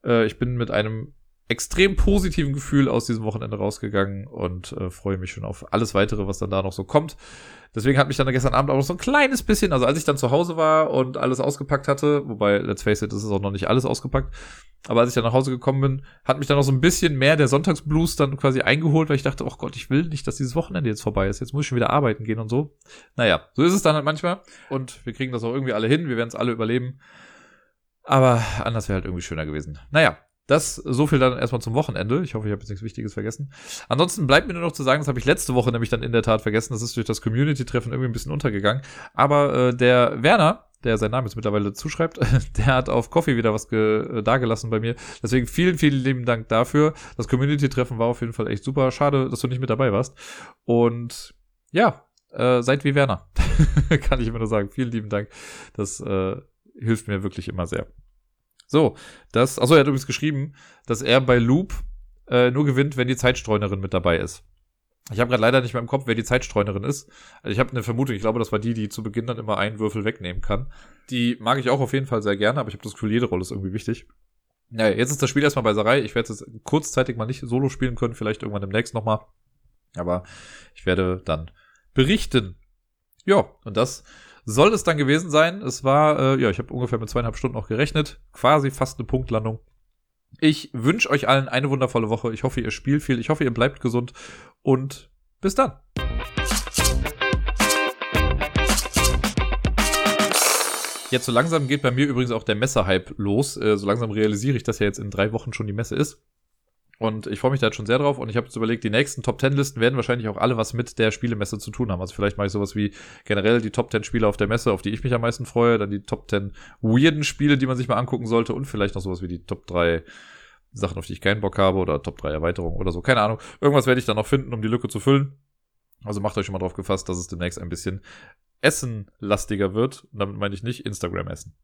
äh, ich bin mit einem extrem positiven Gefühl aus diesem Wochenende rausgegangen und äh, freue mich schon auf alles weitere, was dann da noch so kommt. Deswegen hat mich dann gestern Abend auch noch so ein kleines bisschen, also als ich dann zu Hause war und alles ausgepackt hatte, wobei, let's face it, das ist auch noch nicht alles ausgepackt, aber als ich dann nach Hause gekommen bin, hat mich dann noch so ein bisschen mehr der Sonntagsblues dann quasi eingeholt, weil ich dachte, oh Gott, ich will nicht, dass dieses Wochenende jetzt vorbei ist. Jetzt muss ich schon wieder arbeiten gehen und so. Naja, so ist es dann halt manchmal. Und wir kriegen das auch irgendwie alle hin. Wir werden es alle überleben. Aber anders wäre halt irgendwie schöner gewesen. Naja, das so viel dann erstmal zum Wochenende. Ich hoffe, ich habe jetzt nichts Wichtiges vergessen. Ansonsten bleibt mir nur noch zu sagen, das habe ich letzte Woche nämlich dann in der Tat vergessen. Das ist durch das Community-Treffen irgendwie ein bisschen untergegangen. Aber äh, der Werner, der seinen Namen jetzt mittlerweile zuschreibt, der hat auf Coffee wieder was äh, dagelassen bei mir. Deswegen vielen, vielen lieben Dank dafür. Das Community-Treffen war auf jeden Fall echt super. Schade, dass du nicht mit dabei warst. Und ja, äh, seid wie Werner. Kann ich immer nur sagen. Vielen lieben Dank. Das äh, hilft mir wirklich immer sehr. So, das, achso, er hat übrigens geschrieben, dass er bei Loop äh, nur gewinnt, wenn die Zeitstreunerin mit dabei ist. Ich habe gerade leider nicht mehr im Kopf, wer die Zeitstreunerin ist. Also ich habe eine Vermutung, ich glaube, das war die, die zu Beginn dann immer einen Würfel wegnehmen kann. Die mag ich auch auf jeden Fall sehr gerne, aber ich habe das Gefühl, jede Rolle ist irgendwie wichtig. Naja, jetzt ist das Spiel erstmal bei Sarai. Ich werde es kurzzeitig mal nicht solo spielen können, vielleicht irgendwann demnächst nochmal. Aber ich werde dann berichten. Ja, und das soll es dann gewesen sein. Es war, äh, ja, ich habe ungefähr mit zweieinhalb Stunden auch gerechnet. Quasi fast eine Punktlandung. Ich wünsche euch allen eine wundervolle Woche. Ich hoffe, ihr spielt viel. Ich hoffe, ihr bleibt gesund. Und bis dann. Jetzt so langsam geht bei mir übrigens auch der Messerhype los. Äh, so langsam realisiere ich, dass ja jetzt in drei Wochen schon die Messe ist. Und ich freue mich da jetzt schon sehr drauf. Und ich habe jetzt überlegt, die nächsten Top 10 Listen werden wahrscheinlich auch alle was mit der Spielemesse zu tun haben. Also vielleicht mache ich sowas wie generell die Top 10 Spiele auf der Messe, auf die ich mich am meisten freue. Dann die Top 10 weirden Spiele, die man sich mal angucken sollte. Und vielleicht noch sowas wie die Top 3 Sachen, auf die ich keinen Bock habe. Oder Top 3 Erweiterungen oder so. Keine Ahnung. Irgendwas werde ich dann noch finden, um die Lücke zu füllen. Also macht euch schon mal drauf gefasst, dass es demnächst ein bisschen essenlastiger wird. Und damit meine ich nicht Instagram-Essen.